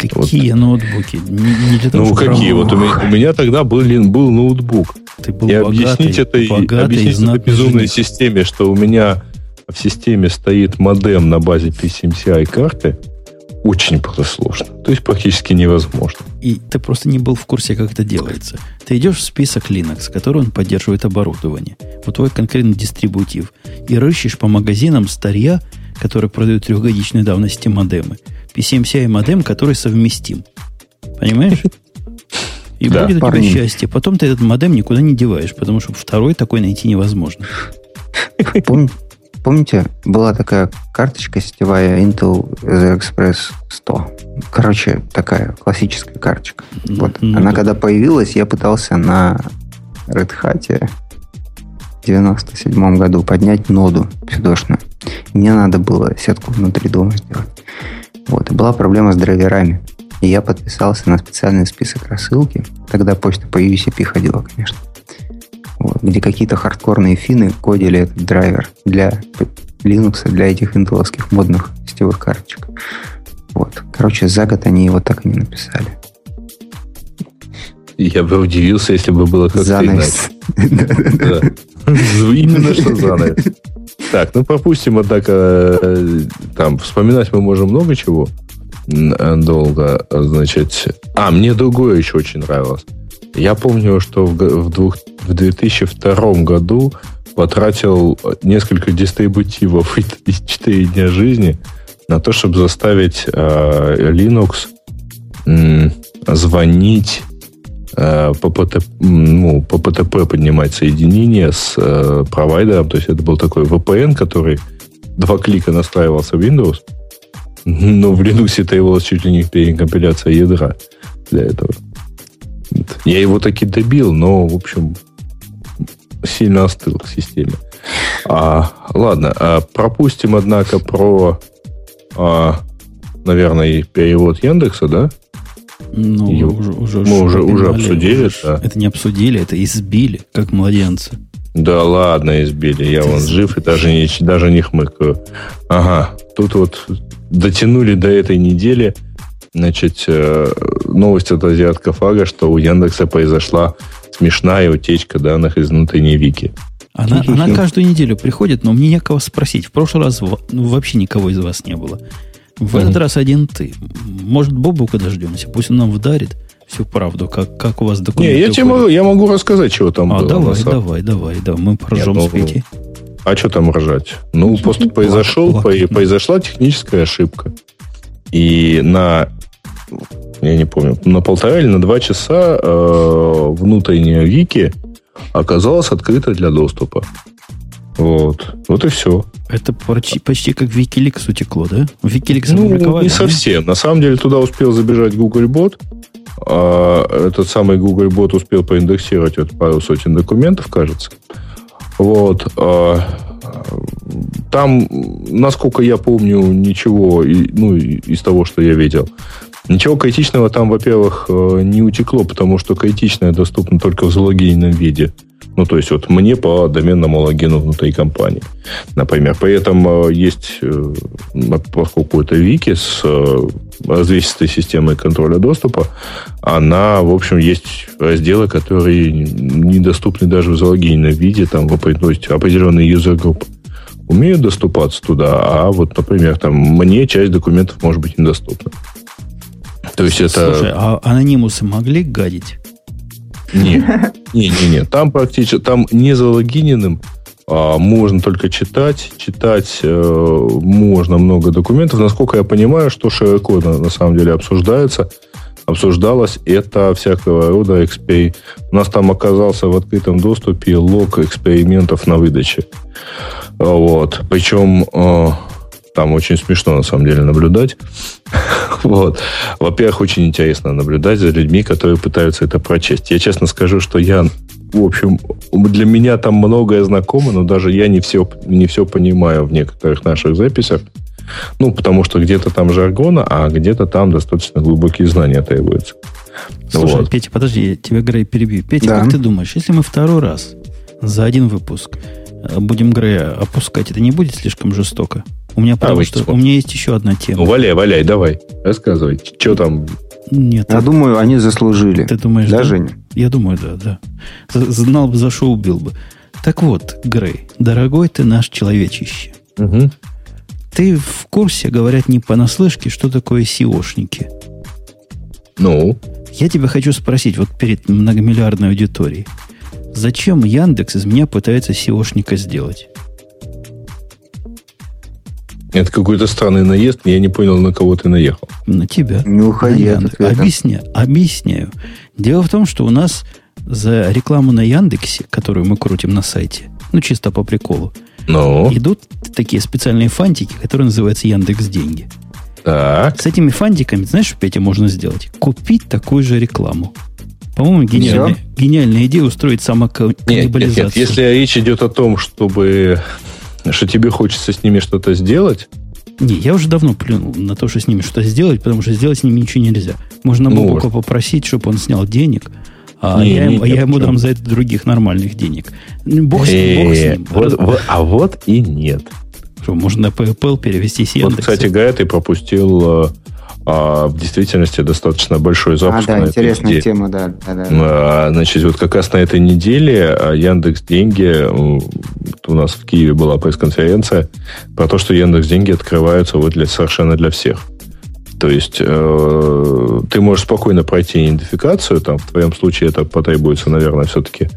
Какие вот. ноутбуки? Не, не для того, ну, какие? Вот у меня, у меня тогда был, был ноутбук. Ты был и богатый, объяснить это, богатый, объяснить этой безумной системе, что у меня в системе стоит модем на базе PCMCI карты, очень просто сложно. То есть практически невозможно. И ты просто не был в курсе, как это делается. Ты идешь в список Linux, который он поддерживает оборудование. Вот твой конкретный дистрибутив. И рыщешь по магазинам старья, которые продают трехгодичной давности модемы. PCMCI модем, который совместим. Понимаешь? И Да. будет у тебя Парни. счастье. Потом ты этот модем никуда не деваешь, потому что второй такой найти невозможно. Пом- помните, была такая карточка сетевая Intel The Express 100. Короче, такая классическая карточка. Вот. Ну Она да. когда появилась, я пытался на Red Hat в 97 году поднять ноду фидошную. Мне надо было сетку внутри дома сделать. Вот. И была проблема с драйверами. И я подписался на специальный список рассылки. Тогда почта по UCP ходила, конечно. Вот, где какие-то хардкорные финны кодили этот драйвер для Linux, для этих интеловских модных сетевых карточек. Вот. Короче, за год они его так и не написали. Я бы удивился, если бы было как-то Занавес. иначе. Именно что занавес. Так, ну пропустим, однако, э, там, вспоминать мы можем много чего э, долго, значит. А, мне другое еще очень нравилось. Я помню, что в, в, двух- в 2002 году потратил несколько дистрибутивов и 4 дня жизни на то, чтобы заставить э, Linux м, звонить э, ну, по ПТП поднимать соединение с э, провайдером. То есть это был такой VPN, который два клика настраивался в Windows, но в Linux требовалась чуть ли не перекомпиляция ядра для этого. Я его таки добил, но, в общем, сильно остыл к системе. А, ладно, а, пропустим, однако, про, а, наверное, перевод Яндекса, да? Ну, Ё- уже, уже, мы уже- уже обсудили, уже. да. Это не обсудили, это избили, как младенцы. Да ладно, избили. Я вон жив и даже не, даже не хмыкаю. Ага, тут вот дотянули до этой недели, значит, э, новость от азиатка Фага, что у Яндекса произошла смешная утечка данных из внутренней вики. Она, она каждую неделю приходит, но мне некого спросить. В прошлый раз ну, вообще никого из вас не было. В этот раз один ты. Может, Бобука дождемся? Пусть он нам вдарит всю правду, как, как у вас Не, документы я тебе могу, я могу рассказать, чего там А, было. давай, самом- давай, давай, давай. Мы поржем ну, с Вити. А что там ржать? Ну, просто произошел, плакать произошла техническая ошибка. И на, я не помню, на полтора или на два часа э, внутренняя вики оказалась открыта для доступа. Вот. Вот и все. Это почти, почти как Wikileaks утекло, да? Wikileaks Ну, опубликовали, не да? совсем. На самом деле туда успел забежать Googlebot. А этот самый Googlebot успел поиндексировать вот пару сотен документов, кажется. Вот. а, Там, насколько я помню, ничего ну, из того, что я видел, ничего критичного там, во-первых, э, не утекло, потому что критичное доступно только в залогиненном виде. Ну, то есть вот мне по доменному логину внутри компании, например. При этом э, есть, э, поскольку это вики с э, развесистой системой контроля доступа, она, в общем, есть разделы, которые недоступны даже в залогиненном виде, там, в опре- то есть определенные юзер-группы умеют доступаться туда, а вот, например, там, мне часть документов может быть недоступна. То есть это... Слушай, а анонимусы могли гадить? Не, не, не, не. Там практически, там не залогиненным а, можно только читать. Читать э, можно много документов. Насколько я понимаю, что широко на, на самом деле обсуждается, обсуждалось это всякого рода экспери... У нас там оказался в открытом доступе лог экспериментов на выдаче. Вот. Причем э, там очень смешно на самом деле наблюдать. Вот. Во-первых, очень интересно наблюдать за людьми, которые пытаются это прочесть. Я честно скажу, что я, в общем, для меня там многое знакомо, но даже я не все, не все понимаю в некоторых наших записях. Ну, потому что где-то там жаргона, а где-то там достаточно глубокие знания требуются. Слушай, Вот. Петя, подожди, я тебя, Грей, перебью. Петя, Да. как ты думаешь, если мы второй раз за один выпуск э, будем Грея опускать, это не будет слишком жестоко? У меня, потому что что? у меня есть еще одна тема. Ну, валяй, валяй, давай, рассказывай. Что там? Нет, Я думаю, они заслужили. ты думаешь, Да, да? Женя? Я думаю, да, да. Знал бы, за что убил бы. Так вот, Грей, дорогой ты наш человечище. Мгм. Ты в курсе, говорят, не понаслышке, что такое SEOшники? Ну, Я тебя хочу спросить, вот перед многомиллиардной аудиторией. Зачем Яндекс из меня пытается SEOшника сделать? Это какой-то странный наезд, я не понял, на кого ты наехал. На тебя. Не уходи на Яндекс. Объясняю, объясняю. Дело в том, что у нас за рекламу на Яндексе, которую мы крутим на сайте, ну, чисто по приколу, Ну, идут такие специальные фантики, которые называются Яндекс Деньги. так. С этими фантиками, знаешь, что, Петя, можно сделать? Купить такую же рекламу. По-моему, гениальная, гениальная идея устроить Нет, нет, самоканнибализацию. нет, если речь идет о том, чтобы что тебе хочется с ними что-то сделать, Не, я уже давно плюнул на то, что с ними что-то сделать, потому что сделать с ними ничего нельзя. Можно Ну Бобука вот. попросить, чтобы он снял денег, а Не, я, не, ему- а я ему дам за это других нормальных денег. Ну, Бог с ним, бог с Э, ним. вот- вот- а вот и нет. Что, можно на PayPal перевести с Вот, Яндекса? кстати говоря, ты пропустил э, а, в действительности достаточно большой А, запуск. да, на этой интересная неделе. тема, да. да, да. А, Значит, вот как раз на этой неделе а, Яндекс Деньги, у нас в Киеве была пресс-конференция про то, что Яндекс Деньги открываются вот для, совершенно для всех. То есть э, ты можешь спокойно пройти идентификацию, там в твоем случае это потребуется, наверное, все-таки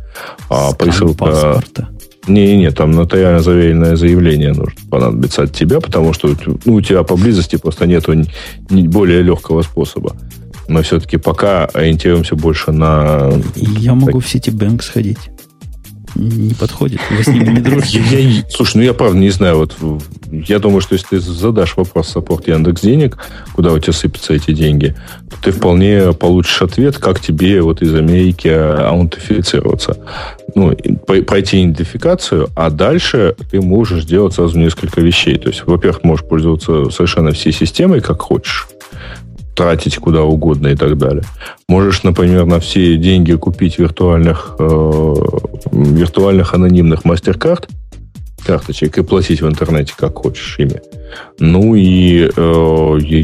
а, Скан присылка. паспорта. Не-не, там нотариально заверенное заявление нужно понадобится от тебя, потому что ну, у тебя поблизости просто нету более легкого способа. Мы все-таки пока ориентируемся больше на... Я могу в Citibank сходить. Не подходит. Вы с ними не дружите. Слушай, ну я правда не знаю. Вот я думаю, что если ты задашь вопрос саппорт Яндекс денег, куда у тебя сыпятся эти деньги, то ты вполне получишь ответ, как тебе вот из Америки аутентифицироваться. Ну, пройти идентификацию, а дальше ты можешь сделать сразу несколько вещей. То есть, во-первых, можешь пользоваться совершенно всей системой, как хочешь тратить куда угодно и так далее. Можешь, например, на все деньги купить виртуальных, э, виртуальных анонимных мастер-карт, карточек и платить в интернете как хочешь ими. Ну и, э,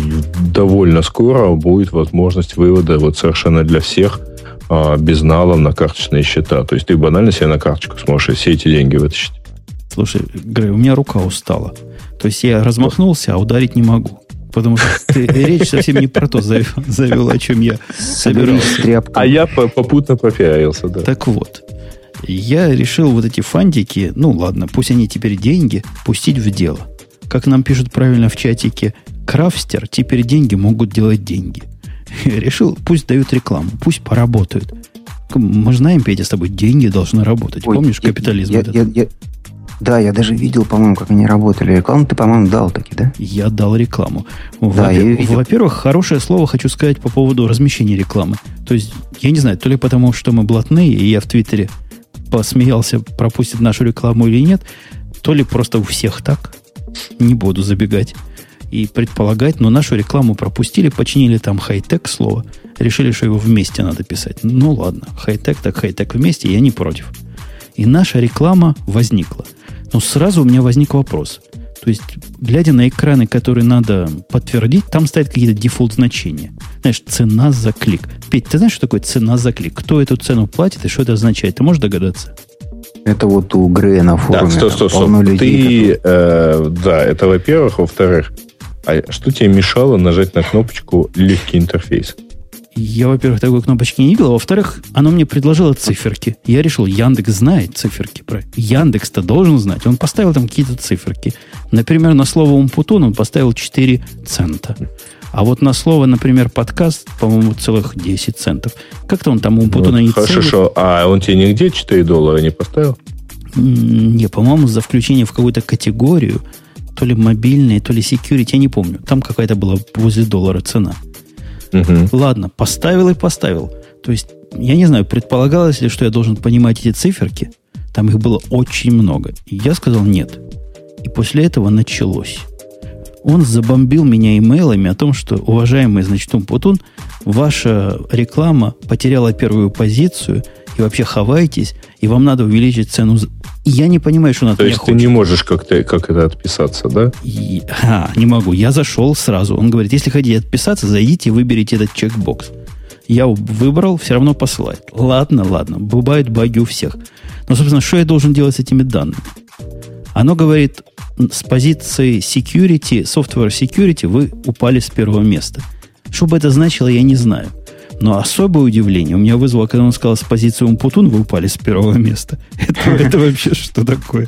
довольно скоро будет возможность вывода вот совершенно для всех э, безналом на карточные счета. То есть ты банально себе на карточку сможешь все эти деньги вытащить. Слушай, Грей, у меня рука устала. То есть я размахнулся, а ударить не могу. Потому что ты речь совсем не про то завел, о чем я собирался. А я по- попутно пропиарился, да. Так вот, я решил вот эти фантики, ну ладно, пусть они теперь деньги, пустить в дело. Как нам пишут правильно в чатике, крафстер, теперь деньги могут делать деньги. Решил, пусть дают рекламу, пусть поработают. Мы знаем, Петя, с тобой деньги должны работать. Ой, Помнишь я- капитализм я- этот? я- я- Да, я даже видел, по-моему, как они работали. Рекламу ты, по-моему, дал таки, да? Я дал рекламу. Да. Во-первых, хорошее слово хочу сказать по поводу размещения рекламы. То есть, я не знаю, то ли потому, что мы блатные, и я в Твиттере посмеялся, пропустит нашу рекламу или нет, то ли просто у всех так. Не буду забегать и предполагать, но нашу рекламу пропустили, починили там хай-тек слово, решили, что его вместе надо писать. Ну ладно, хай-тек так хай-тек вместе, я не против. И наша реклама возникла. Но сразу у меня возник вопрос. То есть, глядя на экраны, которые надо подтвердить, там стоят какие-то дефолт значения. Знаешь, цена за клик. Петь, ты знаешь, что такое цена за клик? Кто эту цену платит и что это означает? Ты можешь догадаться? Это вот у Грея на форуме. Так, стоп, стоп, полно стоп. людей, Ты, э, да, это во-первых. Во-вторых, а что тебе мешало нажать на кнопочку «Легкий интерфейс»? Я, во-первых, такой кнопочки не видел, а во-вторых, оно мне предложило циферки. Я решил, Яндекс знает циферки. Про... Яндекс-то должен знать. Он поставил там какие-то циферки. Например, на слово «умпутун» он поставил 4 цента. А вот на слово, например, подкаст, по-моему, целых 10 центов. Как-то он там умпутуна не Ну, Хорошо, целит. что- а он тебе нигде 4 доллара не поставил? Не, по-моему, за включение в какую-то категорию, то ли мобильные, то ли security, я не помню. Там какая-то была возле доллара цена. Мгм. Ладно, поставил и поставил. То есть, я не знаю, предполагалось ли, что я должен понимать эти циферки. Там их было очень много. И я сказал нет. И после этого началось. Он забомбил меня имейлами о том, что, уважаемый, значит, Умпутун, ваша реклама потеряла первую позицию, и вообще хавайтесь, и вам надо увеличить цену. И я не понимаю, что он от То есть ты хочет. не можешь как-то как это отписаться, да? И- а, не могу. Я зашел сразу. Он говорит, если хотите отписаться, зайдите и выберите этот чекбокс. Я выбрал, все равно посылает. Ладно, ладно. Бывают баги у всех. Но, собственно, что я должен делать с этими данными? Оно говорит, с позиции security, software security вы упали с первого места. Что бы это значило, я не знаю. Но особое удивление у меня вызвало, когда он сказал, с позиции Умпутун вы упали с первого места. Это, вообще что такое?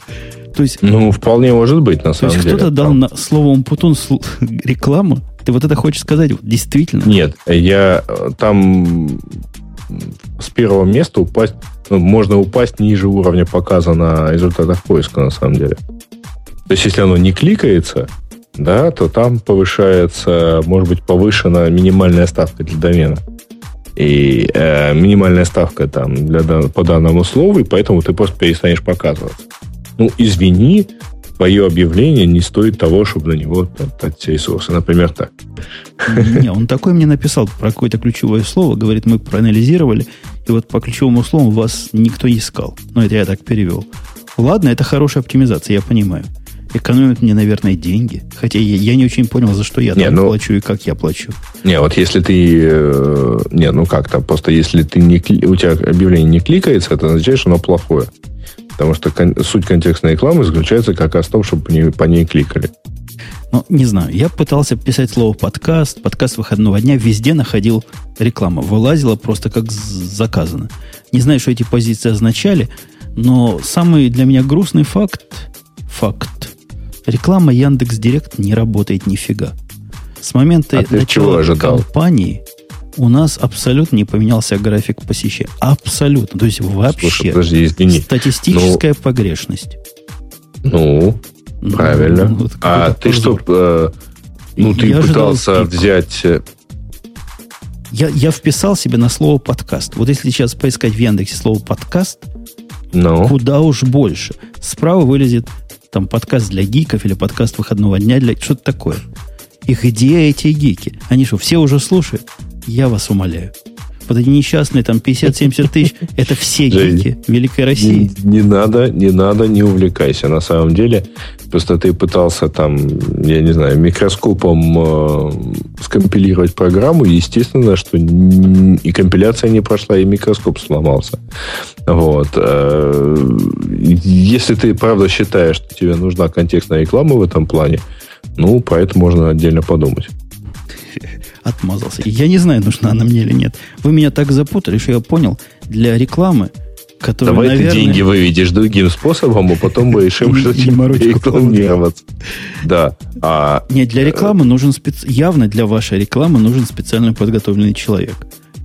То есть, Ну, вполне может быть, на то самом есть деле. кто-то дал на слово Умпутун рекламу? Ты вот это хочешь сказать? Действительно? Нет, я э, там с первого места упасть, ну, можно упасть ниже уровня показа на результатах поиска, на самом деле. То есть, если оно не кликается, да, то там повышается, может быть, повышена минимальная ставка для домена. И э, минимальная ставка там для, по данному слову, и поэтому ты просто перестанешь показываться. Ну, извини, твое объявление не стоит того, чтобы на него тратить ресурсы. Например, так. Не, он такой мне написал про какое-то ключевое слово. Говорит, мы проанализировали, и вот по ключевому слову вас никто не искал. Ну, это я так перевел. Ладно, это хорошая оптимизация, я понимаю. Экономит мне, наверное, деньги. Хотя я, я не очень понял, за что я Не, там ну- плачу и как я плачу. Не, вот если ты... э, Не, ну как то просто если ты не, у тебя объявление не кликается, это означает, что оно плохое. Потому что кон- суть контекстной рекламы заключается как раз в том, чтобы по ней, по ней кликали. Ну, не знаю. Я пытался писать слово подкаст, подкаст выходного дня, везде находил рекламу. Вылазила просто как заказано. Не знаю, что эти позиции означали, но самый для меня грустный факт, факт, реклама Яндекс Директ не работает нифига. С момента А начала кампании у нас абсолютно не поменялся график посещения. Абсолютно. То есть вообще. Слушай, подожди, извини. Статистическая погрешность. Ну, Ну, правильно. ну, это а ты что, позор. э, ну, ты Я пытался взять... э, Я, я вписал себе на слово подкаст. Вот если сейчас поискать в Яндексе слово подкаст, Ну, куда уж больше. Справа вылезет там подкаст для гиков или подкаст выходного дня для что-то такое. И где эти гики? Они что, все уже слушают? Я вас умоляю. Вот эти несчастные там 50-70 тысяч, это все гики Великой не, России. не надо, не надо, не увлекайся. На самом деле, просто ты пытался там, я не знаю, микроскопом э, скомпилировать программу, естественно, что и компиляция не прошла, и микроскоп сломался. Вот. Э, Если ты правда считаешь, что тебе нужна контекстная реклама в этом плане, ну, про это можно отдельно подумать. Отмазался. Я не знаю, нужна она мне или нет. Вы меня так запутали, что я понял, для рекламы, которая, Давай наверное... ты деньги выведешь другим способом, а потом мы решим, Не- что не рекламироваться. Да. А Нет, для рекламы нужен спец... явно для вашей рекламы нужен специально подготовленный человек.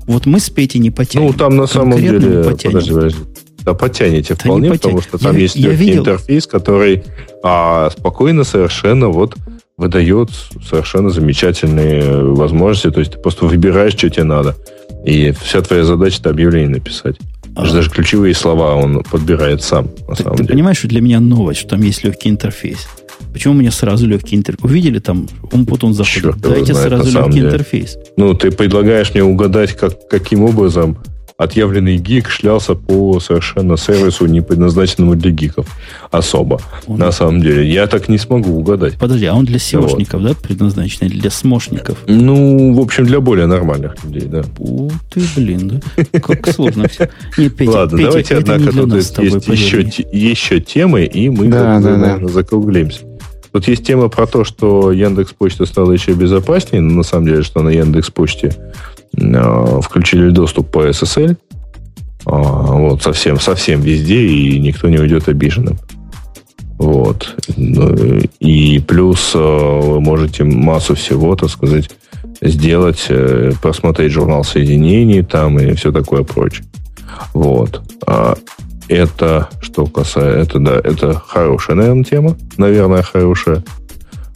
Вот мы с Петей не потянем. Ну, там на самом деле... не. Подожди, подожди. Да, потянете Да вполне, не потому что там Я- есть я видел. интерфейс, который а, спокойно совершенно вот выдает совершенно замечательные возможности. То есть ты просто выбираешь, что тебе надо. И вся твоя задача это объявление написать. А. Даже ключевые слова он подбирает сам, на Ты, самом ты деле. понимаешь, что для меня новость, что там есть легкий интерфейс? Почему у меня сразу легкий интерфейс? Увидели там, Умпутун заходит, Черт дайте знает, на сразу легкий деле. интерфейс. Ну, ты предлагаешь мне угадать, как, каким образом отъявленный гик шлялся по совершенно сервису, не предназначенному для гиков особо. Он- На самом деле. Я так не смогу угадать. Подожди, а он для SEOшников, да, предназначен? Или для смошников? Ну, в общем, для более нормальных людей, да. У ты, блин, да? Как сложно все. Не, Петя, Ладно, Петя, давайте, это не однако, для тут нас с тобой, есть еще, еще темы, и мы Да, да, да. наверное, закруглимся. Тут есть тема про то, что Яндекс Почта стала еще безопаснее, но на самом деле, что на Яндекс Почте включили доступ по SSL. А, вот, совсем, совсем везде, и никто не уйдет обиженным. Вот. Ну, И плюс э, вы можете массу всего, так сказать, сделать, э, просмотреть журнал соединений там и все такое прочее. Вот. А это, что касается, это, да, это хорошая, наверное, тема. Наверное, хорошая.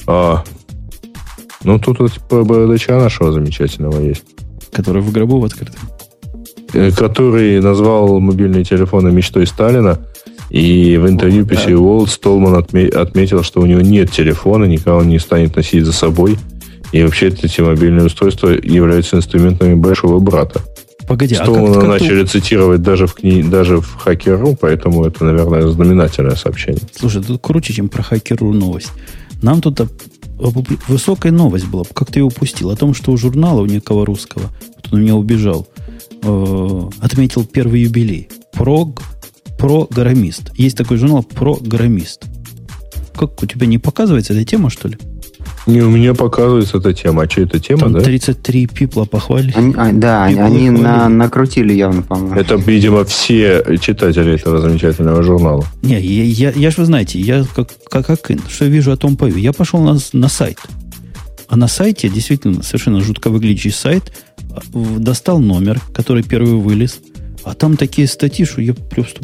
А, ну, тут вот бородача нашего замечательного есть. Который в гробу в открытом. Э, который назвал мобильные телефоны мечтой Сталина. И в интервью PC World Столман отме- отметил, что у него нет телефона, никого он не станет носить за собой. И вообще эти мобильные устройства являются инструментами большого брата. Погоди, а Столмана как, как ты- начали цитировать даже в, кни... даже в Хакеру, поэтому это, наверное, знаменательное сообщение. Слушай, тут круче, чем про хакеру новость. Нам тут высокая новость была. Как ты ее упустил? О том, что у журнала, у некого русского, он у меня убежал, э, отметил первый юбилей. Прог, программист. Есть такой журнал программист. Как у тебя не показывается эта тема, что ли? Не, у меня показывается эта тема. А что это тема, Там да? 33 пипла похвалили. Они, а, да, People они на, накрутили явно, по-моему. Это, видимо, все читатели этого замечательного журнала. Не, я, я, я же вы знаете, я как, как Акын, что вижу, о том пою. Я пошел на, на сайт. А на сайте, действительно, совершенно жутко выглядящий сайт, а, достал номер, который первый вылез, а там такие статьи, что я просто...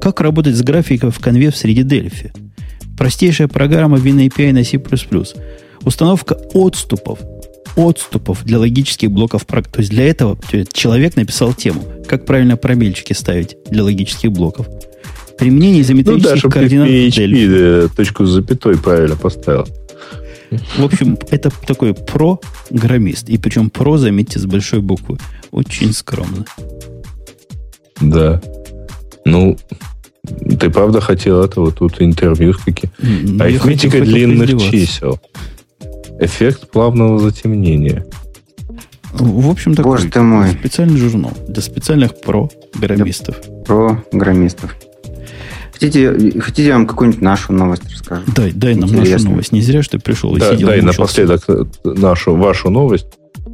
Как работать с графикой в конве в среди Дельфи? Простейшая программа WinAPI на C++. Установка отступов. Отступов для логических блоков. То есть для этого человек написал тему. Как правильно пробельчики ставить для логических блоков. Применение Ну изометрических да, чтобы координат PHP э, точку с запятой правильно поставил. В общем, это такой программист. И причем про, заметьте, с большой буквы. Очень скромно. Да. Ну, ты правда хотел этого? Тут интервью какие М, я Арифметика хотел- хотел длинных поиздеваться. чисел. Эффект плавного затемнения. В общем, такой Боже ты мой. специальный журнал для специальных программистов. Про программистов. Хотите, хотите, я вам какую-нибудь нашу новость расскажу? Дай, дай нам нашу Интересно. новость. Не зря, что ты пришел и Да, сидел. дай мучился. напоследок э, нашу, вашу новость.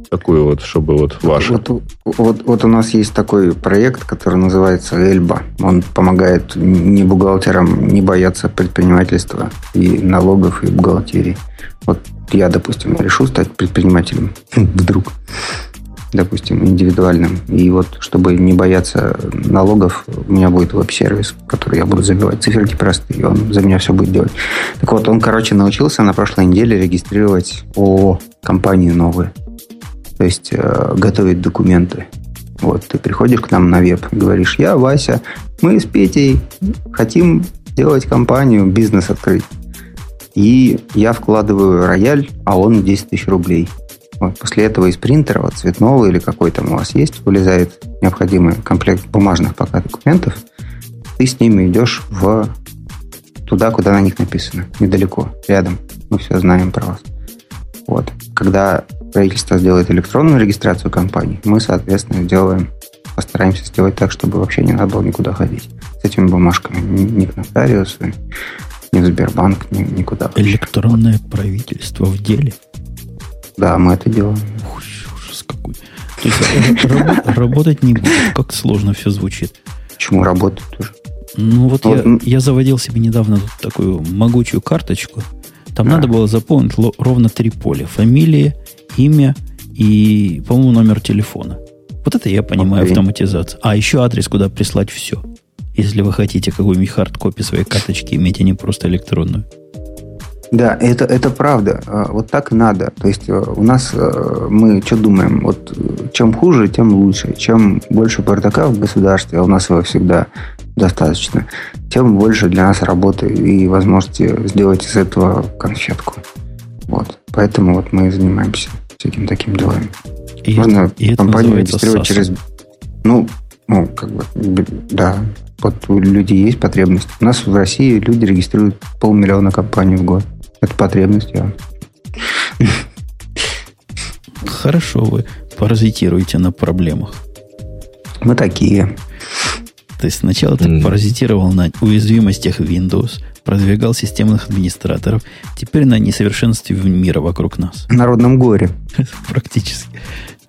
Такую вот, чтобы вот ваша. Вот, вот, вот у нас есть такой проект, который называется Эльба. Он помогает не бухгалтерам не бояться предпринимательства и налогов, и бухгалтерии. Вот я, допустим, решу стать предпринимателем вдруг, допустим, индивидуальным. И вот, чтобы не бояться налогов, у меня будет веб-сервис, который я буду забивать циферки простые, и он за меня все будет делать. Так вот, он, короче, научился на прошлой неделе регистрировать ООО, компании новые. То есть э, готовить документы. Вот, ты приходишь к нам на веб, говоришь, я Вася, мы с Петей хотим сделать компанию, бизнес открыть. И я вкладываю рояль, а он 10 тысяч рублей. Вот, после этого из принтера, вот цветного или какой там у вас есть, вылезает необходимый комплект бумажных пока документов. Ты с ними идешь в туда, куда на них написано, недалеко, рядом. Мы все знаем про вас. Вот. Когда правительство сделает электронную регистрацию компании, мы, соответственно, сделаем, постараемся сделать так, чтобы вообще не надо было никуда ходить с этими бумажками. Ни, к нотариусу, ни в Сбербанк, ни, никуда. вообще. Электронное правительство в деле. Да, мы это делаем. Ух, ужас какой. То есть рабо- работать не будет. Как сложно все звучит. Почему работает тоже? Ну вот Вот, я, я заводил себе недавно такую могучую карточку. Там А. надо было заполнить ровно три поля. Фамилия, имя и, по-моему, номер телефона. Вот это я понимаю Окей. автоматизация. А еще адрес, куда прислать все. Если вы хотите какую-нибудь хардкопи своей карточки иметь, а не просто электронную. Да, это, это правда. А, Вот так и надо. То есть э, у нас э, мы что думаем? Вот э, чем хуже, тем лучше. Чем больше бардака в государстве, а у нас его всегда достаточно, тем больше для нас работы и возможности сделать из этого конфетку. Вот. Поэтому вот мы и занимаемся всяким таким делами. И, Можно и это компанию регистрировать через... Ну, ну, как бы, да. Вот у людей есть потребность. У нас в России люди регистрируют полмиллиона компаний в год. Это потребность, я. Хорошо вы паразитируете на проблемах. Мы такие. То есть сначала ты Мгм. паразитировал на уязвимостях Windows, продвигал системных администраторов, теперь на несовершенстве мира вокруг нас. В народном горе. Практически.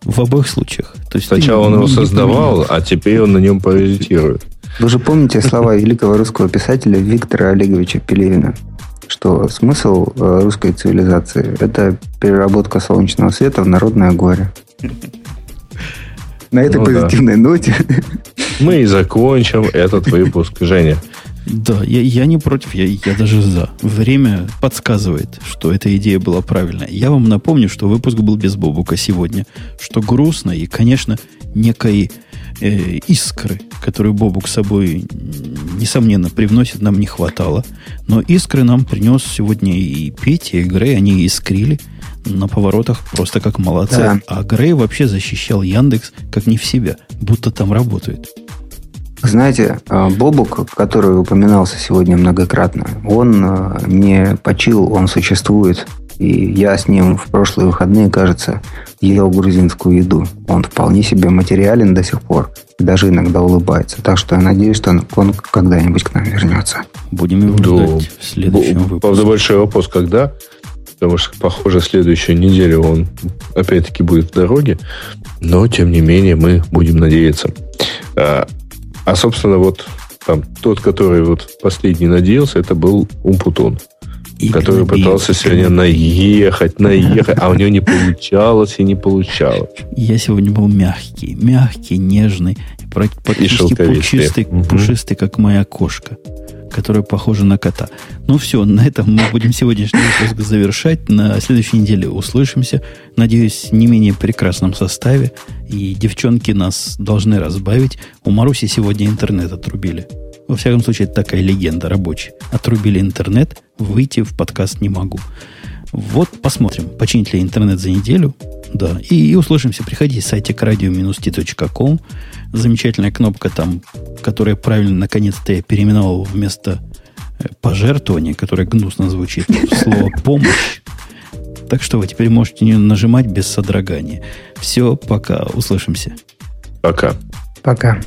В обоих случаях. То есть Сначала он его создавал, а теперь он на нем паразитирует. Вы же помните слова великого русского писателя Виктора Олеговича Пелевина, что смысл э, русской цивилизации – это переработка солнечного света в народное горе. На этой Ну да. позитивной ноте Мы и закончим этот выпуск. Женя, Да, я, я не против, я, я даже за. Время подсказывает, что эта идея была правильная. Я вам напомню, что выпуск был без Бобука сегодня, что грустно и, конечно, некой э, искры, которую Бобук с собой, несомненно, привносит, нам не хватало. Но искры нам принес сегодня и Петя, и Грей, они искрили на поворотах просто как молодцы. Да. А Грей вообще защищал Яндекс как не в себя, будто там работает. Знаете, э, Бобук, который упоминался сегодня многократно, он э, не почил, он существует. И я с ним в прошлые выходные, кажется, ел грузинскую еду. Он вполне себе материален до сих пор. И даже иногда улыбается. Так что я надеюсь, что он когда-нибудь к нам вернется. Будем его Да. ждать в следующем выпуске. правда, большой вопрос, когда? потому что, похоже, следующую неделю он опять-таки будет в дороге. Но, тем не менее, мы будем надеяться. А, собственно, вот там тот, который вот последний надеялся, это был Умпутун. И который пытался сегодня наехать, наехать, а у него не получалось и не получалось. Я сегодня был мягкий, мягкий, нежный, практически пушистый, пушистый, как моя кошка которая похожа на кота. Ну все, на этом мы будем сегодняшний выпуск завершать. На следующей неделе услышимся. Надеюсь, не менее прекрасном составе. И девчонки нас должны разбавить. У Маруси сегодня интернет отрубили. Во всяком случае, это такая легенда рабочая. Отрубили интернет, выйти в подкаст не могу. Вот посмотрим, починит ли интернет за неделю. Да, и, и услышимся. Приходи в сайте radio-t.com. Замечательная кнопка там, которая правильно наконец-то я переименовал вместо э, пожертвования, которое гнусно звучит, слово «помощь». Так что вы теперь можете не нажимать без содрогания. Все, пока. Услышимся. Пока. Пока.